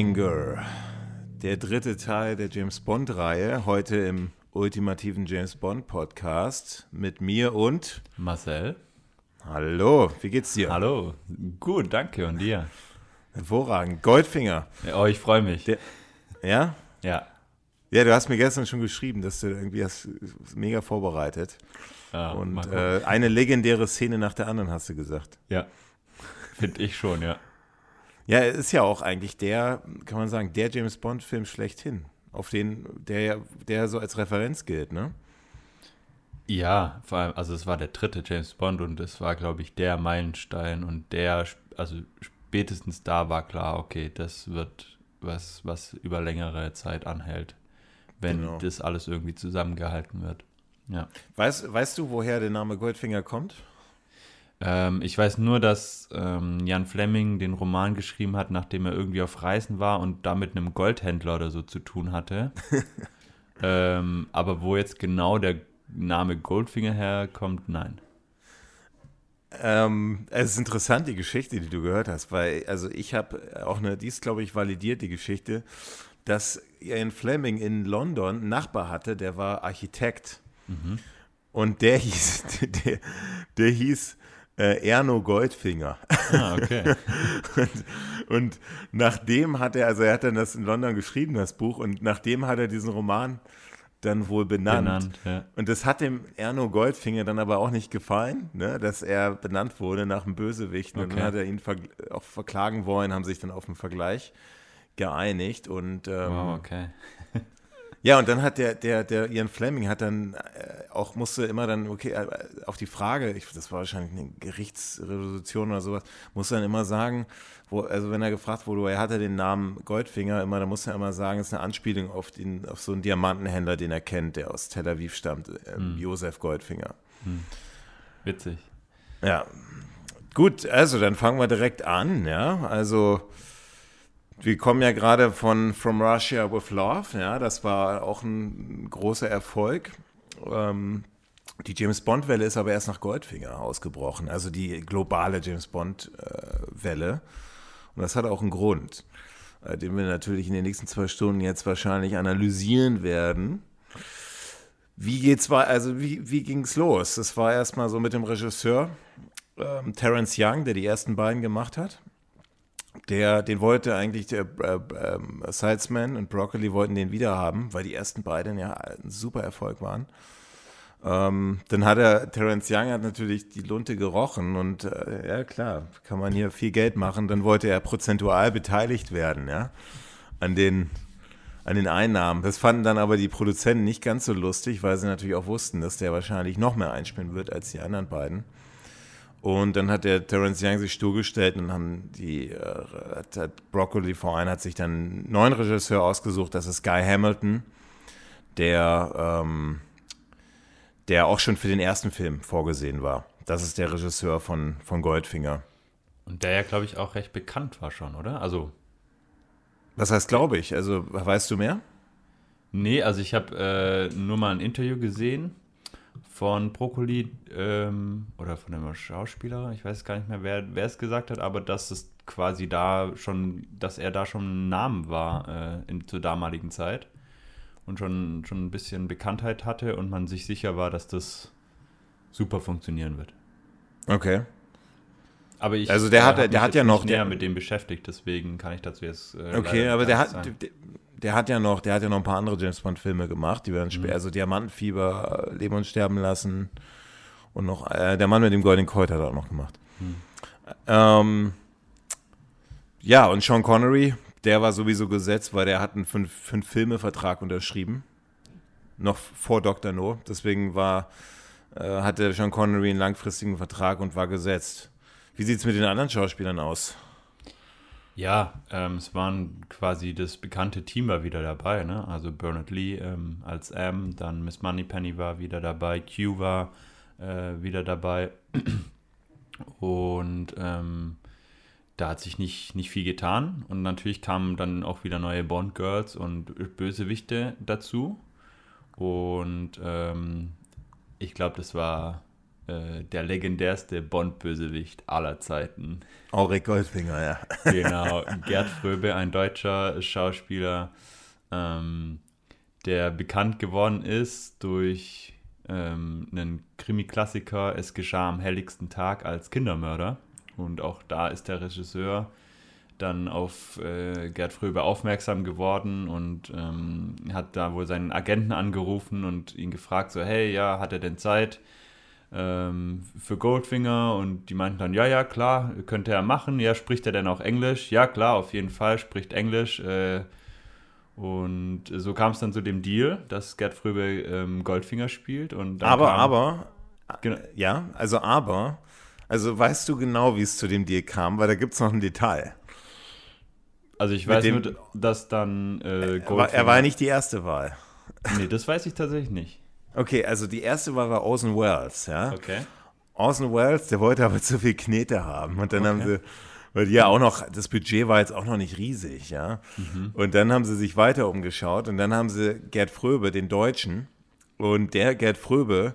Goldfinger, der dritte Teil der James Bond-Reihe, heute im ultimativen James Bond-Podcast mit mir und Marcel. Hallo, wie geht's dir? Hallo, gut, danke und dir? Hervorragend, Goldfinger. Oh, ich freue mich. Der, ja? Ja. Ja, du hast mir gestern schon geschrieben, dass du irgendwie hast mega vorbereitet. ja und äh, eine legendäre Szene nach der anderen hast du gesagt. ja, finde ich schon, ja. Ja, es ist ja auch eigentlich der, kann man sagen, der James Bond-Film schlechthin, auf den der, der so als Referenz gilt, ne? Ja, vor allem, also es war der dritte James Bond und es war, glaube ich, der Meilenstein und der, also spätestens da war klar, okay, das wird was, was über längere Zeit anhält, wenn Genau. das alles irgendwie zusammengehalten wird. Ja. Weißt, weißt du, woher der Name Goldfinger kommt? Ähm, ich weiß nur, dass ähm, Jan Fleming den Roman geschrieben hat, nachdem er irgendwie auf Reisen war und da mit einem Goldhändler oder so zu tun hatte. ähm, aber wo jetzt genau der Name Goldfinger herkommt, nein. Ähm, es ist interessant, die Geschichte, die du gehört hast, weil, also ich habe auch eine, die ist, glaube ich, validiert, die Geschichte, dass Ian Fleming in London einen Nachbar hatte, der war Architekt. Und der hieß, der, der hieß äh, Erno Goldfinger. Ah, okay. Und, und nachdem hat er, also er hat dann das in London geschrieben, das Buch, und nachdem hat er diesen Roman dann wohl benannt. Benannt, ja. Und das hat dem Erno Goldfinger dann aber auch nicht gefallen, ne, dass er benannt wurde nach einem Bösewicht. Und Okay. dann hat er ihn verg- auch verklagen wollen, haben sich dann auf einen Vergleich geeinigt. Und ähm, Wow, okay. Ja, und dann hat der, der, der Ian Fleming hat dann äh, auch, musste immer dann, okay, äh, auf die Frage, ich, das war wahrscheinlich eine Gerichtsresolution oder sowas, musste dann immer sagen, wo, also wenn er gefragt wurde, er den Namen Goldfinger, immer, dann musste er immer sagen, es ist eine Anspielung auf, den, auf so einen Diamantenhändler, den er kennt, der aus Tel Aviv stammt, äh, Josef Goldfinger. Witzig. Ja, gut, also dann fangen wir direkt an, ja, also wir kommen ja gerade von From Russia with Love, ja, das war auch ein großer Erfolg. Ähm, die James Bond-Welle ist aber erst nach Goldfinger ausgebrochen, also die globale James Bond-Welle. Und das hat auch einen Grund, äh, den wir natürlich in den nächsten zwei Stunden jetzt wahrscheinlich analysieren werden. Wie geht's wei- also wie, wie ging's los? Das war erstmal so mit dem Regisseur ähm, Terence Young, der die ersten beiden gemacht hat. Der, den wollte eigentlich der äh, ähm, Sidesman und Broccoli wollten den wieder haben, weil die ersten beiden ja ein super Erfolg waren. Ähm, dann hat er, Terence Young hat natürlich die Lunte gerochen und äh, ja klar, kann man hier viel Geld machen. Dann wollte er prozentual beteiligt werden, ja, an den, an den Einnahmen. Das fanden dann aber die Produzenten nicht ganz so lustig, weil sie natürlich auch wussten, dass der wahrscheinlich noch mehr einspielen wird als die anderen beiden. Und dann hat der Terence Young sich stur gestellt und haben die, äh, hat, hat Broccoli V1 hat sich dann einen neuen Regisseur ausgesucht, das ist Guy Hamilton, der, ähm, der auch schon für den ersten Film vorgesehen war. Das ist der Regisseur von, von Goldfinger. Und der ja, glaube ich, auch recht bekannt war schon, oder? Also, Was heißt, glaube ich? Also, weißt du mehr? nee, also ich habe äh, nur mal ein Interview gesehen von Brokkoli ähm, oder von einem Schauspieler, ich weiß gar nicht mehr, wer, wer es gesagt hat, aber dass es quasi da schon, dass er da schon ein Name war äh, in, zur damaligen Zeit und schon, schon ein bisschen Bekanntheit hatte und man sich sicher war, dass das super funktionieren wird. Okay. Aber ich Also der hat- hab mich der hat ja noch- näher der- mit dem beschäftigt, deswegen kann ich dazu jetzt äh, Okay, aber der hat, der, der hat ja noch, der hat ja noch ein paar andere James Bond Filme gemacht, die werden später, also Diamantenfieber, Leben und Sterben lassen und noch, äh, der Mann mit dem goldenen Colt hat er auch noch gemacht. Ähm, ja, und Sean Connery, der war sowieso gesetzt, weil der hat einen fünf, fünf Filme Vertrag unterschrieben, noch vor Dr. No, deswegen war, äh, hatte Sean Connery einen langfristigen Vertrag und war gesetzt. Wie sieht es mit den anderen Schauspielern aus? Ja, ähm, es waren quasi das bekannte Team war wieder dabei, ne? Also Bernard Lee ähm, als M, dann Miss Moneypenny war wieder dabei, Q war äh, wieder dabei. Und ähm, da hat sich nicht, nicht viel getan. Und natürlich kamen dann auch wieder neue Bond-Girls und Bösewichte dazu. Und ähm, ich glaube, das war äh, der legendärste Bond-Bösewicht aller Zeiten. Auric Goldfinger, ja. Genau, Gerd Fröbe, ein deutscher Schauspieler, ähm, der bekannt geworden ist durch ähm, einen Krimi-Klassiker Es geschah am helligsten Tag als Kindermörder. Und auch da ist der Regisseur dann auf äh, Gerd Fröbe aufmerksam geworden und ähm, hat da wohl seinen Agenten angerufen und ihn gefragt, so, hey, ja, hat er denn Zeit ähm, für Goldfinger? Und die meinten dann, ja, ja, klar, könnte er machen. Ja, spricht er denn auch Englisch? Ja, klar, auf jeden Fall, spricht Englisch. Äh, und so kam es dann zu dem Deal, dass Gerd Fröbe ähm, Goldfinger spielt. Und aber, kam, aber, genau. ja, also aber, also weißt du genau, wie es zu dem Deal kam, weil da gibt es noch ein Detail. Also ich weiß dem, nur, dass dann äh, Goldfinger... Er war nicht die erste Wahl. Nee, das weiß ich tatsächlich nicht. Okay, also die erste war Orson Welles, ja. Okay. Orson Welles, der wollte aber zu viel Knete haben. Und dann okay. haben sie weil ja auch noch, das Budget war jetzt auch noch nicht riesig, ja. Mhm. Und dann haben sie sich weiter umgeschaut und dann haben sie Gerd Fröbe, den Deutschen, und der Gerd Fröbe,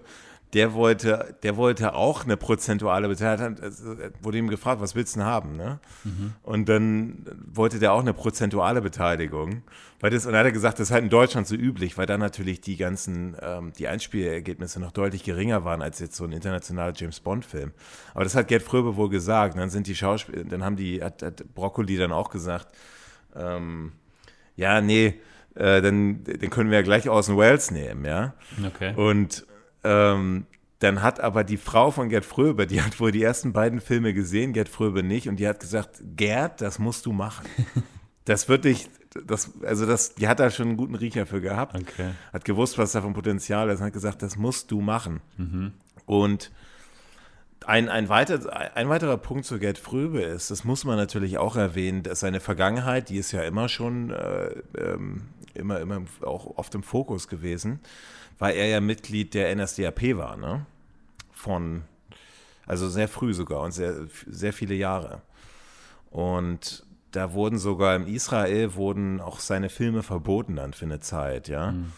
der wollte, der wollte auch eine prozentuale Beteiligung. Wurde ihm gefragt, was willst du denn haben? Ne? Mhm. Und dann wollte der auch eine prozentuale Beteiligung. Weil das, und dann hat er gesagt, das ist halt in Deutschland so üblich, weil da natürlich die ganzen, ähm, die Einspielergebnisse noch deutlich geringer waren als jetzt so ein internationaler James Bond-Film. Aber das hat Gerd Fröbe wohl gesagt. Und dann sind die Schauspieler, dann haben die, hat, hat Broccoli dann auch gesagt, ähm, ja, nee, äh, dann, dann können wir ja gleich aus dem Wales nehmen, ja. Okay. Und ähm, dann hat aber die Frau von Gerd Fröbe, die hat wohl die ersten beiden Filme gesehen, Gerd Fröbe nicht, und die hat gesagt, Gerd, das musst du machen. Das wird dich, das, also das, die hat da schon einen guten Riecher für gehabt, okay. hat gewusst, was da vom Potenzial ist, und hat gesagt, das musst du machen. Mhm. Und ein, ein, weiter, ein weiterer Punkt zu Gerd Fröbe ist, das muss man natürlich auch erwähnen, dass seine Vergangenheit, die ist ja immer schon äh, ähm, immer, immer auch oft im Fokus gewesen weil er ja Mitglied der NSDAP war, ne? Von, also sehr früh sogar und sehr, sehr viele Jahre. Und da wurden sogar im Israel wurden auch seine Filme verboten dann für eine Zeit, ja. Mhm.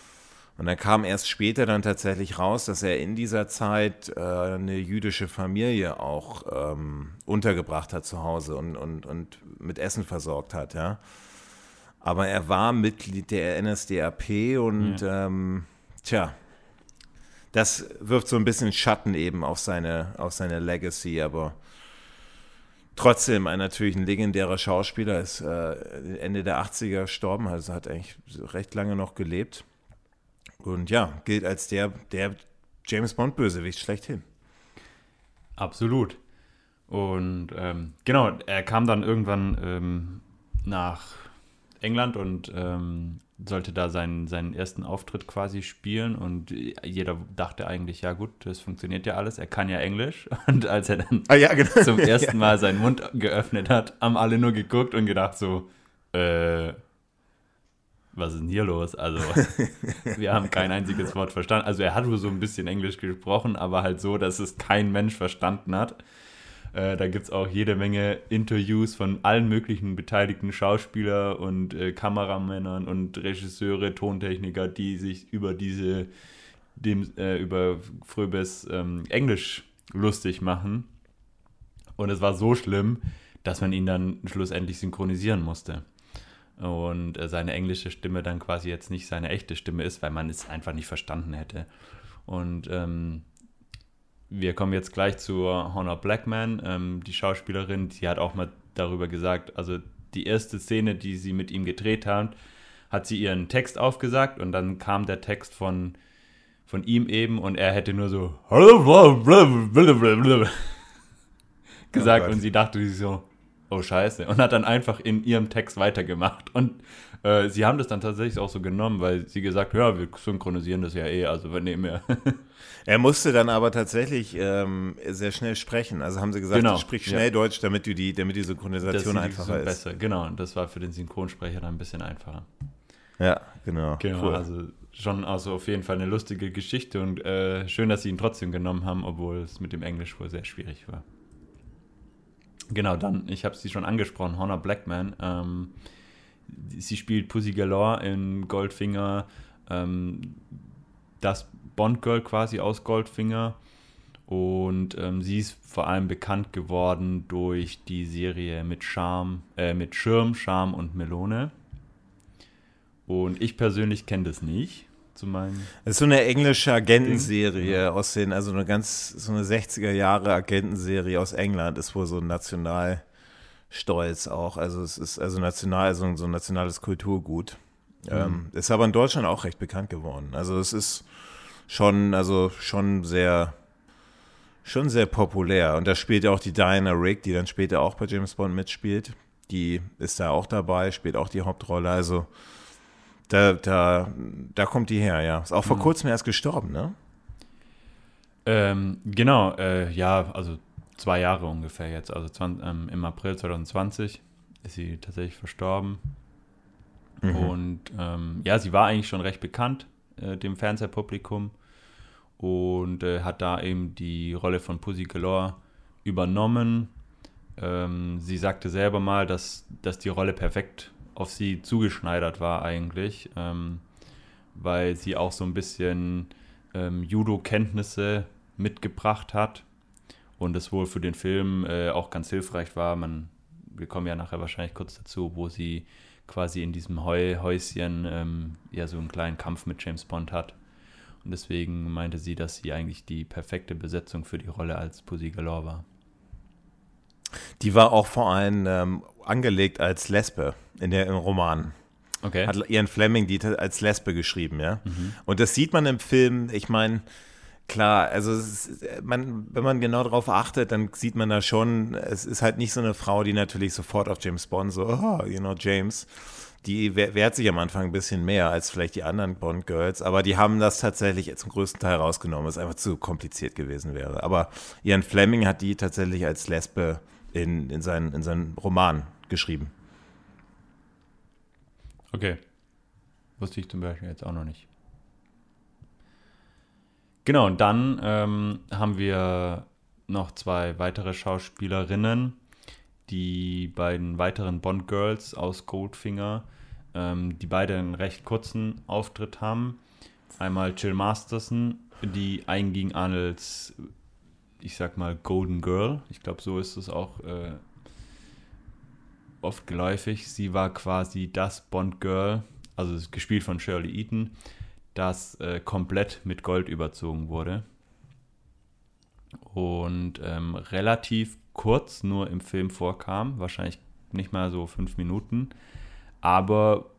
Und dann kam erst später dann tatsächlich raus, dass er in dieser Zeit äh, eine jüdische Familie auch ähm, untergebracht hat zu Hause und, und, und mit Essen versorgt hat, ja. Aber er war Mitglied der NSDAP und ja. ähm, Tja, das wirft so ein bisschen Schatten eben auf seine, auf seine Legacy, aber trotzdem ein natürlich ein legendärer Schauspieler, ist äh, Ende der 80er gestorben, also hat eigentlich recht lange noch gelebt. Und ja, gilt als der, der James Bond-Bösewicht schlechthin. Absolut. Und ähm, genau, er kam dann irgendwann ähm, nach England und ähm, sollte da seinen, seinen ersten Auftritt quasi spielen und jeder dachte eigentlich, ja gut, das funktioniert ja alles, er kann ja Englisch. Und als er dann ah, ja, genau. zum ersten Mal seinen Mund geöffnet hat, haben alle nur geguckt und gedacht so, äh, was ist denn hier los? Also, wir haben kein einziges Wort verstanden. Also, er hat wohl so ein bisschen Englisch gesprochen, aber halt so, dass es kein Mensch verstanden hat. Äh, da gibt es auch jede Menge Interviews von allen möglichen beteiligten Schauspieler und äh, Kameramännern und Regisseure, Tontechniker, die sich über diese, dem, äh, über Fröbes ähm, Englisch lustig machen. Und es war so schlimm, dass man ihn dann schlussendlich synchronisieren musste. Und äh, seine englische Stimme dann quasi jetzt nicht seine echte Stimme ist, weil man es einfach nicht verstanden hätte. Und ähm, wir kommen jetzt gleich zu Honor Blackman. Ähm, die Schauspielerin, die hat auch mal darüber gesagt, also die erste Szene, die sie mit ihm gedreht haben, hat sie ihren Text aufgesagt und dann kam der Text von, von ihm eben und er hätte nur so gesagt oh und sie dachte sich so, oh scheiße, und hat dann einfach in ihrem Text weitergemacht. Und äh, sie haben das dann tatsächlich auch so genommen, weil sie gesagt ja, wir synchronisieren das ja eh, also wir nehmen ja. er musste dann aber tatsächlich ähm, sehr schnell sprechen. Also haben sie gesagt, genau, sprich schnell ja. Deutsch, damit, du die, damit die Synchronisation das einfacher ist. Besser. Genau, und das war für den Synchronsprecher dann ein bisschen einfacher. Ja, genau. Genau, cool. also schon also auf jeden Fall eine lustige Geschichte und äh, schön, dass sie ihn trotzdem genommen haben, obwohl es mit dem Englisch wohl sehr schwierig war. Genau, dann, ich habe sie schon angesprochen, Honor Blackman. Ähm, sie spielt Pussy Galore in Goldfinger, ähm, das Bond-Girl quasi aus Goldfinger. Und ähm, sie ist vor allem bekannt geworden durch die Serie mit Charme, äh, mit Schirm, Charme und Melone. Und ich persönlich kenne das nicht. Zu meinen das ist so eine englische Agentenserie ja. aus den, also eine ganz, so eine 60er Jahre Agentenserie aus England, ist wohl so Nationalstolz auch. Also es ist also national, so, so ein nationales Kulturgut. Mhm. Ähm, ist aber in Deutschland auch recht bekannt geworden. Also es ist schon, also schon sehr, schon sehr populär. Und da spielt ja auch die Diana Rigg, die dann später auch bei James Bond mitspielt. Die ist da auch dabei, spielt auch die Hauptrolle. Also da, da, da kommt die her, ja. Ist auch vor mhm. kurzem erst gestorben, ne? Ähm, genau, äh, ja, also zwei Jahre ungefähr jetzt. Also 20, ähm, im April 2020 ist sie tatsächlich verstorben. Mhm. Und ähm, ja, sie war eigentlich schon recht bekannt äh, dem Fernsehpublikum und äh, hat da eben die Rolle von Pussy Galore übernommen. Ähm, sie sagte selber mal, dass, dass die Rolle perfekt auf sie zugeschneidert war eigentlich, ähm, weil sie auch so ein bisschen ähm, Judo-Kenntnisse mitgebracht hat und es wohl für den Film äh, auch ganz hilfreich war. Man, wir kommen ja nachher wahrscheinlich kurz dazu, wo sie quasi in diesem Heu Häuschen ähm, ja so einen kleinen Kampf mit James Bond hat. Und deswegen meinte sie, dass sie eigentlich die perfekte Besetzung für die Rolle als Pussy Galore war. Die war auch vor allem ähm, angelegt als Lesbe in der, im Roman. Okay. Hat Ian Fleming die als Lesbe geschrieben, ja. Mhm. Und das sieht man im Film, ich meine, klar, also ist, man, wenn man genau darauf achtet, dann sieht man da schon, es ist halt nicht so eine Frau, die natürlich sofort auf James Bond so, oh, you know, James. Die wehrt sich am Anfang ein bisschen mehr als vielleicht die anderen Bond-Girls, aber die haben das tatsächlich zum größten Teil rausgenommen, es einfach zu kompliziert gewesen wäre. Aber Ian Fleming hat die tatsächlich als Lesbe in, in, seinen, in seinen Roman geschrieben. Okay. Wusste ich zum Beispiel jetzt auch noch nicht. Genau, und dann ähm, haben wir noch zwei weitere Schauspielerinnen, die beiden weiteren Bond-Girls aus Goldfinger, ähm, die beide einen recht kurzen Auftritt haben. Einmal Jill Masterson, die einging als, ich sag mal, Golden Girl. Ich glaube, so ist es auch äh, oft geläufig. Sie war quasi das Bond-Girl, also gespielt von Shirley Eaton, das äh, komplett mit Gold überzogen wurde. Und ähm, relativ kurz nur im Film vorkam, wahrscheinlich nicht mal so fünf Minuten, aber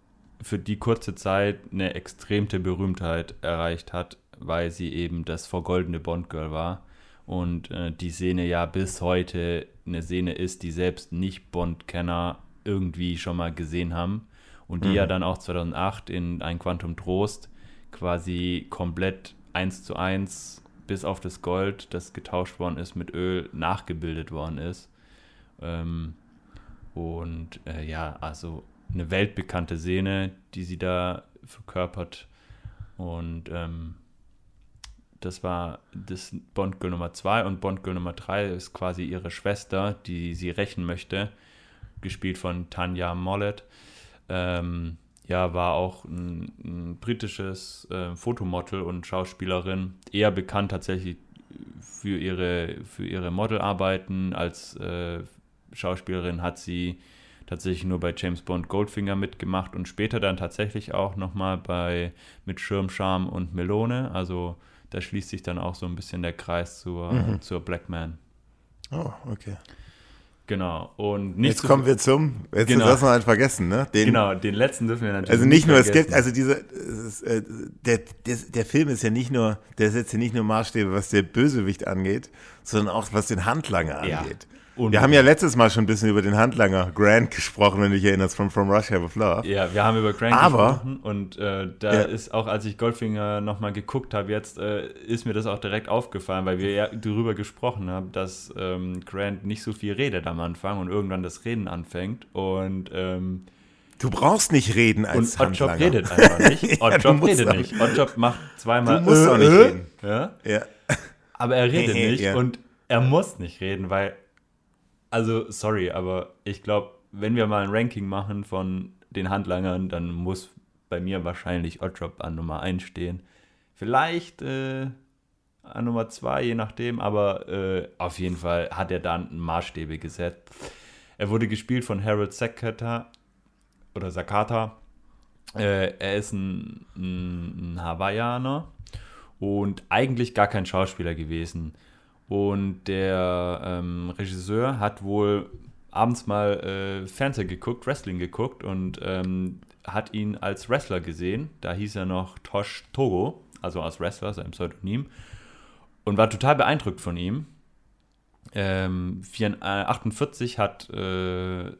für die kurze Zeit eine extremte Berühmtheit erreicht hat, weil sie eben das vergoldene Bond-Girl war und äh, die Szene ja bis heute eine Szene ist, die selbst Nicht-Bond-Kenner irgendwie schon mal gesehen haben und die mhm. ja dann auch 2008 in ein Quantum Trost quasi komplett eins zu eins bis auf das Gold, das getauscht worden ist mit Öl, nachgebildet worden ist. Ähm, und äh, ja, also eine weltbekannte Szene, die sie da verkörpert. Und ähm, das war das Bond Girl Nummer 2 und Bond Girl Nummer 3 ist quasi ihre Schwester, die sie rächen möchte, gespielt von Tanja Mollett. Ähm, ja, war auch ein, ein britisches äh, Fotomodel und Schauspielerin, eher bekannt tatsächlich für ihre, für ihre Modelarbeiten. Als äh, Schauspielerin hat sie tatsächlich nur bei James Bond Goldfinger mitgemacht und später dann tatsächlich auch nochmal bei mit Schirmscham und Melone. Also da schließt sich dann auch so ein bisschen der Kreis zur, mhm. zur Black Man. Oh, okay. Genau. Und jetzt kommen wir zum, jetzt genau. das noch halt vergessen, ne? Den, genau, den letzten dürfen wir natürlich Also nicht, nicht nur, vergessen. es gibt, also diese, äh, der, der, der Film ist ja nicht nur, der setzt ja nicht nur Maßstäbe, was der Bösewicht angeht, sondern auch was den Handlanger angeht. Ja. Und wir haben ja letztes Mal schon ein bisschen über den Handlanger Grant gesprochen, wenn du dich erinnerst, von From Russia with Love. Ja, wir haben über Grant Aber, gesprochen und äh, da ja. ist auch, als ich Goldfinger nochmal geguckt habe, jetzt äh, ist mir das auch direkt aufgefallen, weil wir ja darüber gesprochen haben, dass ähm, Grant nicht so viel redet am Anfang und irgendwann das Reden anfängt und ähm, Du brauchst nicht reden als Und Oddjob redet einfach nicht. Oddjob ja, redet nicht. Oddjob macht zweimal. Du musst äh, auch nicht reden. Ja? ja. Aber er redet nicht und er muss nicht reden, weil also sorry, aber ich glaube, wenn wir mal ein Ranking machen von den Handlangern, dann muss bei mir wahrscheinlich Oddjob an Nummer 1 stehen. Vielleicht äh, an Nummer zwei, je nachdem, aber äh, auf jeden Fall hat er da Maßstäbe gesetzt. Er wurde gespielt von Harold Sakata oder Sakata. Äh, er ist ein, ein Hawaiianer und eigentlich gar kein Schauspieler gewesen. Und der ähm, Regisseur hat wohl abends mal äh, Fernsehen geguckt, Wrestling geguckt und ähm, hat ihn als Wrestler gesehen. Da hieß er noch Tosh Togo, also als Wrestler, sein Pseudonym. Und war total beeindruckt von ihm. Ähm, 48 hat äh,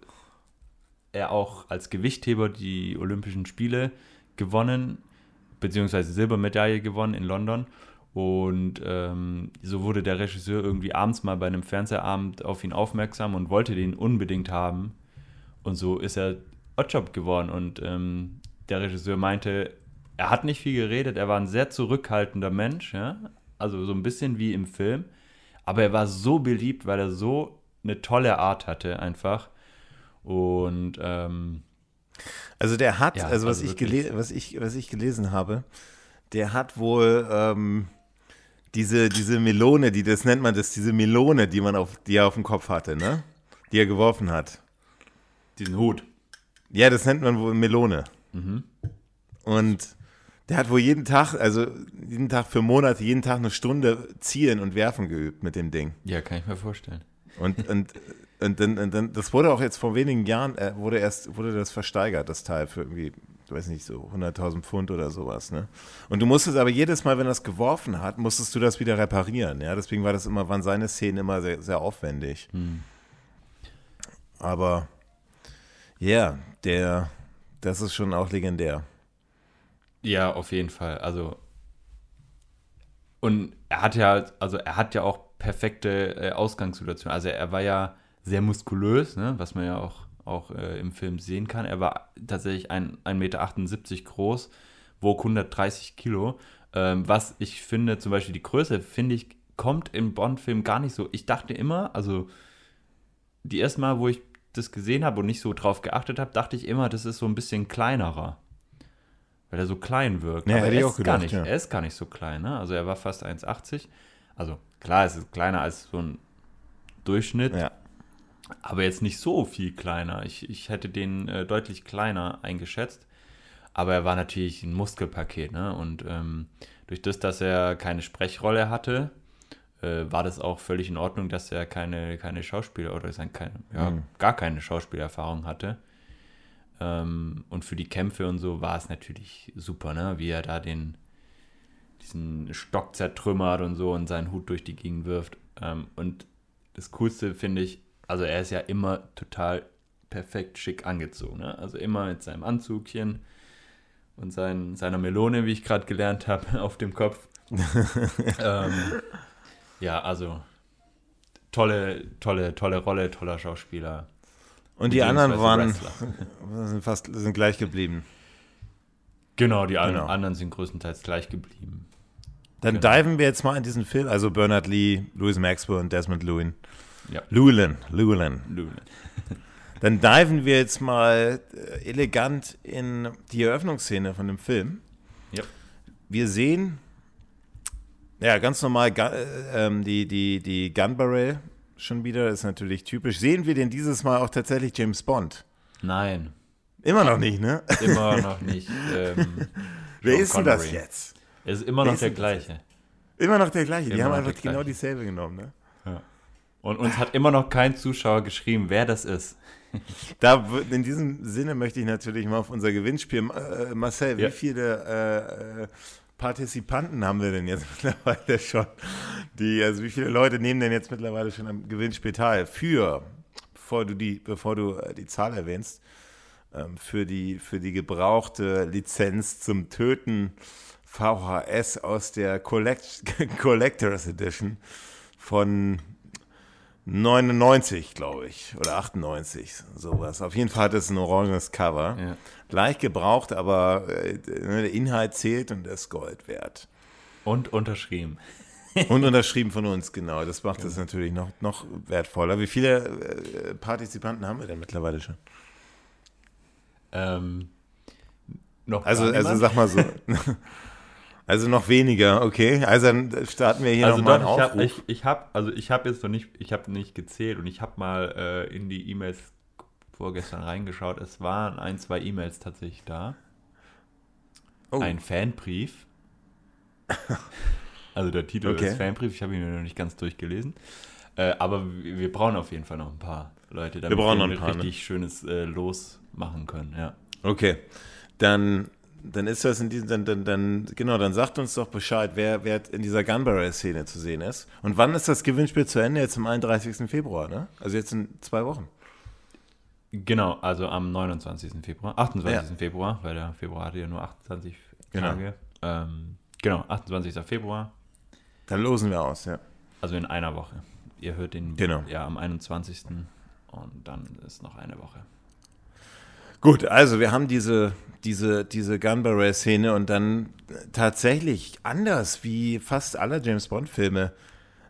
er auch als Gewichtheber die Olympischen Spiele gewonnen, beziehungsweise Silbermedaille gewonnen in London. Und ähm, so wurde der Regisseur irgendwie abends mal bei einem Fernsehabend auf ihn aufmerksam und wollte den unbedingt haben. Und so ist er Oddjob geworden. Und ähm, der Regisseur meinte, er hat nicht viel geredet, er war ein sehr zurückhaltender Mensch, ja? also so ein bisschen wie im Film. Aber er war so beliebt, weil er so eine tolle Art hatte, einfach. Und ähm, also der hat, ja, also, was, also ich was, ich, was ich gelesen habe, der hat wohl ähm, diese, diese Melone, die, das nennt man das, diese Melone, die man auf, die er auf dem Kopf hatte, ne? Die er geworfen hat. Diesen Hut. Ja, das nennt man wohl Melone. Mhm. Und der hat wohl jeden Tag, also jeden Tag für Monate, jeden Tag eine Stunde zielen und werfen geübt mit dem Ding. Ja, kann ich mir vorstellen. Und, und, und, dann, und dann, das wurde auch jetzt vor wenigen Jahren, äh, wurde erst, wurde das versteigert, das Teil, für irgendwie, ich weiß nicht, so 100.000 Pfund oder sowas, ne? Und du musstest aber jedes Mal, wenn er es geworfen hat, musstest du das wieder reparieren, ja? Deswegen war das immer, waren seine Szenen immer sehr, sehr aufwendig. Hm. Aber, ja, yeah, der, das ist schon auch legendär. Ja, auf jeden Fall. Also und er hat ja, also er hat ja auch perfekte äh, Ausgangssituation. Also er war ja sehr muskulös, ne, was man ja auch, auch äh, im Film sehen kann. Er war tatsächlich 1,78 Meter groß, wog 130 Kilo. Ähm, was ich finde, zum Beispiel die Größe, finde ich, kommt im Bond-Film gar nicht so. Ich dachte immer, also die erste Mal, wo ich das gesehen habe und nicht so drauf geachtet habe, dachte ich immer, das ist so ein bisschen kleinerer weil er so klein wirkt. Ja, Aber er, ist gedacht, gar nicht, ja. er ist gar nicht so klein. Ne? Also er war fast 1,80. Also klar, es ist kleiner als so ein Durchschnitt. Ja. Aber jetzt nicht so viel kleiner. Ich, ich hätte den äh, deutlich kleiner eingeschätzt. Aber er war natürlich ein Muskelpaket. Ne? Und ähm, durch das, dass er keine Sprechrolle hatte, äh, war das auch völlig in Ordnung, dass er keine, keine Schauspieler oder keine, ja, mhm. gar keine Schauspielerfahrung hatte. Ähm, und für die Kämpfe und so war es natürlich super, ne? wie er da den, diesen Stock zertrümmert und so und seinen Hut durch die Gegend wirft. Ähm, und das Coolste finde ich, also er ist ja immer total perfekt schick angezogen. Ne? Also immer mit seinem Anzugchen und sein, seiner Melone, wie ich gerade gelernt habe, auf dem Kopf. ähm, ja, also tolle, tolle, tolle Rolle, toller Schauspieler. Und die anderen waren sind fast sind gleich geblieben. Genau, die genau. anderen sind größtenteils gleich geblieben. Dann genau. diven wir jetzt mal in diesen Film, also Bernard Lee, Louis Maxwell und Desmond Llewellyn. Ja. Llewellyn, Llewellyn. Llewellyn. Dann diven wir jetzt mal äh, elegant in die Eröffnungsszene von dem Film. Ja. Wir sehen, ja, ganz normal äh, ähm, die, die, die Gun Barrel schon wieder, ist natürlich typisch. Sehen wir denn dieses Mal auch tatsächlich James Bond? Nein. Immer noch nicht, ne? Immer noch nicht. Ähm, Wer ist denn das jetzt? Er ist immer noch der gleiche. Immer noch der gleiche. Die haben einfach genau dieselbe genommen, ne? Und uns hat immer noch kein Zuschauer geschrieben, wer das ist. Da, in diesem Sinne möchte ich natürlich mal auf unser Gewinnspiel. Äh, Marcel, ja. wie viele äh, Partizipanten haben wir denn jetzt mittlerweile schon? Die, also wie viele Leute nehmen denn jetzt mittlerweile schon am Gewinnspiel teil? Für, bevor du die, bevor du äh, die Zahl erwähnst, ähm, für die, für die gebrauchte Lizenz zum Töten VHS aus der Collect Collectors Edition von 99, glaube ich, oder 98, sowas. Auf jeden Fall hat es ein oranges Cover. Ja. Leicht gebraucht, aber äh, der Inhalt zählt und ist Gold wert. Und unterschrieben. und unterschrieben von uns, genau. Das macht es genau. natürlich noch, noch wertvoller. Wie viele äh, Partizipanten haben wir denn mittlerweile schon? Ähm, noch also, also sag mal so. Also noch weniger, okay. Also dann starten wir hier also nochmal einen ich Aufruf. habe ich, ich hab, also ich habe jetzt noch nicht, ich habe nicht gezählt und ich habe mal äh, in die E-Mails vorgestern reingeschaut. Es waren ein, zwei E-Mails tatsächlich da. Oh. Ein Fanbrief. also der Titel Okay. ist Fanbrief, ich habe ihn noch nicht ganz durchgelesen. Äh, aber wir, wir brauchen auf jeden Fall noch ein paar Leute, damit brauchen noch ein paar, ne? richtig schönes äh, Los machen können. Ja. Okay, dann, dann ist das in diesem, dann, dann, dann, genau, dann sagt uns doch Bescheid, wer, wer in dieser Gunbarrel-Szene zu sehen ist. Und wann ist das Gewinnspiel zu Ende? Jetzt am 31. Februar, ne? Also jetzt in zwei Wochen. Genau, also am 29. Februar, 28. Ja. Februar, weil der Februar hatte ja nur 28 Genau. Tage. Ähm, genau, 28. Februar, Dann losen wir aus, ja. also in einer Woche. Ihr hört den Genau. ja am 21. und dann ist noch eine Woche. Gut, also wir haben diese, diese, diese Gunbarrel-Szene und dann tatsächlich anders wie fast alle James Bond-Filme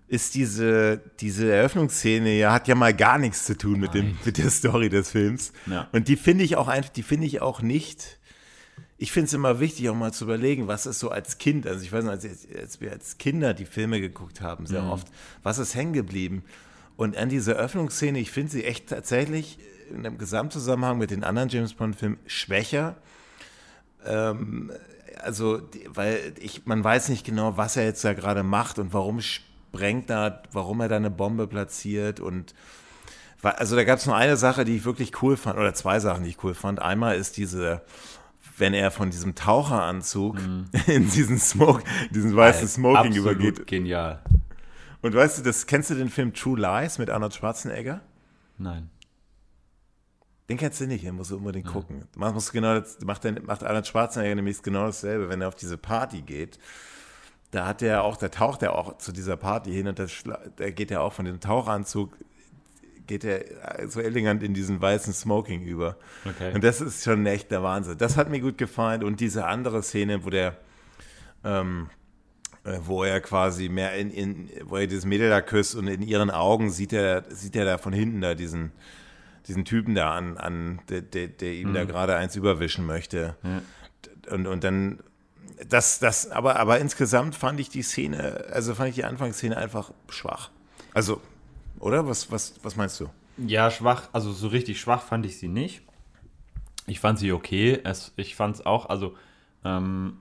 ist diese, diese Eröffnungsszene ja, hat ja mal gar nichts zu tun mit, dem, mit der Story des Films. Ja. Und die finde ich auch einfach, die finde ich auch nicht. Ich finde es immer wichtig, auch mal zu überlegen, was ist so als Kind, also ich weiß noch, als, als wir als Kinder die Filme geguckt haben, sehr Mhm. oft, was ist hängen geblieben? Und an dieser Öffnungsszene, ich finde sie echt tatsächlich in einem Gesamtzusammenhang mit den anderen James Bond-Filmen schwächer. Ähm, also, weil ich, man weiß nicht genau, was er jetzt da gerade macht und warum sprengt er, warum er da eine Bombe platziert und also da gab es nur eine Sache, die ich wirklich cool fand, oder zwei Sachen, die ich cool fand. Einmal ist diese, wenn er von diesem Taucheranzug in diesen Smoke, diesen weißen Smoking Mhm. Absolut übergeht. Genial. Und weißt du, das kennst du den Film True Lies mit Arnold Schwarzenegger? Nein. Den kennst du nicht, den musst du unbedingt gucken. Man muss genau das, macht, der, macht Arnold Schwarzenegger nämlich genau dasselbe, wenn er auf diese Party geht. Da hat er auch, da taucht er auch zu dieser Party hin und da, geht er auch von dem Tauchanzug, geht er so elegant in diesen weißen Smoking über. Okay. Und das ist schon echt der Wahnsinn. Das hat mir gut gefallen. Und diese andere Szene, wo der, ähm, äh, wo er quasi mehr in, in, wo er dieses Mädel da küsst und in ihren Augen sieht er, sieht er da von hinten da diesen, diesen Typen da an, an der, der, der ihm da gerade eins überwischen möchte. Und, und dann, das, das, aber, aber insgesamt fand ich die Szene, also fand ich die Anfangsszene einfach schwach. Also, oder? Was, was, was meinst du? Ja, schwach, also so richtig schwach fand ich sie nicht. Ich fand sie okay. Es, ich fand es auch, also ähm,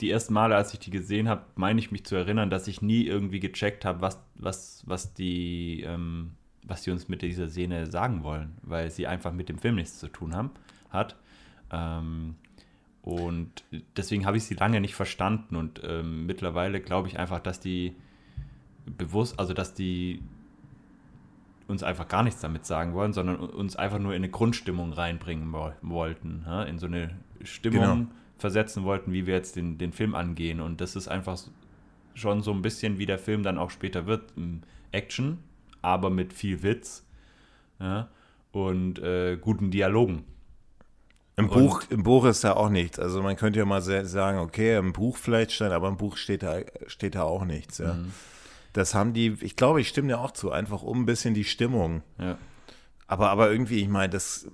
die ersten Male, als ich die gesehen habe, meine ich mich zu erinnern, dass ich nie irgendwie gecheckt habe, was, was, was, die, ähm, was die uns mit dieser Szene sagen wollen, weil sie einfach mit dem Film nichts zu tun haben, hat. Ähm, und deswegen habe ich sie lange nicht verstanden und ähm, mittlerweile glaube ich einfach, dass die bewusst, also dass die uns einfach gar nichts damit sagen wollen, sondern uns einfach nur in eine Grundstimmung reinbringen wo- wollten, ja? in so eine Stimmung Genau. versetzen wollten, wie wir jetzt den, den Film angehen. Und das ist einfach schon so ein bisschen, wie der Film dann auch später wird. Action, aber mit viel Witz ja? und äh, guten Dialogen. Im Und- Buch, Im Buch ist da auch nichts. Also man könnte ja mal sagen, okay, im Buch vielleicht stand, aber im Buch steht da, steht da auch nichts. Ja. Mhm. Das haben die, ich glaube, ich stimme dir auch zu, einfach um ein bisschen die Stimmung. Ja. Aber, aber irgendwie, ich meine, das,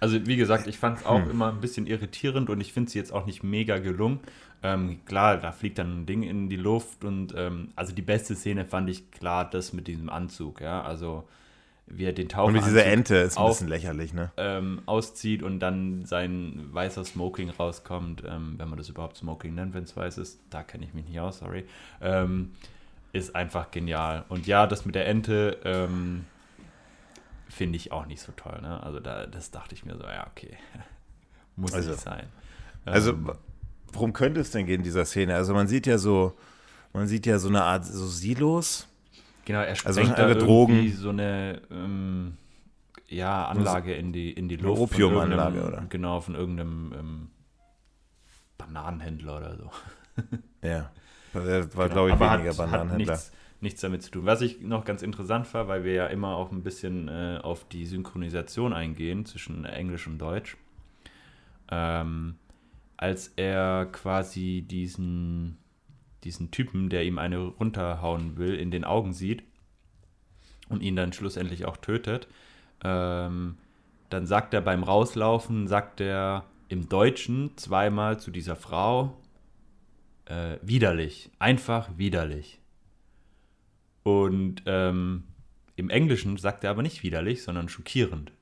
Also wie gesagt, ich fand es auch Hm. immer ein bisschen irritierend und ich finde sie jetzt auch nicht mega gelungen. Ähm, klar, da fliegt dann ein Ding in die Luft und ähm, also die beste Szene fand ich klar das mit diesem Anzug, ja, also wie er den und Taucheranzug mit dieser Ente ist ein auf- bisschen lächerlich, ne? ähm, auszieht und dann sein weißer Smoking rauskommt, ähm, wenn man das überhaupt Smoking nennt, wenn es weiß ist, da kenne ich mich nicht aus, sorry, ähm, ist einfach genial. Und ja, das mit der Ente ähm, finde ich auch nicht so toll. Ne? Also da, das dachte ich mir so, ja, okay, muss Also- nicht sein. Also, worum könnte es denn gehen in dieser Szene? Also man sieht ja so, man sieht ja so eine Art so Silos. genau, er also sprengt da alle irgendwie Drogen. so eine ähm, ja, Anlage in die, in die Luft. Opiumanlage, oder? Genau, von irgendeinem ähm, Bananenhändler oder so. Ja. Das war, Genau, glaube ich, weniger hat, Bananenhändler. Hat nichts, nichts damit zu tun. Was ich noch ganz interessant war, weil wir ja immer auch ein bisschen äh, auf die Synchronisation eingehen zwischen Englisch und Deutsch. Ähm, als er quasi diesen, diesen Typen, der ihm eine runterhauen will, in den Augen sieht und ihn dann schlussendlich auch tötet, ähm, dann sagt er beim Rauslaufen, sagt er im Deutschen zweimal zu dieser Frau, äh, widerlich. Einfach widerlich. Und ähm, im Englischen sagt er aber nicht widerlich, sondern schockierend.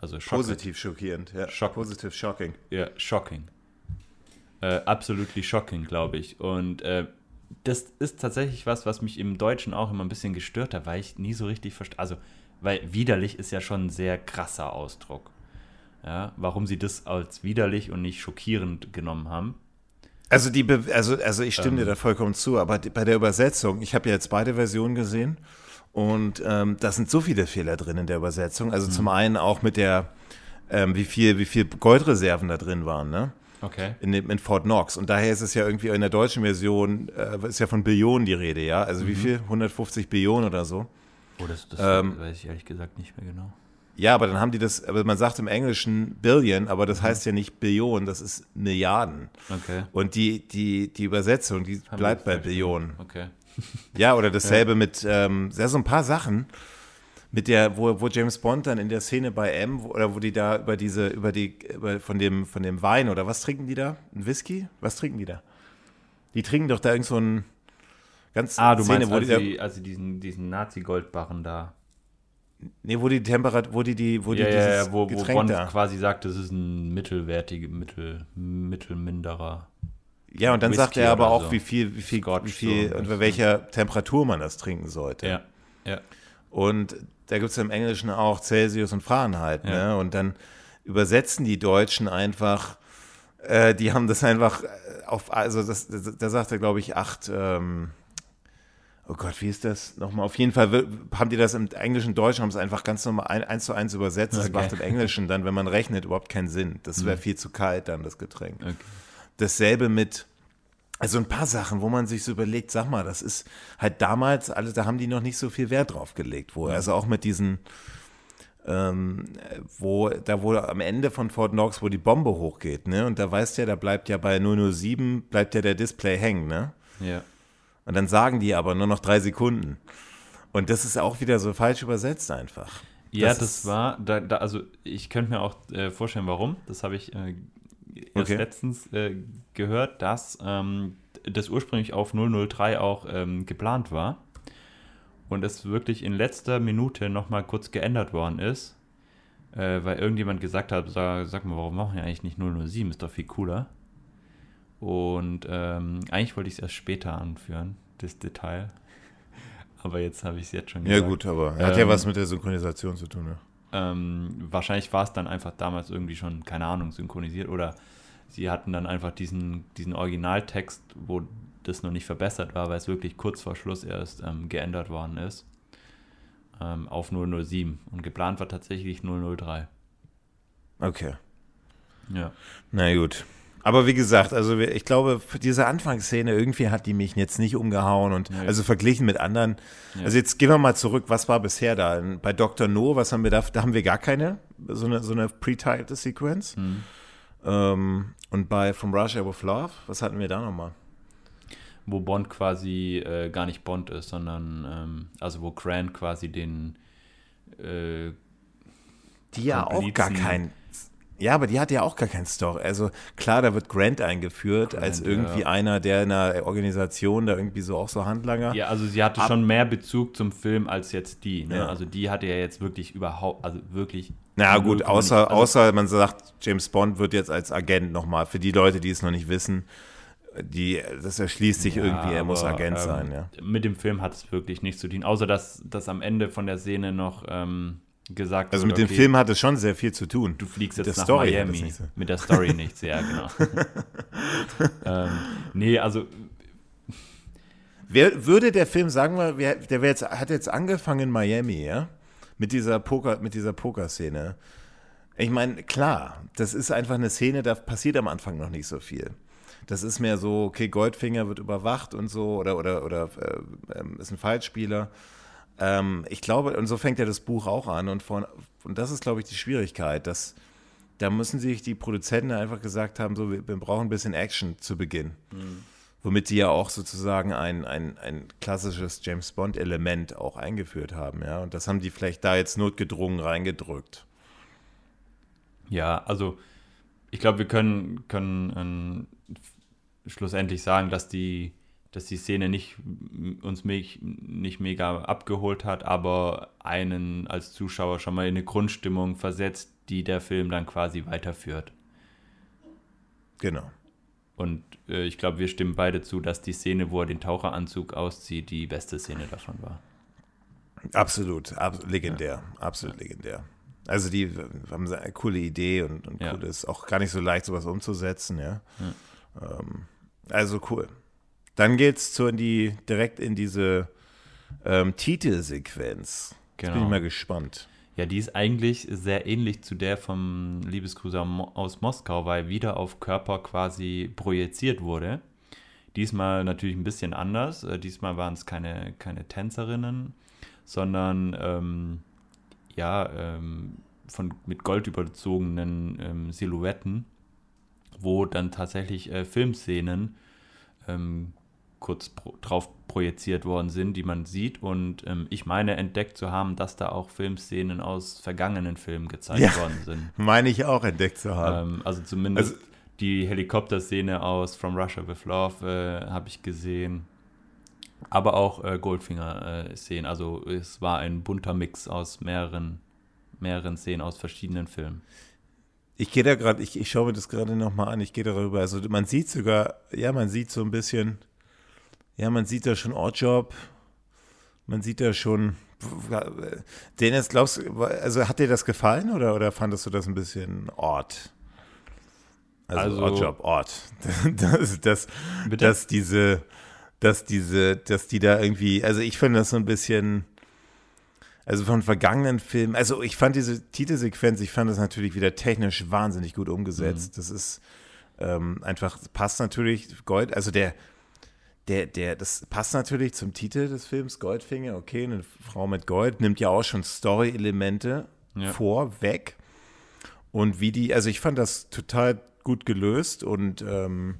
Also. Positiv schockierend, ja. Shock. Positiv shocking. Ja, shocking. Äh, absolutely shocking, glaube ich. Und äh, das ist tatsächlich was, was mich im Deutschen auch immer ein bisschen gestört hat, weil ich nie so richtig verstehe. Also, weil widerlich ist ja schon ein sehr krasser Ausdruck. Ja, warum sie das als widerlich und nicht schockierend genommen haben. Also, die Be also, also ich stimme ähm, dir da vollkommen zu, aber bei der Übersetzung, ich habe ja jetzt beide Versionen gesehen und ähm, da sind so viele Fehler drin in der Übersetzung. Also mhm. zum einen auch mit der, ähm, wie viel, wie viel Goldreserven da drin waren, ne? Okay. In, in Fort Knox. Und daher ist es ja irgendwie in der deutschen Version, äh, ist ja von Billionen die Rede, ja? Also mhm. wie viel? 150 Billionen oder so. Oh, das, das ähm, weiß ich ehrlich gesagt nicht mehr genau. Ja, aber dann haben die das, aber man sagt im Englischen Billion, aber das mhm. heißt ja nicht Billionen, das ist Milliarden. Okay. Und die, die, die Übersetzung, die haben bleibt bei Billionen. Okay. Ja, oder dasselbe ja. mit, ähm, ja, so ein paar Sachen, mit der, wo, wo James Bond dann in der Szene bei M, wo, oder wo die da über diese, über die, über, von dem, von dem Wein oder was trinken die da? Ein Whisky? Was trinken die da? Die trinken doch da irgend so ein ganz Ah, du Szene, meinst, als, die, da, als sie diesen, diesen Nazi-Goldbarren da. Nee, wo die Temperatur, wo die, die, wo die ja, ja, wo, wo Bond da. quasi sagt, das ist ein mittelwertiger, mittel, mittelminderer. Ja, und dann Whisky sagt er aber auch, so. wie viel, wie viel, Scotch wie viel, so und bei welcher Temperatur man das trinken sollte. Ja, ja. Und da gibt es im Englischen auch Celsius und Fahrenheit, ja. ne? Und dann übersetzen die Deutschen einfach, äh, die haben das einfach auf, also das, da sagt er, glaube ich, acht, ähm, oh Gott, wie ist das nochmal? Auf jeden Fall haben die das im Englischen, Deutschen, haben es einfach ganz normal ein, eins zu eins übersetzt. Okay. Das macht im Englischen dann, wenn man rechnet, überhaupt keinen Sinn. Das wäre mhm. viel zu kalt dann, das Getränk. Okay. Dasselbe mit, also ein paar Sachen, wo man sich so überlegt, sag mal, das ist halt damals, alle, da haben die noch nicht so viel Wert drauf gelegt, wo, also auch mit diesen, ähm, wo, da wo am Ende von Fort Knox, wo die Bombe hochgeht, ne, und da weißt ja, da bleibt ja bei 007, bleibt ja der Display hängen, ne? Ja. Und dann sagen die aber nur noch drei Sekunden. Und das ist auch wieder so falsch übersetzt einfach. Ja, das, das war, da, da, also ich könnte mir auch äh, vorstellen, warum. Das habe ich äh, erst okay. letztens äh, gehört, dass ähm, das ursprünglich auf 003 auch ähm, geplant war und es wirklich in letzter Minute nochmal kurz geändert worden ist, äh, weil irgendjemand gesagt hat, sag, sag, mal, warum machen wir eigentlich nicht 007, ist doch viel cooler. Und ähm, eigentlich wollte ich es erst später anführen, das Detail. aber jetzt habe ich es jetzt schon gesagt. Ja gut, aber hat ja ähm, was mit der Synchronisation zu tun, ja. Ähm, wahrscheinlich war es dann einfach damals irgendwie schon, keine Ahnung, synchronisiert oder sie hatten dann einfach diesen, diesen Originaltext, wo das noch nicht verbessert war, weil es wirklich kurz vor Schluss erst ähm, geändert worden ist, ähm, auf 007. Und geplant war tatsächlich 003. Okay. Ja. Na gut. Aber wie gesagt, also ich glaube, diese Anfangsszene irgendwie hat die mich jetzt nicht umgehauen und ja, also verglichen mit anderen. Ja. Also jetzt gehen wir mal zurück, was war bisher da? Bei Dr. No, was haben wir da? Da haben wir gar keine, so eine, so eine pre-titlte Sequenz. Mhm. Ähm, und bei From Russia with Love, was hatten wir da nochmal? Wo Bond quasi äh, gar nicht Bond ist, sondern ähm, also wo Grant quasi den äh, die ja auch gar kein ja, aber die hat ja auch gar kein Story. Also klar, da wird Grant eingeführt Grant, als irgendwie ja. einer, der in einer Organisation da irgendwie so auch so Handlanger. Ja, also sie hatte Ab schon mehr Bezug zum Film als jetzt die. Ne? Ja. Also die hatte ja jetzt wirklich überhaupt, also wirklich. Na gut, außer, also, außer man sagt, James Bond wird jetzt als Agent nochmal, für die Leute, die es noch nicht wissen, die, das erschließt sich ja, irgendwie, er muss Agent ähm, sein, ja. Mit dem Film hat es wirklich nichts zu tun, außer dass, dass am Ende von der Szene noch ähm, gesagt Also mit okay, dem Film hat es schon sehr viel zu tun. Du fliegst jetzt nach Story Miami. So. Mit der Story nichts, ja, genau. ähm, nee, also. Wer, würde der Film, sagen wir, wer, der jetzt, hat jetzt angefangen in Miami, ja? Mit dieser Poker, mit dieser Pokerszene. Ich meine, klar, das ist einfach eine Szene, da passiert am Anfang noch nicht so viel. Das ist mehr so, okay, Goldfinger wird überwacht und so, oder, oder, oder äh, ist ein Falschspieler. Ähm, ich glaube, und so fängt ja das Buch auch an. Und, von, und das ist, glaube ich, die Schwierigkeit, dass da müssen sich die Produzenten einfach gesagt haben, so, wir, wir brauchen ein bisschen Action zu Beginn. Mhm. Womit sie ja auch sozusagen ein, ein, ein klassisches James Bond-Element auch eingeführt haben, ja. Und das haben die vielleicht da jetzt notgedrungen reingedrückt. Ja, also ich glaube, wir können, können schlussendlich sagen, dass die, dass die Szene nicht uns nicht mega abgeholt hat, aber einen als Zuschauer schon mal in eine Grundstimmung versetzt, die der Film dann quasi weiterführt. Genau. Und äh, ich glaube, wir stimmen beide zu, dass die Szene, wo er den Taucheranzug auszieht, die beste Szene davon war. Absolut, ab, legendär, ja. absolut ja. legendär. Also die haben eine coole Idee und, und ja. cool ist auch gar nicht so leicht, sowas umzusetzen, ja. Ähm, also cool. Dann geht's zu in die, direkt in diese ähm, Titelsequenz. Genau. Jetzt bin ich genau. mal gespannt. Ja, die ist eigentlich sehr ähnlich zu der vom Liebesgrüßer aus Moskau, weil wieder auf Körper quasi projiziert wurde. Diesmal natürlich ein bisschen anders. Äh, diesmal waren es keine, keine Tänzerinnen, sondern ähm, ja, ähm, von, mit Gold überzogenen ähm, Silhouetten, wo dann tatsächlich äh, Filmszenen ähm, kurz pro, drauf projiziert worden sind, die man sieht. Und ähm, ich meine entdeckt zu haben, dass da auch Filmszenen aus vergangenen Filmen gezeigt ja, worden sind. Meine ich auch entdeckt zu haben. Ähm, also zumindest also, die Helikopterszene aus From Russia with Love äh, habe ich gesehen. Aber auch äh, Goldfinger-Szenen. also es war ein bunter Mix aus mehreren, mehreren Szenen aus verschiedenen Filmen. Ich gehe da gerade, ich, ich schaue mir das gerade nochmal an, ich gehe darüber. Also man sieht sogar, ja, man sieht so ein bisschen ja, man sieht da schon Oddjob, man sieht da schon. Dennis, glaubst du, also hat dir das gefallen oder, oder fandest du das ein bisschen Ort? Also, also Oddjob, Ort. Das, das, dass diese, dass diese, dass die da irgendwie, also ich finde das so ein bisschen, also von vergangenen Filmen, also ich fand diese Titelsequenz, ich fand das natürlich wieder technisch wahnsinnig gut umgesetzt. Mhm. Das ist ähm, einfach, passt natürlich, Gold, also der, der, der, das passt natürlich zum Titel des Films, Goldfinger, okay, eine Frau mit Gold, nimmt ja auch schon Story-Elemente ja. vorweg. Und wie die, also ich fand das total gut gelöst und ähm,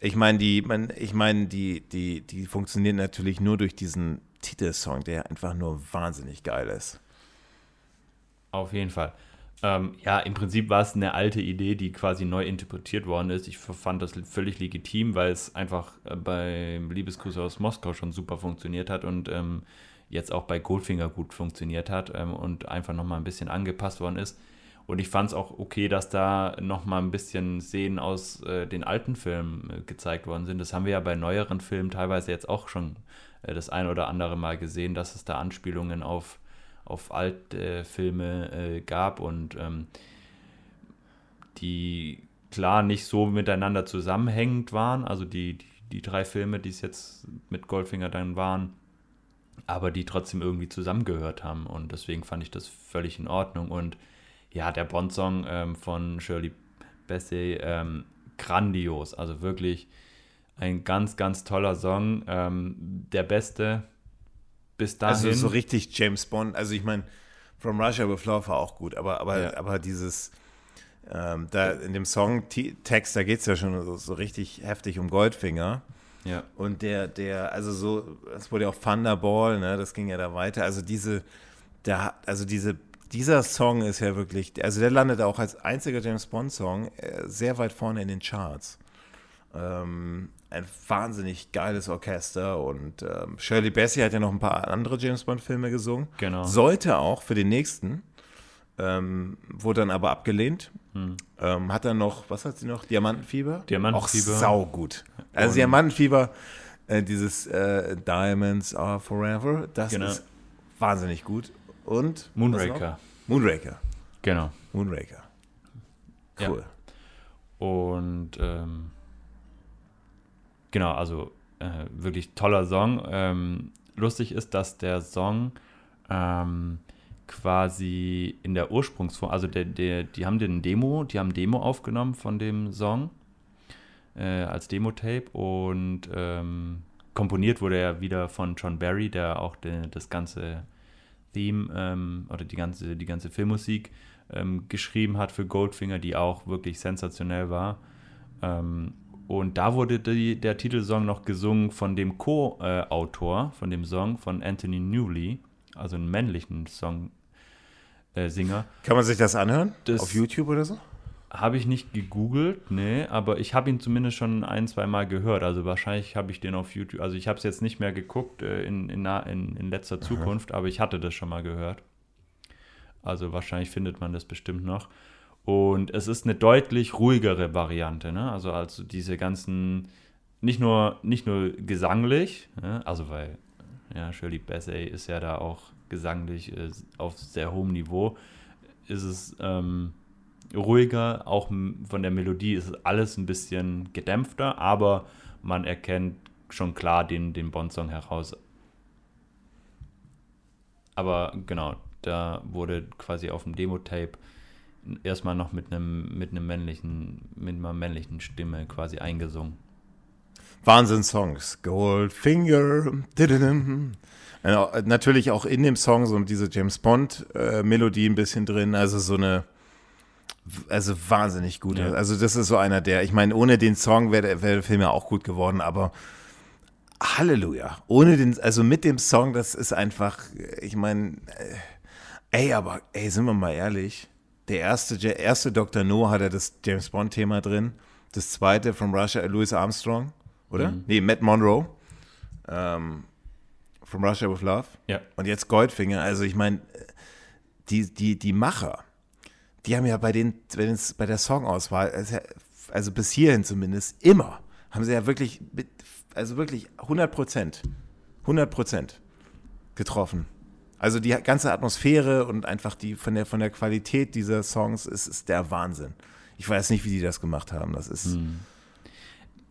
ich meine, die, man, ich meine, die, die, die funktionieren natürlich nur durch diesen Titelsong, der einfach nur wahnsinnig geil ist. Auf jeden Fall. Ähm, ja, im Prinzip war es eine alte Idee, die quasi neu interpretiert worden ist. Ich fand das völlig legitim, weil es einfach äh, beim Liebesgruß aus Moskau schon super funktioniert hat und ähm, jetzt auch bei Goldfinger gut funktioniert hat ähm, und einfach nochmal ein bisschen angepasst worden ist. Und ich fand es auch okay, dass da nochmal ein bisschen Szenen aus äh, den alten Filmen äh, gezeigt worden sind. Das haben wir ja bei neueren Filmen teilweise jetzt auch schon äh, das ein oder andere Mal gesehen, dass es da Anspielungen auf auf alte Filme äh, gab und ähm, die klar nicht so miteinander zusammenhängend waren, also die, die, die drei Filme, die es jetzt mit Goldfinger dann waren, aber die trotzdem irgendwie zusammengehört haben und deswegen fand ich das völlig in Ordnung und ja, der Bond-Song ähm, von Shirley Bassey, ähm, grandios, also wirklich ein ganz, ganz toller Song, ähm, der beste, bis dahin. Also so richtig James Bond. Also ich meine, From Russia with Love war auch gut, aber, aber, ja. aber dieses, ähm, da in dem Songtext, da geht es ja schon so, so, richtig heftig um Goldfinger. Ja. Und der, der, also so, es wurde ja auch Thunderball, ne, das ging ja da weiter. Also diese, der, also diese, dieser Song ist ja wirklich, also der landet auch als einziger James Bond-Song äh, sehr weit vorne in den Charts. Ähm, ein wahnsinnig geiles Orchester und ähm, Shirley Bassey hat ja noch ein paar andere James Bond-Filme gesungen. Genau. Sollte auch für den nächsten, ähm, wurde dann aber abgelehnt. Hm. Ähm, hat dann noch, was hat sie noch? Diamantenfieber? Diamantenfieber. Auch saugut. Also und Diamantenfieber, äh, dieses äh, Diamonds are forever, das genau. ist wahnsinnig gut. Und Moonraker. Moonraker. Genau. Moonraker. Cool. Ja. Und ähm, Genau, also äh, wirklich toller Song. Ähm, lustig ist, dass der Song ähm, quasi in der Ursprungsform, also der, der, die haben den Demo, die haben Demo aufgenommen von dem Song äh, als Demo-Tape und ähm, komponiert wurde er wieder von John Barry, der auch de, das ganze Theme ähm, oder die ganze, die ganze Filmmusik ähm, geschrieben hat für Goldfinger, die auch wirklich sensationell war. Ähm, und da wurde die, der Titelsong noch gesungen von dem Co-Autor von dem Song, von Anthony Newley, also einen männlichen Song. Äh, Singer. Kann man sich das anhören? Das, Auf YouTube oder so? Habe ich nicht gegoogelt, nee, aber ich habe ihn zumindest schon ein, zwei Mal gehört. Also wahrscheinlich habe ich den auf YouTube. Also ich habe es jetzt nicht mehr geguckt äh, in, in, in, in letzter Zukunft, aber ich hatte das schon mal gehört. Also wahrscheinlich findet man das bestimmt noch. Und es ist eine deutlich ruhigere Variante, ne? Also also diese ganzen, nicht nur, nicht nur gesanglich, ne? also weil ja, Shirley Bassey ist ja da auch gesanglich äh, auf sehr hohem Niveau, ist es ähm, ruhiger, auch von der Melodie ist alles ein bisschen gedämpfter, aber man erkennt schon klar den, den Bond-Song heraus. Aber genau, da wurde quasi auf dem Demo-Tape erstmal noch mit einem mit einem männlichen mit einer männlichen Stimme quasi eingesungen. Wahnsinn-Songs. Goldfinger. Äh, natürlich auch in dem Song so diese James Bond-Melodie ein bisschen drin. Also so eine, also wahnsinnig gut. Ja. Also das ist so einer der, ich meine, ohne den Song wäre der, wär der Film ja auch gut geworden, aber Halleluja. Ohne den, also mit dem Song, das ist einfach, ich meine, äh, ey, aber, ey, sind wir mal ehrlich, der erste, der erste Dr. No hatte das James Bond-Thema drin. Das zweite von Russia, Louis Armstrong, oder? Mhm. Nee, Matt Monroe. Ähm, From Russia with Love. Ja. Und jetzt Goldfinger. Also ich meine, die, die, die Macher, die haben ja bei, den, bei der Songauswahl, also, also bis hierhin zumindest, immer, haben sie ja wirklich, also wirklich 100 Prozent, 100 Prozent getroffen. Also die ganze Atmosphäre und einfach die von der, von der Qualität dieser Songs ist, ist der Wahnsinn. Ich weiß nicht, wie die das gemacht haben. Das ist. Hm.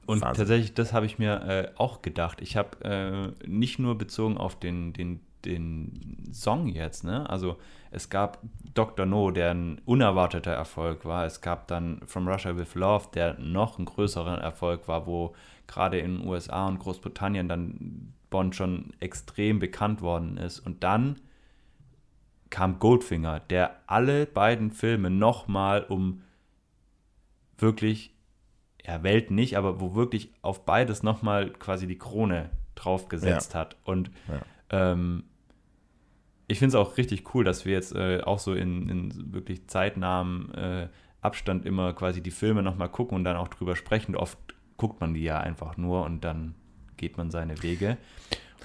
Und Wahnsinn. tatsächlich, das habe ich mir äh, auch gedacht. Ich habe äh, nicht nur bezogen auf den, den, den Song jetzt, ne? Also es gab Dr. No, der ein unerwarteter Erfolg war. Es gab dann From Russia with Love, der noch ein größerer Erfolg war, wo gerade in den USA und Großbritannien dann Bond schon extrem bekannt worden ist. Und dann kam Goldfinger, der alle beiden Filme nochmal um wirklich, ja, Welt nicht, aber wo wirklich auf beides nochmal quasi die Krone draufgesetzt ja. hat. Und ja. ähm, ich finde es auch richtig cool, dass wir jetzt äh, auch so in, in wirklich zeitnahem äh, Abstand immer quasi die Filme nochmal gucken und dann auch drüber sprechen. Oft guckt man die ja einfach nur und dann geht man seine Wege.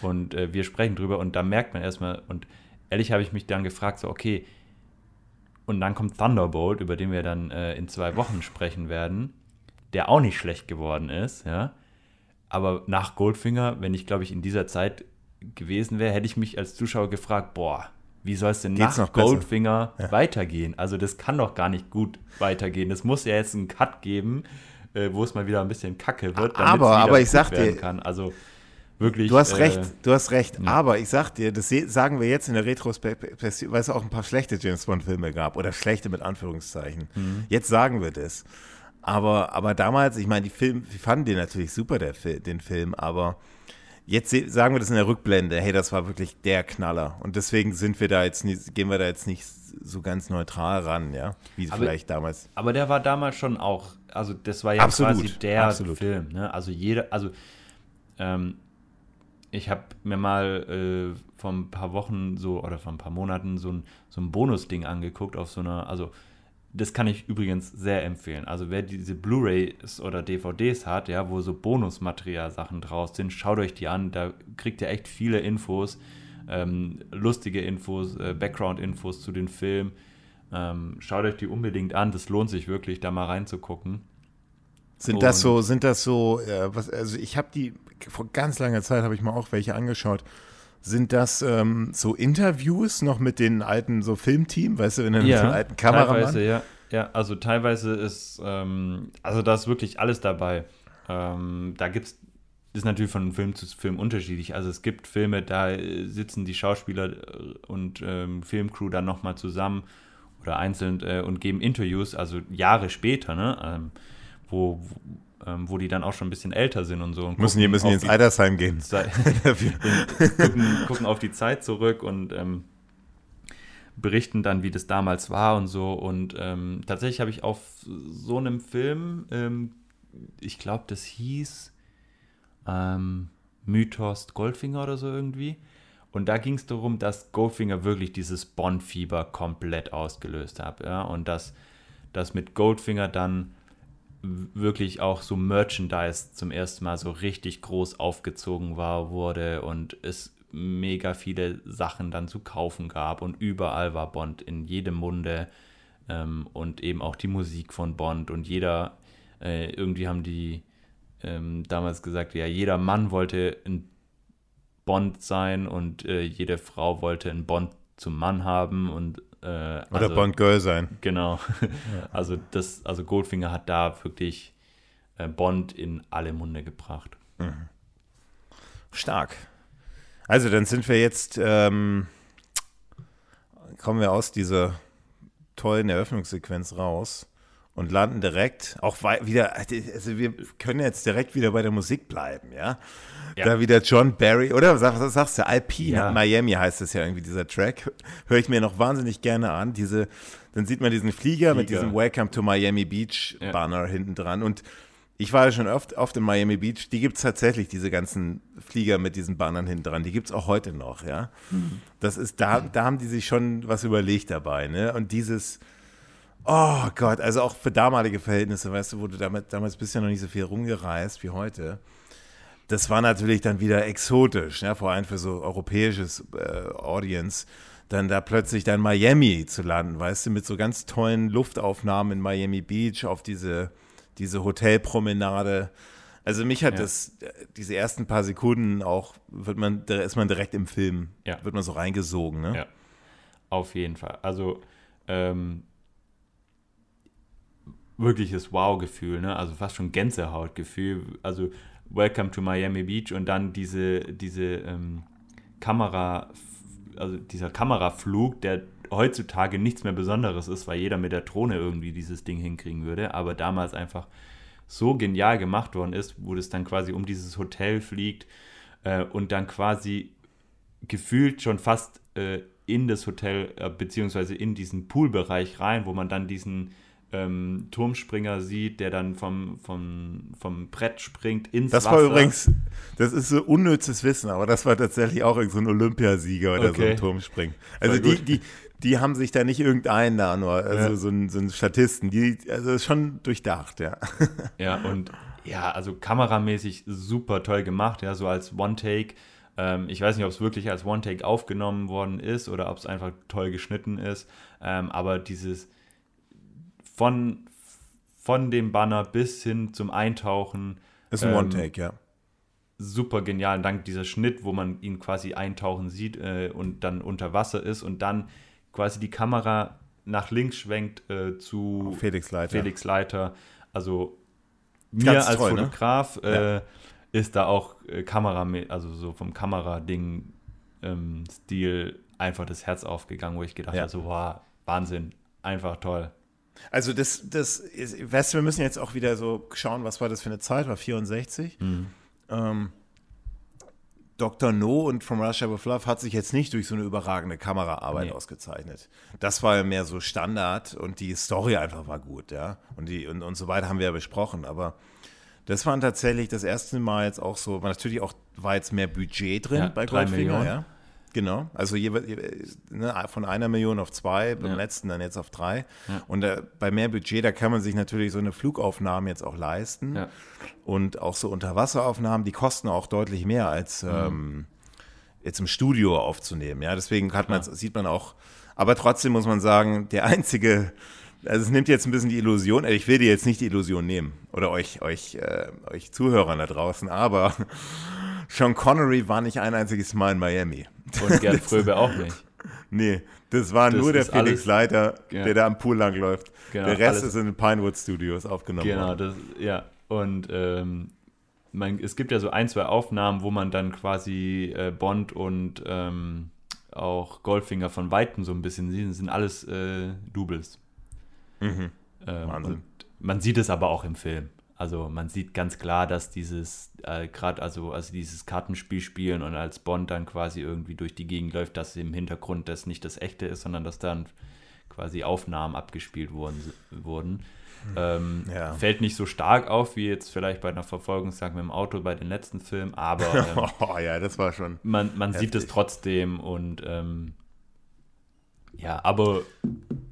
Und äh, wir sprechen drüber und da merkt man erstmal, und ehrlich habe ich mich dann gefragt, so, okay, und dann kommt Thunderbolt, über den wir dann äh, in zwei Wochen sprechen werden, der auch nicht schlecht geworden ist, ja. Aber nach Goldfinger, wenn ich, glaube ich, in dieser Zeit gewesen wäre, hätte ich mich als Zuschauer gefragt, boah, wie soll es denn Geht's nach Goldfinger ja. weitergehen? Also das kann doch gar nicht gut weitergehen. Es muss ja jetzt einen Cut geben, äh, wo es mal wieder ein bisschen kacke wird, damit aber, aber ich sag dir, kann. Also wirklich. Du hast äh, recht, du hast recht. Ja. Aber ich sag dir, das sagen wir jetzt in der Retrospektive, weil es auch ein paar schlechte James Bond-Filme gab oder schlechte mit Anführungszeichen. Mhm. Jetzt sagen wir das. Aber, aber damals, ich meine, die Film, wir fanden den natürlich super, der, den Film, aber jetzt sagen wir das in der Rückblende, hey, das war wirklich der Knaller. Und deswegen sind wir da jetzt nicht, gehen wir da jetzt nicht so ganz neutral ran, ja, wie aber, vielleicht damals. Aber der war damals schon auch, also das war ja absolut, quasi der absolut. Film, ne? Also jeder, also ähm, ich habe mir mal äh, vor ein paar Wochen so oder vor ein paar Monaten so ein, so ein Bonus-Ding angeguckt auf so einer, also das kann ich übrigens sehr empfehlen. Also wer diese Blu-rays oder DVDs hat, ja, wo so Bonusmaterial-Sachen draus sind, schaut euch die an. Da kriegt ihr echt viele Infos, ähm, lustige Infos, äh, Background-Infos zu den Filmen. Ähm, schaut euch die unbedingt an. Das lohnt sich wirklich, da mal reinzugucken. Sind das so, sind das so, äh, was, also ich habe die, vor ganz langer Zeit habe ich mal auch welche angeschaut. Sind das ähm, so Interviews noch mit den alten so Filmteam, weißt du, ja, mit den alten Kameramann? Teilweise, ja. Ja, also teilweise ist, ähm, also da ist wirklich alles dabei. Ähm, da gibt es, ist natürlich von Film zu Film unterschiedlich. Also es gibt Filme, da äh, sitzen die Schauspieler äh, und ähm, Filmcrew dann nochmal zusammen oder einzeln äh, und geben Interviews, also Jahre später, ne? Ähm, wo, ähm, wo die dann auch schon ein bisschen älter sind und so. Und müssen die müssen die ins Altersheim gehen. gucken, gucken, auf die Zeit zurück und ähm, berichten dann, wie das damals war und so. Und ähm, tatsächlich habe ich auf so einem Film, ich glaube, das hieß ähm, Mythos Goldfinger oder so irgendwie. Und da ging es darum, dass Goldfinger wirklich dieses Bond-Fieber komplett ausgelöst hat. Ja? Und dass dass mit Goldfinger dann wirklich auch so Merchandise zum ersten Mal so richtig groß aufgezogen war, wurde und es mega viele Sachen dann zu kaufen gab und überall war Bond in jedem Munde ähm, und eben auch die Musik von Bond und jeder, äh, irgendwie haben die ähm, damals gesagt, ja, jeder Mann wollte ein Bond sein und äh, jede Frau wollte ein Bond zum Mann haben und äh, Oder also, Bond Girl sein. Genau. Ja. Also das, also Goldfinger hat da wirklich äh, Bond in alle Munde gebracht. Mhm. Stark. Also dann sind wir jetzt, ähm, kommen wir aus dieser tollen Eröffnungssequenz raus und landen direkt auch wieder, also wir können jetzt direkt wieder bei der Musik bleiben, ja. ja. Da wieder John Barry, oder was, was sagst du, Alpine, ja. Miami heißt es ja irgendwie, dieser Track, höre ich mir noch wahnsinnig gerne an, diese, dann sieht man diesen Flieger, Flieger. mit diesem Welcome to Miami Beach Banner ja. hinten dran und ich war ja schon oft, oft in Miami Beach, die gibt es tatsächlich, diese ganzen Flieger mit diesen Bannern hinten dran, die gibt es auch heute noch, ja. Mhm. Das ist, da, da haben die sich schon was überlegt dabei, ne, und dieses, Oh Gott, also auch für damalige Verhältnisse, weißt du, wurde damit, damals bist ja noch nicht so viel rumgereist wie heute. Das war natürlich dann wieder exotisch, ja, vor allem für so europäisches äh, Audience, dann da plötzlich dann Miami zu landen, weißt du, mit so ganz tollen Luftaufnahmen in Miami Beach auf diese, diese Hotelpromenade. Also mich hat ja. das, diese ersten paar Sekunden auch, wird man, da ist man direkt im Film, ja. wird man so reingesogen, ne? Ja, auf jeden Fall. Also ähm, wirkliches Wow-Gefühl, ne? also fast schon Gänsehautgefühl. Also Welcome to Miami Beach und dann diese, diese ähm, Kamera, also dieser Kameraflug, der heutzutage nichts mehr Besonderes ist, weil jeder mit der Drohne irgendwie dieses Ding hinkriegen würde, aber damals einfach so genial gemacht worden ist, wo es dann quasi um dieses Hotel fliegt äh, und dann quasi gefühlt schon fast äh, in das Hotel äh, beziehungsweise in diesen Poolbereich rein, wo man dann diesen ähm, Turmspringer sieht, der dann vom, vom, vom Brett springt ins das Wasser. Das war übrigens, das ist so unnützes Wissen, aber das war tatsächlich auch so ein Olympiasieger oder okay. so ein Turmspringen. Also die, die, die haben sich da nicht irgendeinen da nur, also ja. so, ein, so ein Statisten, die, also ist schon durchdacht, ja. Ja, und ja, also kameramäßig super toll gemacht, ja, so als One-Take. Ähm, ich weiß nicht, ob es wirklich als One-Take aufgenommen worden ist oder ob es einfach toll geschnitten ist, ähm, aber dieses von, von dem Banner bis hin zum Eintauchen. Das ist ein ähm, One-Take, ja. Super genial. Dank dieser Schnitt, wo man ihn quasi eintauchen sieht äh, und dann unter Wasser ist und dann quasi die Kamera nach links schwenkt äh, zu Felix Leiter. Felix Leiter. Also mir Ganz als toll, ne? Fotograf ne? äh, ja. ist da auch äh, Kamera, also so vom Kamerading ähm, Stil einfach das Herz aufgegangen, wo ich gedacht ja. habe, so wow, Wahnsinn, einfach toll. Also das, das ist, weißt du, wir müssen jetzt auch wieder so schauen, was war das für eine Zeit, war 64. Mhm. Ähm, Dr. No und From Russia with Love hat sich jetzt nicht durch so eine überragende Kameraarbeit nee. ausgezeichnet. Das war ja mehr so Standard und die Story einfach war gut, ja. Und, die, und, und so weiter haben wir ja besprochen, aber das waren tatsächlich das erste Mal jetzt auch so, natürlich auch war jetzt mehr Budget drin ja, bei Goldfinger, ja. Genau, also je, ne, von einer Million auf zwei, beim ja. letzten dann jetzt auf drei. Ja. Und äh, bei mehr Budget, da kann man sich natürlich so eine Flugaufnahme jetzt auch leisten. Ja. Und auch so Unterwasseraufnahmen, die kosten auch deutlich mehr als mhm. ähm, jetzt im Studio aufzunehmen. Ja, deswegen hat man, sieht man auch, aber trotzdem muss man sagen, der einzige, also es nimmt jetzt ein bisschen die Illusion, also ich will dir jetzt nicht die Illusion nehmen oder euch, euch, äh, euch Zuhörern da draußen, aber Sean Connery war nicht ein einziges Mal in Miami. Und Gerd Fröbe auch nicht. Nee, das war das nur der Felix Leiter, ja. der da am Pool langläuft. Genau, der Rest ist in den Pinewood Studios aufgenommen genau, worden. Genau, das, ja. Und ähm, man, es gibt ja so ein, zwei Aufnahmen, wo man dann quasi äh, Bond und ähm, auch Goldfinger von Weitem so ein bisschen sieht. Das sind alles äh, Doubles. Mhm. Ähm, Wahnsinn. man sieht es aber auch im Film. Also man sieht ganz klar, dass dieses äh, gerade also also dieses Kartenspiel spielen und als Bond dann quasi irgendwie durch die Gegend läuft, dass im Hintergrund das nicht das echte ist, sondern dass dann quasi Aufnahmen abgespielt wurden. wurden. Ähm, ja. Fällt nicht so stark auf wie jetzt vielleicht bei einer Verfolgungsjagd mit dem Auto bei den letzten Filmen, aber ähm, oh, ja, das war schon. Man, man sieht es trotzdem und ähm, ja, aber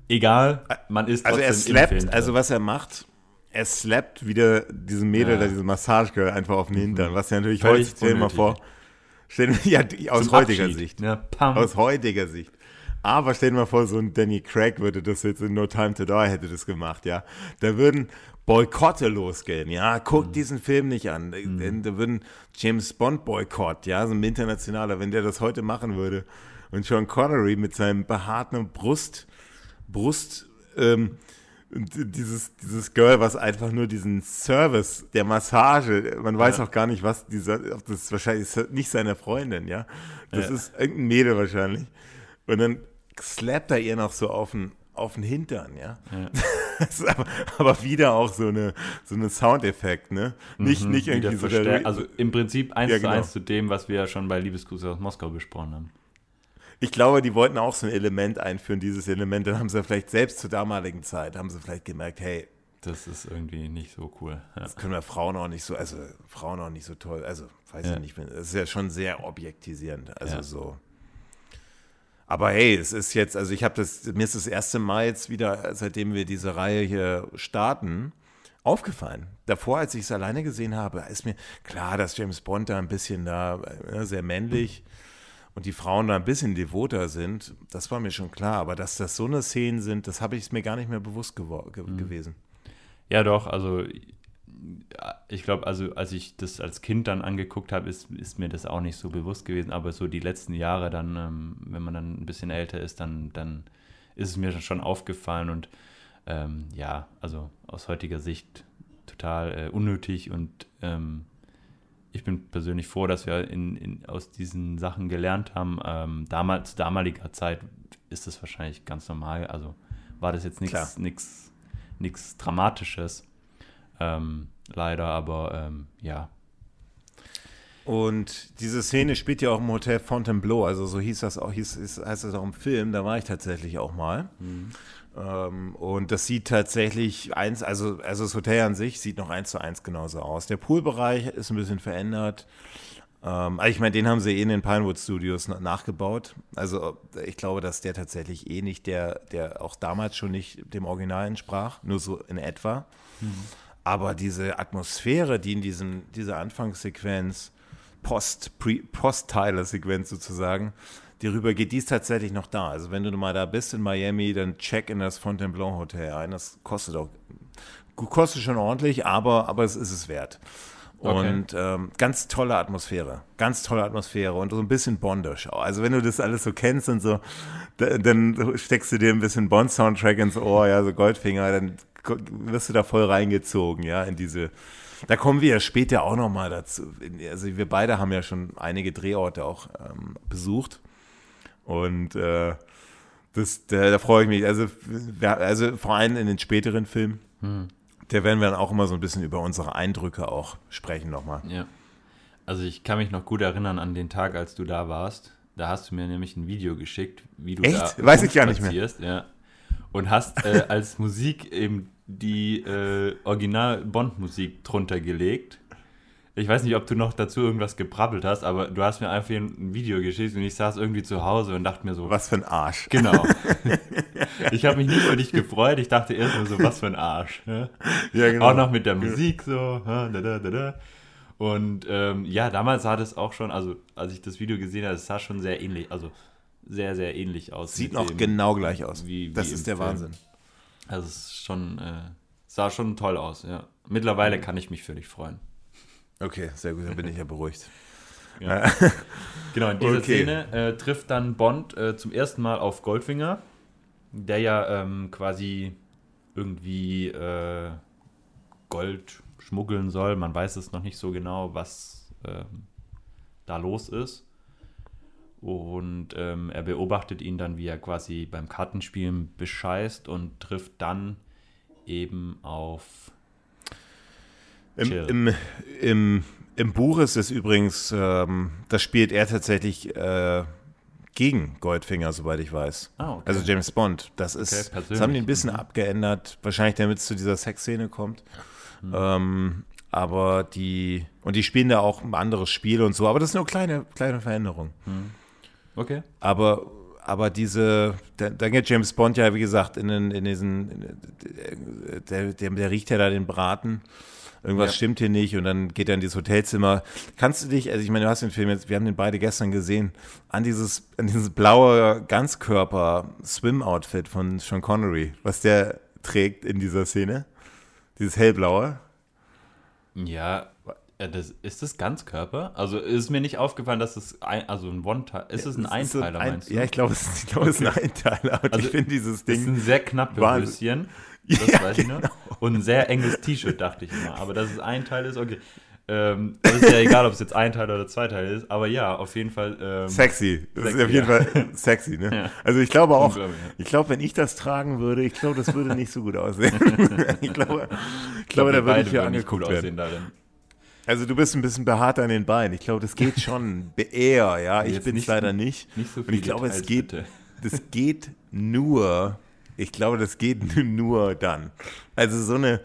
egal, man ist Also er im Film slappt, also was er macht, er slappt wieder diesen Mädel, Ja. da diese Massagegirl einfach auf den Hintern, was ja natürlich Völlig heute, stell dir mal vor, stell ja, aus Zum heutiger Abschied. Sicht. Ja, pam. Aus heutiger Sicht. Aber stell dir mal vor, so ein Danny Craig würde das jetzt in No Time to Die hätte das gemacht, ja. Da würden Boykotte losgehen, ja. Guck Mhm. diesen Film nicht an. Denn da würden James Bond Boykott, ja, so ein internationaler, wenn der das heute machen würde. Und Sean Connery mit seinem behaarten Brust, Brust, ähm, und dieses, dieses Girl, was einfach nur diesen Service der Massage, man weiß Ja. auch gar nicht, was dieser, ob das ist wahrscheinlich ist nicht seine Freundin, ja. Das Ja. ist irgendein Mädel wahrscheinlich. Und dann slappt er ihr noch so auf den, auf den Hintern, ja. Ja. Aber, aber wieder auch so eine, so eine Soundeffekt, ne? Nicht, nicht Mhm. Wieder irgendwie so der, Also im Prinzip eins Ja, zu genau. eins zu dem, was wir ja schon bei Liebesgrüße aus Moskau besprochen haben. Ich glaube, die wollten auch so ein Element einführen, dieses Element. Dann haben sie vielleicht selbst zur damaligen Zeit, haben sie vielleicht gemerkt, hey, Das ist irgendwie nicht so cool. Ja. das können wir Frauen auch nicht so, also Frauen auch nicht so toll, also weiß Ja. ich nicht, es ist ja schon sehr objektisierend, also Ja. so. Aber hey, es ist jetzt, also ich habe das, mir ist das erste Mal jetzt wieder, seitdem wir diese Reihe hier starten, aufgefallen. Davor, als ich es alleine gesehen habe, ist mir klar, dass James Bond da ein bisschen da, äh, sehr männlich und die Frauen da ein bisschen devoter sind, das war mir schon klar. Aber dass das so eine Szenen sind, das habe ich mir gar nicht mehr bewusst ge Mhm. gewesen. Ja, doch, also ja, ich glaube, also als ich das als Kind dann angeguckt habe, ist, ist mir das auch nicht so bewusst gewesen, aber so die letzten Jahre dann, ähm, wenn man dann ein bisschen älter ist, dann, dann ist es mir schon aufgefallen und ähm, ja, also aus heutiger Sicht total äh, unnötig und ähm, ich bin persönlich froh, dass wir in, in, aus diesen Sachen gelernt haben. Ähm, damals, zu damaliger Zeit ist das wahrscheinlich ganz normal, also war das jetzt nichts Dramatisches. Ähm, leider, aber ähm, ja. Und diese Szene spielt ja auch im Hotel Fontainebleau, also so hieß das auch, hieß, hieß, heißt das auch im Film, da war ich tatsächlich auch mal. Ähm, und das sieht tatsächlich eins, also, also das Hotel an sich sieht noch eins zu eins genauso aus. Der Poolbereich ist ein bisschen verändert. Ähm, also ich meine, den haben sie eh in den Pinewood Studios na- nachgebaut. Also ich glaube, dass der tatsächlich eh nicht der, der auch damals schon nicht dem Original entsprach, nur so in etwa. Aber diese Atmosphäre, die in diesem, dieser Anfangssequenz, Post-Tyler-Sequenz sozusagen, die rübergeht, die ist tatsächlich noch da. Also wenn du mal da bist in Miami, dann check in das Fontainebleau Hotel ein. Das kostet auch, kostet schon ordentlich, aber, aber es ist es wert. Okay. Und ähm, ganz tolle Atmosphäre, ganz tolle Atmosphäre und so ein bisschen Bondisch. Also wenn du das alles so kennst und so, da, dann steckst du dir ein bisschen Bond-Soundtrack ins Ohr, ja, so Goldfinger, dann wirst du da voll reingezogen, ja, in diese. Da kommen wir ja später auch noch mal dazu. Also wir beide haben ja schon einige Drehorte auch ähm, besucht und äh, das, da, da freue ich mich. Also, also vor allem in den späteren Filmen. Da werden wir dann auch immer so ein bisschen über unsere Eindrücke auch sprechen nochmal. Ja. Also ich kann mich noch gut erinnern an den Tag, als du da warst. Da hast du mir nämlich ein Video geschickt, wie du Echt? da Weiß ich gar nicht mehr. Ja. Und hast äh, als Musik eben die äh, Original-Bond-Musik drunter gelegt. Ich weiß nicht, ob du noch dazu irgendwas gebrabbelt hast, aber du hast mir einfach ein Video geschickt und ich saß irgendwie zu Hause und dachte mir so, Was für ein Arsch. Genau. ich habe mich nicht für dich gefreut. Ich dachte erst nur so, was für ein Arsch. Ja? Ja, genau. Auch noch mit der Musik so. Da, da, da. Und ähm, ja, damals sah das auch schon, also als ich das Video gesehen habe, es sah schon sehr ähnlich, also sehr, sehr ähnlich aus. Sieht noch dem- genau gleich aus. wie- wie das ist der Film. Wahnsinn. Also es ist schon, äh, sah schon toll aus, ja. Mittlerweile kann ich mich für dich freuen. Okay, sehr gut, dann bin ich ja beruhigt. Genau, in dieser Okay. Szene äh, trifft dann Bond äh, zum ersten Mal auf Goldfinger, der ja ähm, quasi irgendwie äh, Gold schmuggeln soll. Man weiß es noch nicht so genau, was ähm, da los ist. Und ähm, er beobachtet ihn dann, wie er quasi beim Kartenspielen bescheißt und trifft dann eben auf Im, im, im, Im Buch ist es übrigens, ähm, das spielt er tatsächlich äh, gegen Goldfinger, soweit ich weiß. Ah, okay. Also James Bond. Das ist, Okay, das haben die ein bisschen mhm. abgeändert, wahrscheinlich damit es zu dieser Sexszene kommt. Mhm. Ähm, aber die, und die spielen da auch ein anderes Spiel und so, aber das ist nur kleine, kleine Veränderung. Okay. Aber aber diese, dann geht James Bond ja, wie gesagt, in, den, in diesen, der, der, der riecht ja da den Braten. Irgendwas ja. stimmt hier nicht und dann geht er in dieses Hotelzimmer. Kannst du dich, also ich meine, du hast den Film jetzt, wir haben den beide gestern gesehen, an dieses, an dieses blaue Ganzkörper-Swim-Outfit von Sean Connery, was der trägt in dieser Szene. Dieses hellblaue. Ja, das, ist das Ganzkörper? Also ist mir nicht aufgefallen, dass es ein, also ein One-Teil, ist es ein Einteiler, ein, meinst du? Ja, ich glaube, es, ist, glaub, es ist ein Einteiler. also, ich finde dieses Ding. ist ein sehr knappes Höschen. Das ja, weiß genau. ich noch. Und ein sehr enges T-Shirt, dachte ich immer. Aber dass es ein Teil ist, okay. Ähm, das ist ja egal, ob es jetzt ein Teil oder zwei Teile ist, aber ja, auf jeden Fall. Ähm, sexy. Das sexy, ist auf jeden ja. Fall sexy, ne? Ja. Also ich glaube auch, ich glaube, wenn ich das tragen würde, ich glaube, das würde nicht so gut aussehen. ich glaube, ich glaube, da würde ich hier angeguckt werden. Also du bist ein bisschen behaart an den Beinen. Ich glaube, das geht schon eher, ja. Ich bin es leider nicht. Nicht so viel Und ich glaube, es geht, das geht nur, ich glaube, das geht nur dann. Also so eine,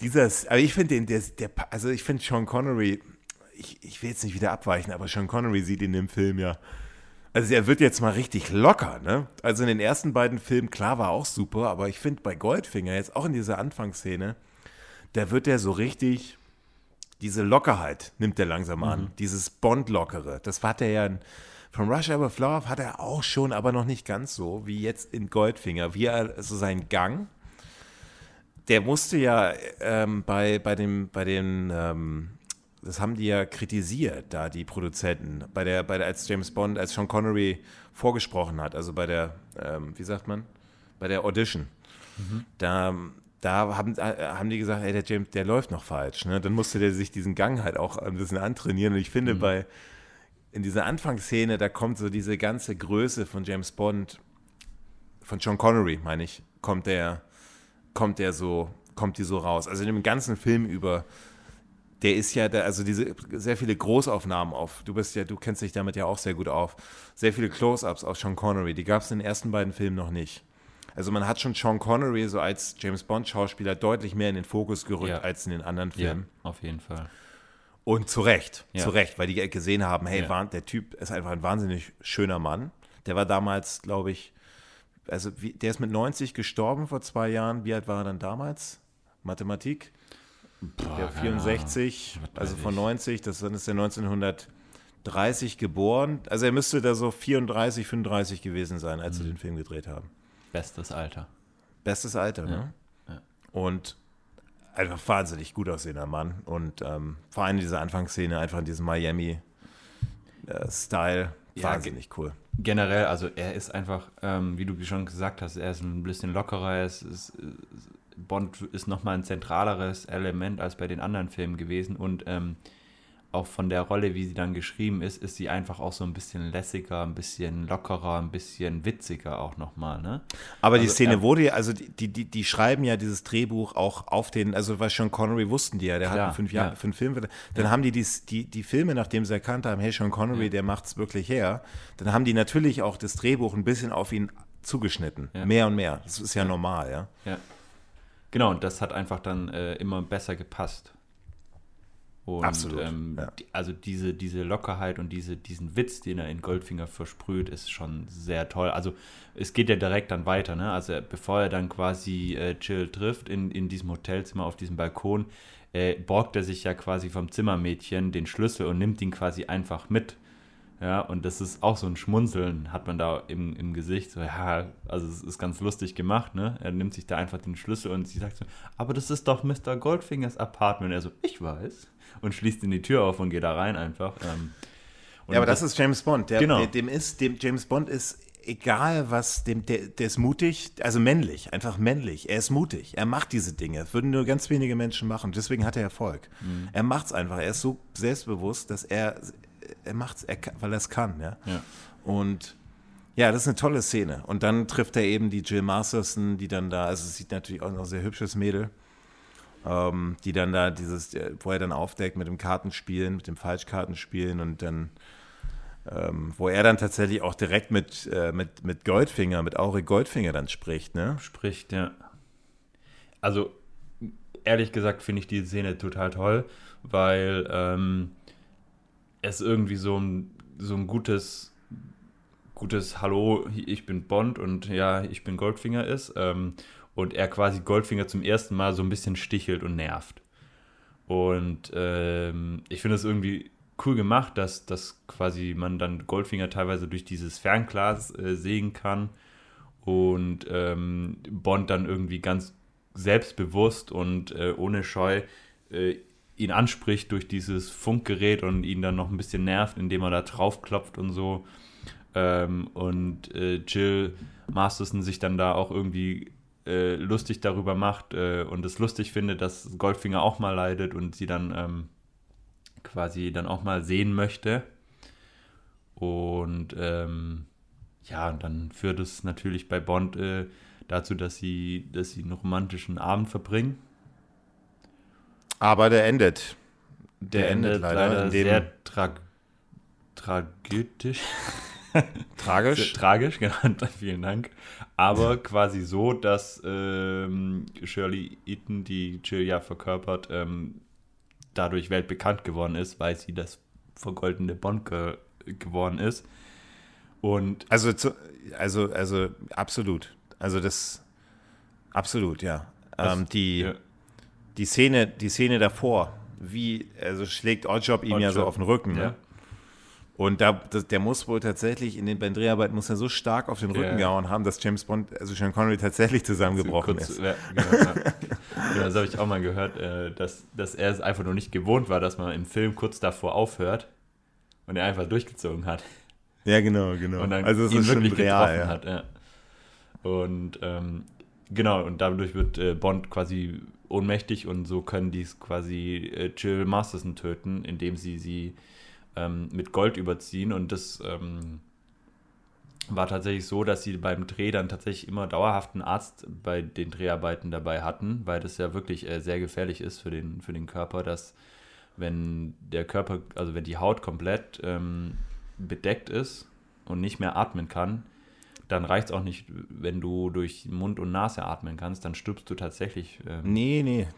dieser, aber ich finde den, der, der, also ich finde Sean Connery, ich, ich will jetzt nicht wieder abweichen, aber Sean Connery sieht in dem Film ja, also er wird jetzt mal richtig locker, ne? Also in den ersten beiden Filmen, klar, war auch super, aber ich finde bei Goldfinger, jetzt auch in dieser Anfangsszene, da wird er so richtig, diese Lockerheit nimmt er langsam an, mhm. dieses Bond-Lockere, das hat er ja in, From Russia with Love hat er auch schon, aber noch nicht ganz so, wie jetzt in Goldfinger, wie er so seinen Gang, der musste ja ähm, bei, bei dem, bei den, ähm, das haben die ja kritisiert, da die Produzenten, bei der, bei der, als James Bond, als Sean Connery vorgesprochen hat, also bei der, ähm, wie sagt man, bei der Audition. Mhm. Da, da haben, äh, haben die gesagt, ey, der James, der läuft noch falsch. Ne? Dann musste der sich diesen Gang halt auch ein bisschen antrainieren. Und ich finde, mhm. bei in dieser Anfangsszene, da kommt so diese ganze Größe von James Bond, von Sean Connery, meine ich, kommt der kommt der so, kommt die so raus. Also in dem ganzen Film über, der ist ja, da, also diese sehr viele Großaufnahmen auf. Du bist ja, du kennst dich damit ja auch sehr gut auf. Sehr viele Close-ups auf Sean Connery. Die gab es in den ersten beiden Filmen noch nicht. Also man hat schon Sean Connery so als James Bond Schauspieler deutlich mehr in den Fokus gerückt ja. als in den anderen Filmen. Ja, auf jeden Fall. Und zu Recht, ja. zu Recht, weil die gesehen haben, hey, ja. der Typ ist einfach ein wahnsinnig schöner Mann. Der war damals, glaube ich, also der ist mit 90 gestorben vor zwei Jahren. Wie alt war er dann damals? Mathematik? Boah, der 64, also von 90, das dann ist er 1930 geboren. Also er müsste da so 34, 35 gewesen sein, als mhm. sie den Film gedreht haben. Bestes Alter. Bestes Alter, ne? Ja. Und einfach wahnsinnig gut aussehender Mann. Und ähm, vor allem diese Anfangsszene, einfach in diesem Miami-Style, äh, wahnsinnig ja, cool generell, also er ist einfach, ähm, wie du schon gesagt hast, er ist ein bisschen lockerer, er ist, ist, Bond ist nochmal ein zentraleres Element als bei den anderen Filmen gewesen und ähm, auch von der Rolle, wie sie dann geschrieben ist, ist sie einfach auch so ein bisschen lässiger, ein bisschen lockerer, ein bisschen witziger auch nochmal, ne? Aber also, die Szene äh, wurde ja, also die, die, die schreiben ja dieses Drehbuch auch auf den, also was Sean Connery wussten die ja, der klar, hat fünf Jahre, ja. fünf Filme, dann ja. haben die, die die, die Filme, nachdem sie erkannt haben, hey, Sean Connery, ja. der macht's wirklich her, dann haben die natürlich auch das Drehbuch ein bisschen auf ihn zugeschnitten, mehr und mehr. Das ist ja normal, ja. Ja. Genau, und das hat einfach dann äh, immer besser gepasst. Und, Absolut. Ähm, ja. die, also diese, diese Lockerheit und diese, diesen Witz, den er in Goldfinger versprüht, ist schon sehr toll. Also es geht ja direkt dann weiter, ne? Also bevor er dann quasi äh, Jill trifft in, in diesem Hotelzimmer auf diesem Balkon, äh, borgt er sich ja quasi vom Zimmermädchen den Schlüssel und nimmt ihn quasi einfach mit. Ja, und das ist auch so ein Schmunzeln, hat man da im, im Gesicht. So, ja, also es ist ganz lustig gemacht, ne? Er nimmt sich da einfach den Schlüssel und sie sagt so, aber das ist doch Mr. Goldfingers Apartment. Er so, ich weiß und schließt ihn die Tür auf und geht da rein einfach. Ähm, ja, aber das, das, ist James Bond. Der, genau. Der, dem ist, dem James Bond ist egal was, dem, der, der ist mutig, also männlich, einfach männlich. Er ist mutig. Er macht diese Dinge. Das würden nur ganz wenige Menschen machen. Deswegen hat er Erfolg. Mhm. Er macht es einfach. Er ist so selbstbewusst, dass er, er macht es, weil er es kann. Ja? ja. Und ja, das ist eine tolle Szene. Und dann trifft er eben die Jill Masterson, die dann da, also es sieht natürlich auch noch sehr hübsches Mädel ähm, die dann da dieses, äh, wo er dann aufdeckt mit dem Kartenspielen, mit dem Falschkartenspielen und dann, ähm, wo er dann tatsächlich auch direkt mit, äh, mit, mit Goldfinger, mit Auri Goldfinger dann spricht, ne? Spricht, ja. Also, ehrlich gesagt finde ich die Szene total toll, weil ähm, es irgendwie so ein, so ein gutes gutes Hallo, ich bin Bond und ja, ich bin Goldfinger ist. Ähm, und er quasi Goldfinger zum ersten Mal so ein bisschen stichelt und nervt. Und ähm, ich finde es irgendwie cool gemacht, dass, dass quasi man dann Goldfinger teilweise durch dieses Fernglas äh, sehen kann und ähm, Bond dann irgendwie ganz selbstbewusst und äh, ohne Scheu äh, ihn anspricht durch dieses Funkgerät und ihn dann noch ein bisschen nervt, indem er da draufklopft und so. Ähm, und äh, Jill Masterson sich dann da auch irgendwie äh, lustig darüber macht äh, und es lustig findet, dass Goldfinger auch mal leidet und sie dann ähm, quasi dann auch mal sehen möchte. Und ähm, ja, und dann führt es natürlich bei Bond äh, dazu, dass sie, dass sie einen romantischen Abend verbringen. Aber der endet. Der, der endet, endet, leider, leider sehr tra tragödisch. Tragisch. Tragisch, genau, vielen Dank. Aber quasi so, dass ähm, Shirley Eaton, die Jill ja verkörpert, ähm, dadurch weltbekannt geworden ist, weil sie das vergoldene Bond ge geworden ist. Und also, zu, also, also absolut. Also das absolut, ja. Das, ähm, die, ja. die Szene, die Szene davor, wie, also schlägt Oddjob ihm Odd ja so auf den Rücken. Ja. Ne? Und da, das, der muss wohl tatsächlich in den beiden Dreharbeiten muss er so stark auf den Rücken ja. gehauen haben, dass James Bond, also Sean Connery tatsächlich zusammengebrochen kurz, ist. Ja, genau, ja. das habe ich auch mal gehört, äh, dass, dass er es einfach nur nicht gewohnt war, dass man im Film kurz davor aufhört und er einfach durchgezogen hat. Ja, genau, genau. Und dann also es ihn ist wirklich real, getroffen hat. Ja. Und ähm, genau, und dadurch wird äh, Bond quasi ohnmächtig und so können die quasi äh, Jill Masterson töten, indem sie sie ähm, mit Gold überziehen. Und das ähm, war tatsächlich so, dass sie beim Dreh dann tatsächlich immer dauerhaft einen Arzt bei den Dreharbeiten dabei hatten, weil das ja wirklich äh, sehr gefährlich ist für den, für den Körper, dass wenn der Körper, also wenn die Haut komplett ähm, bedeckt ist und nicht mehr atmen kann, dann reicht es auch nicht, wenn du durch Mund und Nase atmen kannst, dann stirbst du tatsächlich. Ähm nee, nee.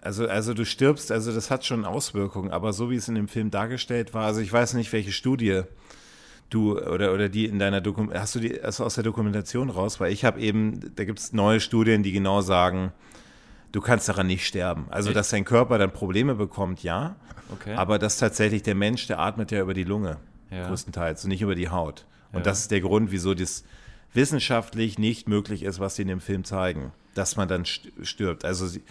Also, also du stirbst, also das hat schon Auswirkungen, aber so wie es in dem Film dargestellt war, also ich weiß nicht, welche Studie du oder, oder die in deiner Dokumentation, hast du die also aus der Dokumentation raus? Weil ich habe eben, da gibt es neue Studien, die genau sagen, du kannst daran nicht sterben. Also, dass dein Körper dann Probleme bekommt, ja. Okay. Aber dass tatsächlich der Mensch, der atmet ja über die Lunge, ja. größtenteils, und nicht über die Haut. Und ja. das ist der Grund, wieso das wissenschaftlich nicht möglich ist, was sie in dem Film zeigen, dass man dann stirbt. Also sie,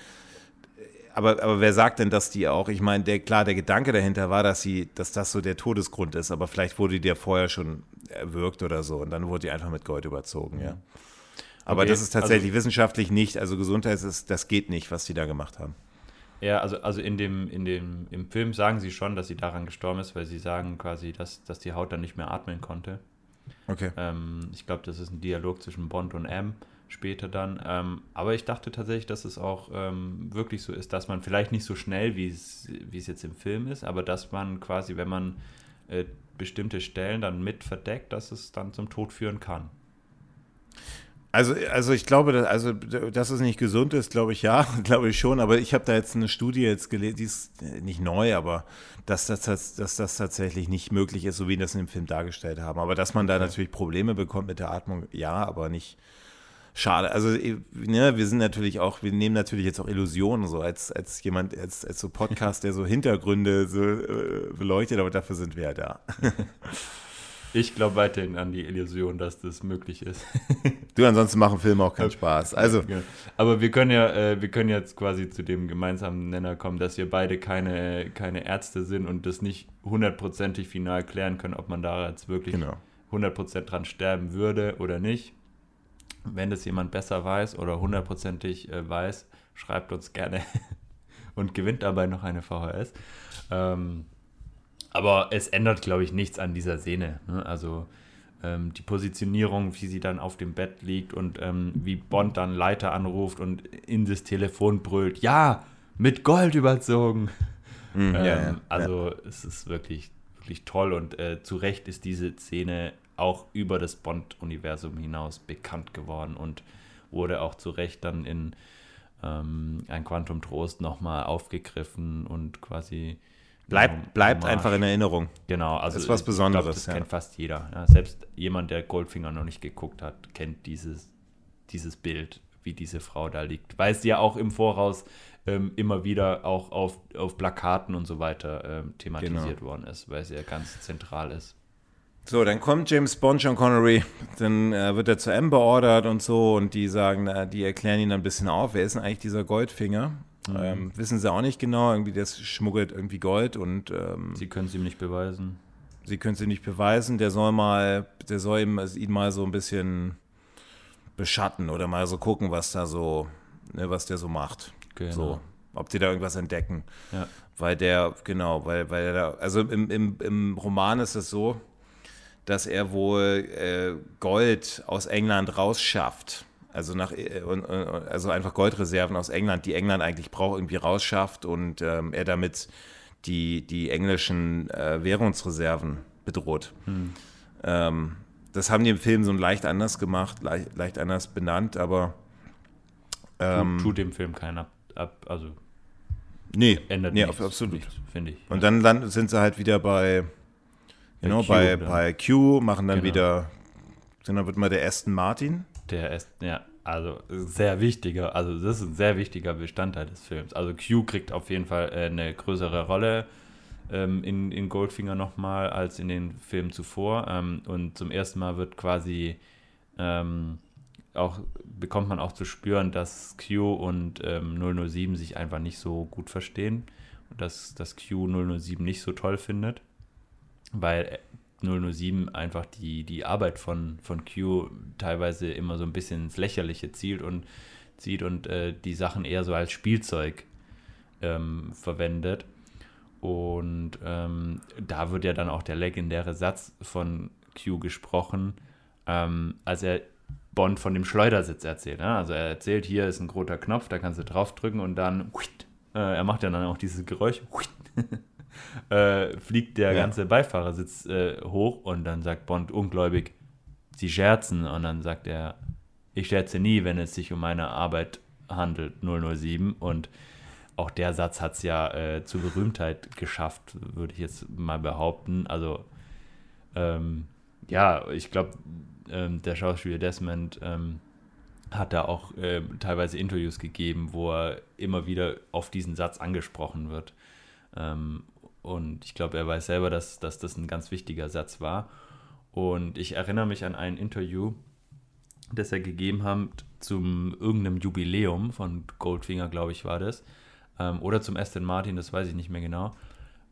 aber, aber wer sagt denn, dass die auch, ich meine, der, klar, der Gedanke dahinter war, dass sie, dass das so der Todesgrund ist, aber vielleicht wurde die ja vorher schon erwürgt oder so und dann wurde die einfach mit Gold überzogen, ja. Aber okay, das ist tatsächlich also, wissenschaftlich nicht, also Gesundheit ist, das geht nicht, was die da gemacht haben. Ja, also, also in dem, in dem, im Film sagen sie schon, dass sie daran gestorben ist, weil sie sagen quasi, dass, dass die Haut dann nicht mehr atmen konnte. Okay. Ähm, ich glaube, das ist ein Dialog zwischen Bond und M später dann. Ähm, aber ich dachte tatsächlich, dass es auch ähm, wirklich so ist, dass man vielleicht nicht so schnell, wie es jetzt im Film ist, aber dass man quasi, wenn man äh, bestimmte Stellen dann mit verdeckt, dass es dann zum Tod führen kann. Also, also ich glaube, dass, also, dass es nicht gesund ist, glaube ich ja, glaube ich schon. Aber ich habe da jetzt eine Studie jetzt gelesen, die ist nicht neu, aber dass das, dass das tatsächlich nicht möglich ist, so wie wir das in dem Film dargestellt haben. Aber dass man da natürlich Probleme bekommt mit der Atmung, ja, aber nicht schade. Also ne, wir sind natürlich auch, wir nehmen natürlich jetzt auch Illusionen so als, als jemand, als, als so Podcast, der so Hintergründe so äh, beleuchtet, aber dafür sind wir ja da. Ich glaube weiterhin an die Illusion, dass das möglich ist. du, ansonsten machen Filme auch keinen Spaß. Also. Ja, aber wir können ja, äh, wir können jetzt quasi zu dem gemeinsamen Nenner kommen, dass wir beide keine, keine Ärzte sind und das nicht hundertprozentig final klären können, ob man da jetzt wirklich genau. 100% dran sterben würde oder nicht. Wenn das jemand besser weiß oder hundertprozentig äh, weiß, schreibt uns gerne und gewinnt dabei noch eine VHS. Ähm, aber es ändert, glaube ich, nichts an dieser Szene. Ne? Also ähm, die Positionierung, wie sie dann auf dem Bett liegt und ähm, wie Bond dann Leiter anruft und in das Telefon brüllt, ja, mit Gold überzogen. Mhm, ähm, ja, ja, also ja. es ist wirklich, wirklich toll und äh, zu Recht ist diese Szene auch über das Bond-Universum hinaus bekannt geworden und wurde auch zu Recht dann in ähm, ein Quantum Trost nochmal aufgegriffen und quasi Bleibt, bleibt einfach in Erinnerung. Genau, also ist was Besonderes. Glaub, das ja. kennt fast jeder. Ja, selbst jemand, der Goldfinger noch nicht geguckt hat, kennt dieses, dieses Bild, wie diese Frau da liegt. Weil sie ja auch im Voraus ähm, immer wieder auch auf, auf Plakaten und so weiter ähm, thematisiert Genau. worden ist, weil sie ja ganz zentral ist. So, dann kommt James Bond, John Connery, dann äh, wird er zu M beordert und so und die sagen, äh, die erklären ihn dann ein bisschen auf, wer ist denn eigentlich dieser Goldfinger? Ähm, wissen sie auch nicht genau, irgendwie das schmuggelt irgendwie Gold und ähm, Sie können es ihm nicht beweisen. sie können es ihm nicht beweisen, der soll mal, der soll ihm, also ihn mal so ein bisschen beschatten oder mal so gucken, was da so, ne, was der so macht. Genau. So, ob die da irgendwas entdecken. Ja. Weil der, genau, weil, weil er da, also im, im, im Roman ist es so, dass er wohl äh, Gold aus England rausschafft. Also, nach, äh, und, äh, also einfach Goldreserven aus England, die England eigentlich braucht, irgendwie rausschafft und ähm, er damit die, die englischen äh, Währungsreserven bedroht. Ähm, das haben die im Film so leicht anders gemacht, leicht, leicht anders benannt, aber ähm, tut, tut dem Film keinen ab, ab also nee, ändert nee nichts, absolut. finde ich. Und dann landen, sind sie halt wieder bei, genau, Q bei, dann. bei Q, machen dann Genau. wieder, dann wird mal der Aston Martin. Der ist, ja, also sehr wichtiger, also das ist ein sehr wichtiger Bestandteil des Films. Also Q kriegt auf jeden Fall äh, eine größere Rolle ähm, in, in Goldfinger nochmal als in den Filmen zuvor. Ähm, und zum ersten Mal wird quasi ähm, auch, bekommt man auch zu spüren, dass Q und ähm, 007 sich einfach nicht so gut verstehen. Und dass, dass Q 007 nicht so toll findet. Weil 007 einfach die, die Arbeit von, von Q teilweise immer so ein bisschen ins Lächerliche zielt und zieht und äh, die Sachen eher so als Spielzeug ähm, verwendet. Und ähm, da wird ja dann auch der legendäre Satz von Q gesprochen, ähm, als er Bond von dem Schleudersitz erzählt. Ne? Also er erzählt, hier ist ein roter Knopf, da kannst du draufdrücken und dann, äh, er macht ja dann auch dieses Geräusch, äh, fliegt der Ja. ganze Beifahrersitz äh, hoch und dann sagt Bond ungläubig, sie scherzen und dann sagt er, ich scherze nie, wenn es sich um meine Arbeit handelt, 007 und auch der Satz hat es ja äh, zur Berühmtheit geschafft, würde ich jetzt mal behaupten. Also ähm, ja, ich glaube, ähm, der Schauspieler Desmond ähm, hat da auch ähm, teilweise Interviews gegeben, wo er immer wieder auf diesen Satz angesprochen wird. Und ich glaube, er weiß selber, dass, dass das ein ganz wichtiger Satz war. Und ich erinnere mich an ein Interview, das er gegeben hat zum irgendeinem Jubiläum von Goldfinger, glaube ich, war das. Ähm, oder zum Aston Martin, das weiß ich nicht mehr genau.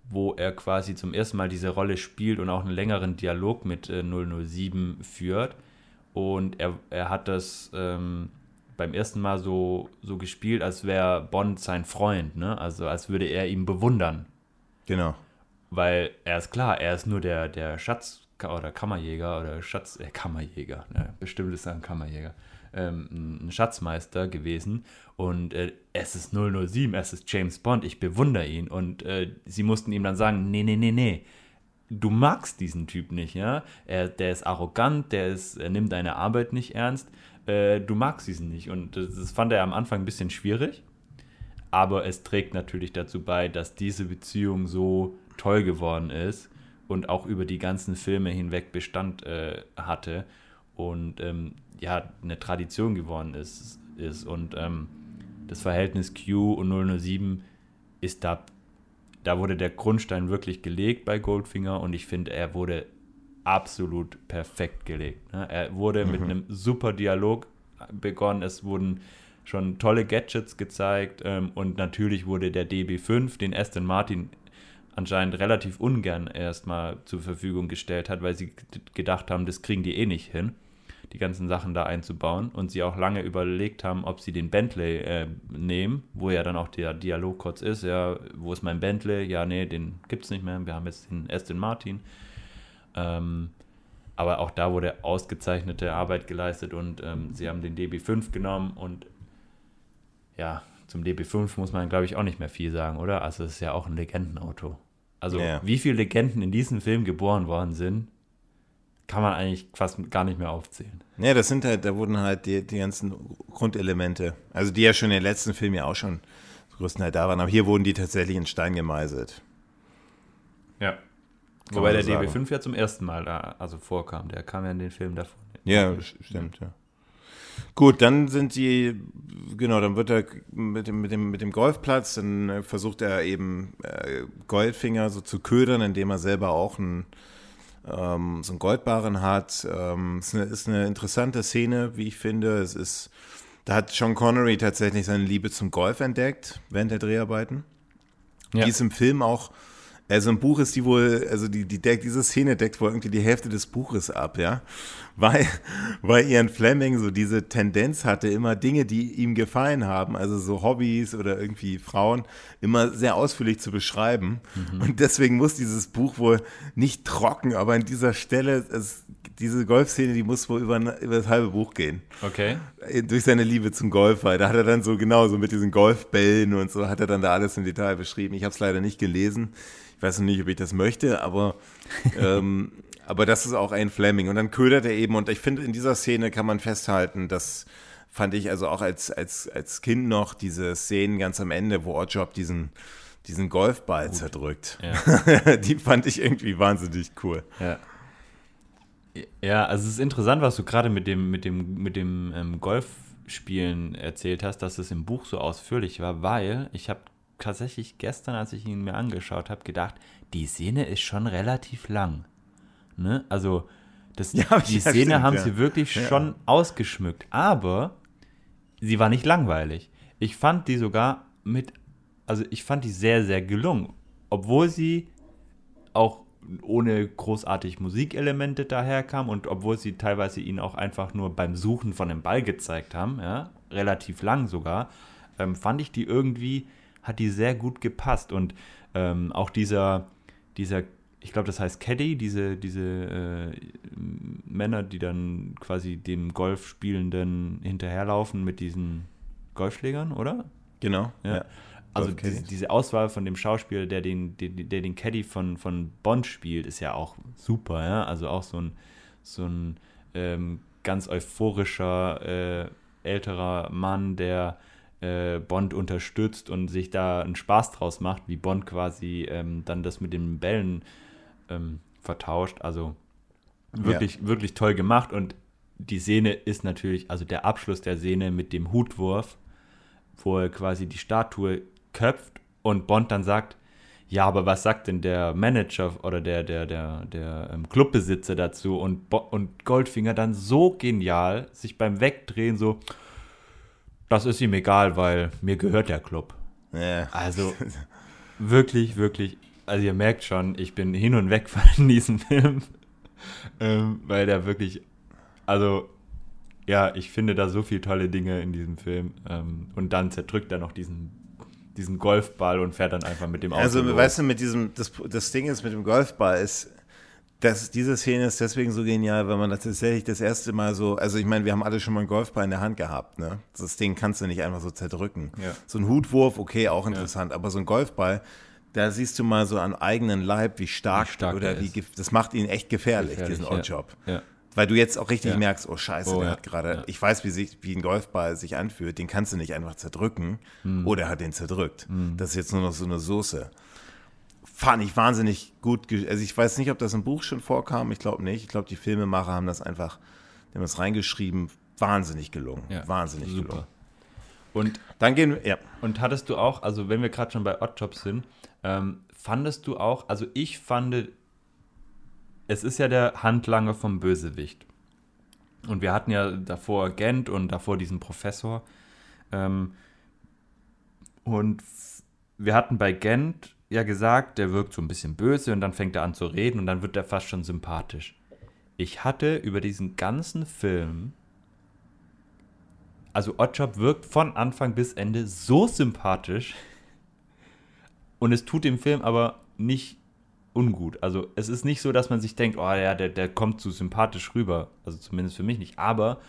Wo er quasi zum ersten Mal diese Rolle spielt und auch einen längeren Dialog mit äh, 007 führt. Und er, er hat das ähm, beim ersten Mal so, so gespielt, als wäre Bond sein Freund, ne? Also als würde er ihn bewundern. Genau. Weil er ist klar, er ist nur der, der Schatz- oder Kammerjäger oder Schatz, äh, Kammerjäger, ne? bestimmt ist er ein Kammerjäger, ähm, ein Schatzmeister gewesen und äh, es ist 007, es ist James Bond, ich bewundere ihn und äh, sie mussten ihm dann sagen, nee, nee, nee, nee, du magst diesen Typ nicht, ja, er, der ist arrogant, der ist, er nimmt deine Arbeit nicht ernst, äh, du magst diesen nicht und das, das fand er am Anfang ein bisschen schwierig, aber es trägt natürlich dazu bei, dass diese Beziehung so toll geworden ist und auch über die ganzen Filme hinweg Bestand äh, hatte und ähm, ja, eine Tradition geworden ist. ist. Und ähm, das Verhältnis Q und 007 ist da, da wurde der Grundstein wirklich gelegt bei Goldfinger und ich finde, er wurde absolut perfekt gelegt. Ne? Er wurde mit einem super Dialog begonnen, es wurden schon tolle Gadgets gezeigt ähm, und natürlich wurde der DB5, den Aston Martin anscheinend relativ ungern erstmal zur Verfügung gestellt hat, weil sie gedacht haben, das kriegen die eh nicht hin, die ganzen Sachen da einzubauen und sie auch lange überlegt haben, ob sie den Bentley äh, nehmen, wo ja dann auch der Dialog kurz ist, ja, wo ist mein Bentley? Ja, nee, den gibt's nicht mehr, wir haben jetzt den Aston Martin. Ähm, aber auch da wurde ausgezeichnete Arbeit geleistet und ähm, sie haben den DB5 genommen und ja, zum DB5 muss man, glaube ich, auch nicht mehr viel sagen, oder? Also es ist ja auch ein Legendenauto. Also Ja. wie viele Legenden in diesem Film geboren worden sind, kann man eigentlich fast gar nicht mehr aufzählen. Ja, das sind halt, da wurden halt die, die ganzen Grundelemente, also die ja schon in den letzten Filmen ja auch schon größtenteils da waren, aber hier wurden die tatsächlich in Stein gemeißelt. Ja. Wobei der DB5 ja zum ersten Mal da also vorkam. Der kam ja in den Film davon. Ja, stimmt, ja. Gut, dann sind die, genau, dann wird er mit dem, mit dem, mit dem Golfplatz, dann äh, versucht er eben äh, Goldfinger so zu ködern, indem er selber auch einen, ähm, so einen Goldbarren hat. Ähm, es ist eine, ist eine interessante Szene, wie ich finde. Es ist, da hat Sean Connery tatsächlich seine Liebe zum Golf entdeckt während der Dreharbeiten. Ja. Die ist im Film auch also im Buch ist die wohl, also die, die deckt, diese Szene deckt wohl irgendwie die Hälfte des Buches ab, ja. Weil, weil Ian Fleming so diese Tendenz hatte, immer Dinge, die ihm gefallen haben, also so Hobbys oder irgendwie Frauen, immer sehr ausführlich zu beschreiben. Mhm. Und deswegen muss dieses Buch wohl nicht trocken, aber an dieser Stelle, es, diese Golfszene, die muss wohl über, über das halbe Buch gehen. Okay. Durch seine Liebe zum Golf, weil da hat er dann so genau so mit diesen Golfbällen und so hat er dann da alles im Detail beschrieben. Ich habe es leider nicht gelesen weiß noch nicht, ob ich das möchte, aber, ähm, aber das ist auch ein Fleming. Und dann ködert er eben, und ich finde, in dieser Szene kann man festhalten, dass fand ich also auch als, als, als Kind noch diese Szenen ganz am Ende, wo Oddjob diesen, diesen Golfball Gut. zerdrückt. Ja. Die fand ich irgendwie wahnsinnig cool. Ja. Ja, also es ist interessant, was du gerade mit dem, mit dem, mit dem ähm, Golfspielen erzählt hast, dass es im Buch so ausführlich war, weil ich habe tatsächlich gestern, als ich ihn mir angeschaut habe, gedacht, die Szene ist schon relativ lang. Ne? Also, das, ja, die Szene stimmt, haben ja. sie wirklich ja. schon ausgeschmückt. Aber sie war nicht langweilig. Ich fand die sogar mit, also ich fand die sehr, sehr gelungen. Obwohl sie auch ohne großartig Musikelemente daherkam und obwohl sie teilweise ihn auch einfach nur beim Suchen von dem Ball gezeigt haben, ja, relativ lang sogar, ähm, fand ich die irgendwie hat die sehr gut gepasst. Und ähm, auch dieser, dieser, ich glaube, das heißt Caddy, diese, diese äh, Männer, die dann quasi den Golfspielenden hinterherlaufen mit diesen Golfschlägern, oder? Genau. Ja. ja. Also diese, diese, Auswahl von dem Schauspieler, der den, der, der den Caddy von, von Bond spielt, ist ja auch super, ja. Also auch so ein, so ein ähm, ganz euphorischer äh, älterer Mann, der äh, Bond unterstützt und sich da einen Spaß draus macht, wie Bond quasi ähm, dann das mit den Bällen ähm, vertauscht. Also wirklich, ja. wirklich toll gemacht und die Szene ist natürlich, also der Abschluss der Szene mit dem Hutwurf, wo er quasi die Statue köpft und Bond dann sagt, ja, aber was sagt denn der Manager oder der, der, der, der ähm, Clubbesitzer dazu? Und, Bo und Goldfinger dann so genial, sich beim Wegdrehen so, das ist ihm egal, weil mir gehört der Club. Ja. Also wirklich, wirklich, also ihr merkt schon, ich bin hin und weg von diesem Film, ähm, weil der wirklich, also ja, ich finde da so viele tolle Dinge in diesem Film ähm, und dann zerdrückt er noch diesen diesen Golfball und fährt dann einfach mit dem Auto. Also, los. weißt du, mit diesem, das, das Ding ist mit dem Golfball ist, das, diese Szene ist deswegen so genial, weil man das tatsächlich das erste Mal so, also ich meine, wir haben alle schon mal einen Golfball in der Hand gehabt, ne? Das Ding kannst du nicht einfach so zerdrücken. Ja. So ein Hutwurf, okay, auch interessant, ja. aber so ein Golfball, da siehst du mal so am eigenen Leib, wie stark, wie stark oder wie, das macht ihn echt gefährlich, gefährlich diesen Oddjob. Ja. Weil du jetzt auch richtig merkst, oh Scheiße, oh, der hat gerade, ich weiß, wie, sich, wie ein Golfball sich anfühlt, den kannst du nicht einfach zerdrücken hm. oder hat den zerdrückt. Hm. Das ist jetzt nur noch so eine Soße fand ich wahnsinnig gut. Also ich weiß nicht, ob das im Buch schon vorkam. Ich glaube nicht. Ich glaube, die Filmemacher haben das einfach, haben das reingeschrieben. Wahnsinnig gelungen. Ja, wahnsinnig super. gelungen. Und dann gehen wir, ja. Und hattest du auch, also wenn wir gerade schon bei Oddjobs sind, ähm, fandest du auch, also ich fand, es ist ja der Handlanger vom Bösewicht. Und wir hatten ja davor Gent und davor diesen Professor. Ähm, und wir hatten bei Gent ja gesagt, der wirkt so ein bisschen böse und dann fängt er an zu reden und dann wird er fast schon sympathisch. Ich hatte über diesen ganzen Film, also Oddjob wirkt von Anfang bis Ende so sympathisch und es tut dem Film aber nicht ungut. Also es ist nicht so, dass man sich denkt, oh ja, der, der kommt zu sympathisch rüber. Also zumindest für mich nicht. Aber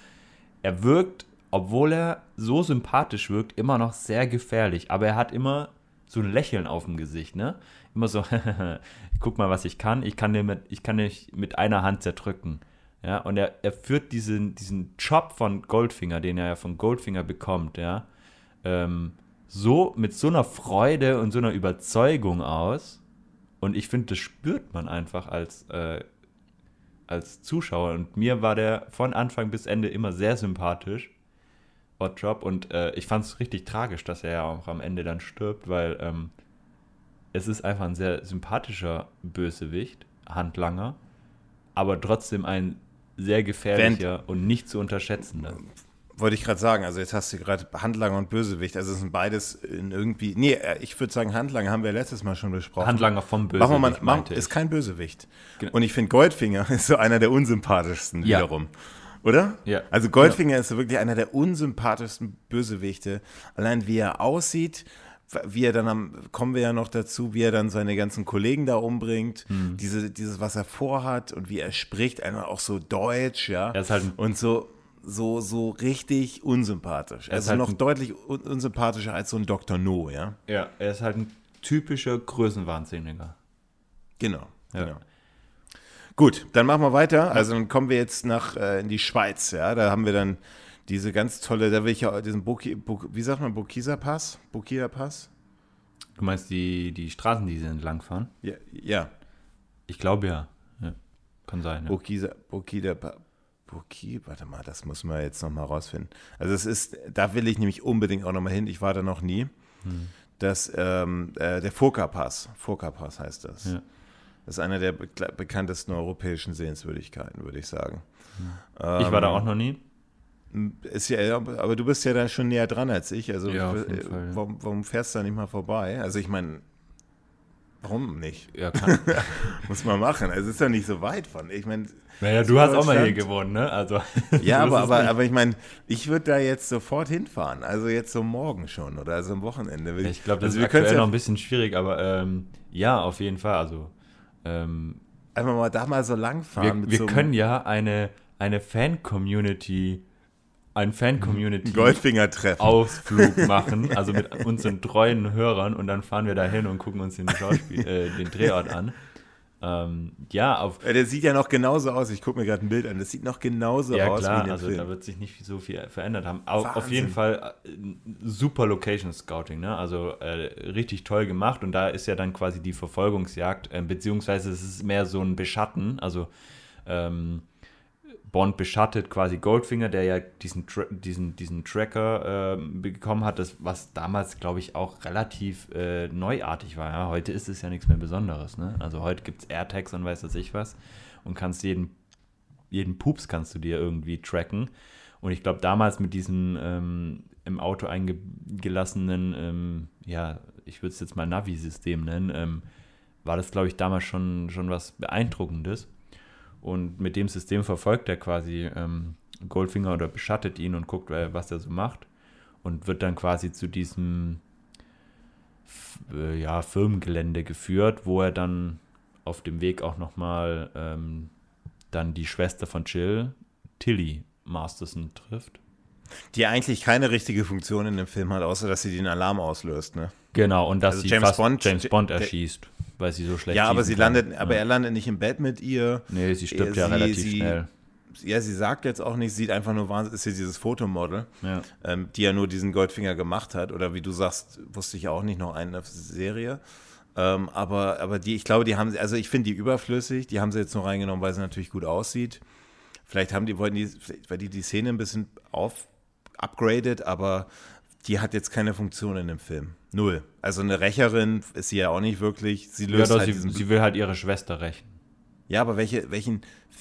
er wirkt, obwohl er so sympathisch wirkt, immer noch sehr gefährlich. Aber er hat immer so ein Lächeln auf dem Gesicht, ne? Immer so, guck mal, was ich kann. Ich kann, den mit, ich kann dich mit einer Hand zerdrücken. Ja, und er, er führt diesen, diesen Job von Goldfinger, den er ja von Goldfinger bekommt, ja, ähm, so mit so einer Freude und so einer Überzeugung aus. Und ich finde, das spürt man einfach als, äh, als Zuschauer. Und mir war der von Anfang bis Ende immer sehr sympathisch, Odd Job. Und äh, ich fand es richtig tragisch, dass er ja auch am Ende dann stirbt, weil ähm, es ist einfach ein sehr sympathischer Bösewicht, Handlanger, aber trotzdem ein sehr gefährlicher Wenn, und nicht zu unterschätzender. Wollte ich gerade sagen, also jetzt hast du gerade Handlanger und Bösewicht, also es sind beides in irgendwie, nee, äh, ich würde sagen, Handlanger haben wir letztes Mal schon besprochen. Handlanger vom Bösewicht. Machen wir mal, machen, ist kein Bösewicht. Genau. Und ich finde Goldfinger ist so einer der unsympathischsten ja. wiederum. Oder? Ja. Also Goldfinger ja. ist wirklich einer der unsympathischsten Bösewichte. Allein wie er aussieht, wie er dann am, kommen wir ja noch dazu, wie er dann seine ganzen Kollegen da umbringt, mhm. diese, dieses, was er vorhat und wie er spricht, einfach auch so deutsch, ja. Er ist halt und so, so, so richtig unsympathisch. Er also halt noch deutlich un unsympathischer als so ein Dr. No, ja. Ja, er ist halt ein typischer Größenwahnsinniger. Genau, ja. genau. Gut, dann machen wir weiter. Also dann kommen wir jetzt nach äh, in die Schweiz, ja. Da haben wir dann diese ganz tolle, da will ich ja diesen Buki, Buk, wie sagt man, Burkisa Pass? Burkina Pass? Du meinst die, die Straßen, die sie entlangfahren? Ja. ja. Ich glaube ja. ja. Kann sein. Ja. Burkisa, Burkina Burki, warte mal, das muss man jetzt nochmal rausfinden. Also es ist, da will ich nämlich unbedingt auch nochmal hin, ich war da noch nie. Hm. Das, ähm, äh, der Furka Pass, Furka Pass heißt das. Ja. Das ist einer der be bekanntesten europäischen Sehenswürdigkeiten, würde ich sagen. Hm. Ich war da ähm, auch noch nie. Ist ja, aber du bist ja da schon näher dran als ich. Also ja, äh, Fall, warum, warum, fährst du da nicht mal vorbei? Also ich meine, warum nicht? Ja, kann. Muss man machen. Also es ist ja nicht so weit von. Ich meine. Naja, du hast auch mal hier gewohnt, ne? Also. Ja, aber, aber, aber ich meine, ich würde da jetzt sofort hinfahren. Also jetzt so morgen schon oder also am Wochenende. Ich glaube, das also ist aktuell ja noch ein bisschen schwierig, aber ähm, ja, auf jeden Fall. Also ähm, einfach mal da mal so lang fahren. Wir, wir so können ja eine, eine Fan-Community ein Fan-Community. Ausflug machen, also mit unseren treuen Hörern und dann fahren wir da hin und gucken uns den, Schauspiel, äh, den Drehort an. Ähm, ja, auf. Der sieht ja noch genauso aus. Ich gucke mir gerade ein Bild an. Das sieht noch genauso ja, aus klar, wie in dem also Film. da wird sich nicht so viel verändert haben. Auf, auf jeden Fall äh, super Location Scouting, ne? Also äh, richtig toll gemacht und da ist ja dann quasi die Verfolgungsjagd, äh, beziehungsweise es ist mehr so ein Beschatten, also ähm, Bond beschattet quasi Goldfinger, der ja diesen, diesen, diesen Tracker äh, bekommen hat, das, was damals, glaube ich, auch relativ äh, neuartig war. Ja? Heute ist es ja nichts mehr Besonderes. Ne? Also heute gibt es AirTags und weiß was ich was und kannst jeden, jeden Pups kannst du dir irgendwie tracken. Und ich glaube, damals mit diesem ähm, im Auto eingelassenen, ähm, ja, ich würde es jetzt mal Navi-System nennen, ähm, war das, glaube ich, damals schon, schon was Beeindruckendes. Und mit dem System verfolgt er quasi ähm, Goldfinger oder beschattet ihn und guckt, äh, was er so macht. Und wird dann quasi zu diesem äh, ja, Firmengelände geführt, wo er dann auf dem Weg auch nochmal ähm, dann die Schwester von Jill, Tilly Masterson, trifft. Die eigentlich keine richtige Funktion in dem Film hat, außer dass sie den Alarm auslöst, ne? Genau, und dass also sie James Bond, James Bond erschießt weil sie so schlecht Ja, aber sie landet, kann. aber er landet nicht im Bett mit ihr. Nee, sie stirbt ja relativ sie, schnell. Ja, sie sagt jetzt auch nicht, sieht einfach nur wahnsinnig, ist hier dieses Fotomodel, ja. ähm, die ja nur diesen Goldfinger gemacht hat. Oder wie du sagst, wusste ich auch nicht, noch eine Serie. Ähm, aber, aber die, ich glaube, die haben sie, also ich finde die überflüssig, die haben sie jetzt nur reingenommen, weil sie natürlich gut aussieht. Vielleicht haben die, wollten die, weil die die Szene ein bisschen auf upgraded, aber die hat jetzt keine Funktion in dem Film. Null. Also eine Rächerin ist sie ja auch nicht wirklich. Sie löst ja, doch, halt sie, sie, will halt ihre Schwester rächen. Ja, aber welche, welchen,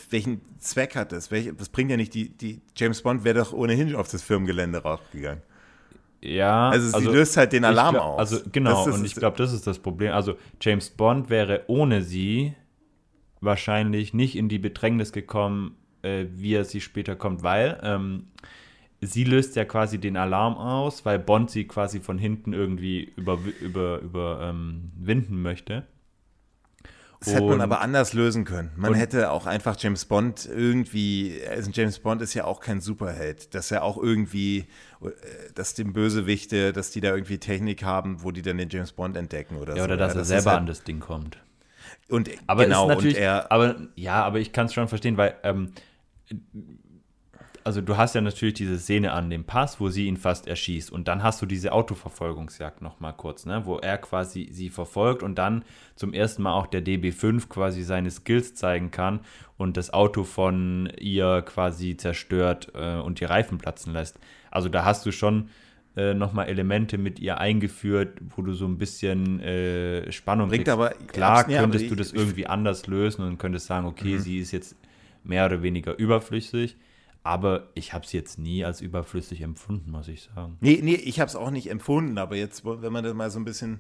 welchen Zweck hat das? Welche, das bringt ja nicht die, die James Bond wäre doch ohnehin auf das Firmengelände rausgegangen. Ja, also sie also löst halt den Alarm glaub, aus. Also genau, und ich glaube, das ist das Problem. Also James Bond wäre ohne sie wahrscheinlich nicht in die Bedrängnis gekommen, äh, wie er sie später kommt, weil ähm, sie löst ja quasi den Alarm aus, weil Bond sie quasi von hinten irgendwie über, über, überwinden ähm, möchte. Das hätte man aber anders lösen können. Man hätte auch einfach James Bond irgendwie, also James Bond ist ja auch kein Superheld, dass er auch irgendwie, äh, dass dem Bösewichte, dass die da irgendwie Technik haben, wo die dann den James Bond entdecken oder ja, so. Oder dass ja, er selber halt, an das Ding kommt. Und aber genau, und er, aber ja, aber ich kann es schon verstehen, weil ähm, also du hast ja natürlich diese Szene an dem Pass, wo sie ihn fast erschießt und dann hast du diese Autoverfolgungsjagd nochmal kurz, ne, wo er quasi sie verfolgt und dann zum ersten Mal auch der DB5 quasi seine Skills zeigen kann und das Auto von ihr quasi zerstört äh, und die Reifen platzen lässt. Also da hast du schon äh, nochmal Elemente mit ihr eingeführt, wo du so ein bisschen äh, Spannung Bringt aber Klar ja, könntest aber du das irgendwie anders lösen und könntest sagen, okay, Mhm. sie ist jetzt mehr oder weniger überflüssig, aber ich habe sie jetzt nie als überflüssig empfunden, muss ich sagen. Nee, nee, ich habe es auch nicht empfunden, aber jetzt, wenn man das mal so ein bisschen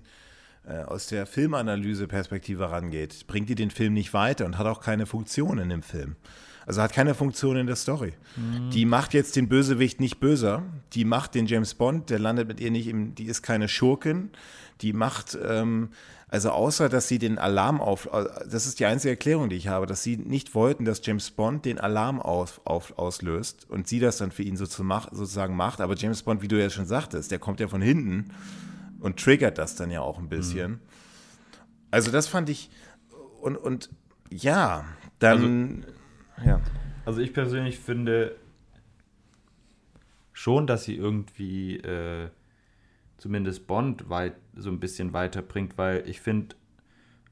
äh, aus der Filmanalyse-Perspektive rangeht, bringt die den Film nicht weiter und hat auch keine Funktion in dem Film. Also hat keine Funktion in der Story. Die macht jetzt den Bösewicht nicht böser. Die macht den James Bond, der landet mit ihr nicht im, die ist keine Schurkin. Die macht, ähm, also außer, dass sie den Alarm auf, das ist die einzige Erklärung, die ich habe, dass sie nicht wollten, dass James Bond den Alarm auf, auf, auslöst und sie das dann für ihn so zu mach, sozusagen macht. Aber James Bond, wie du ja schon sagtest, der kommt ja von hinten und triggert das dann ja auch ein bisschen. Also das fand ich, und, und ja, dann, ja. Also ich persönlich finde schon, dass sie irgendwie äh, zumindest Bond weit, so ein bisschen weiterbringt, weil ich finde,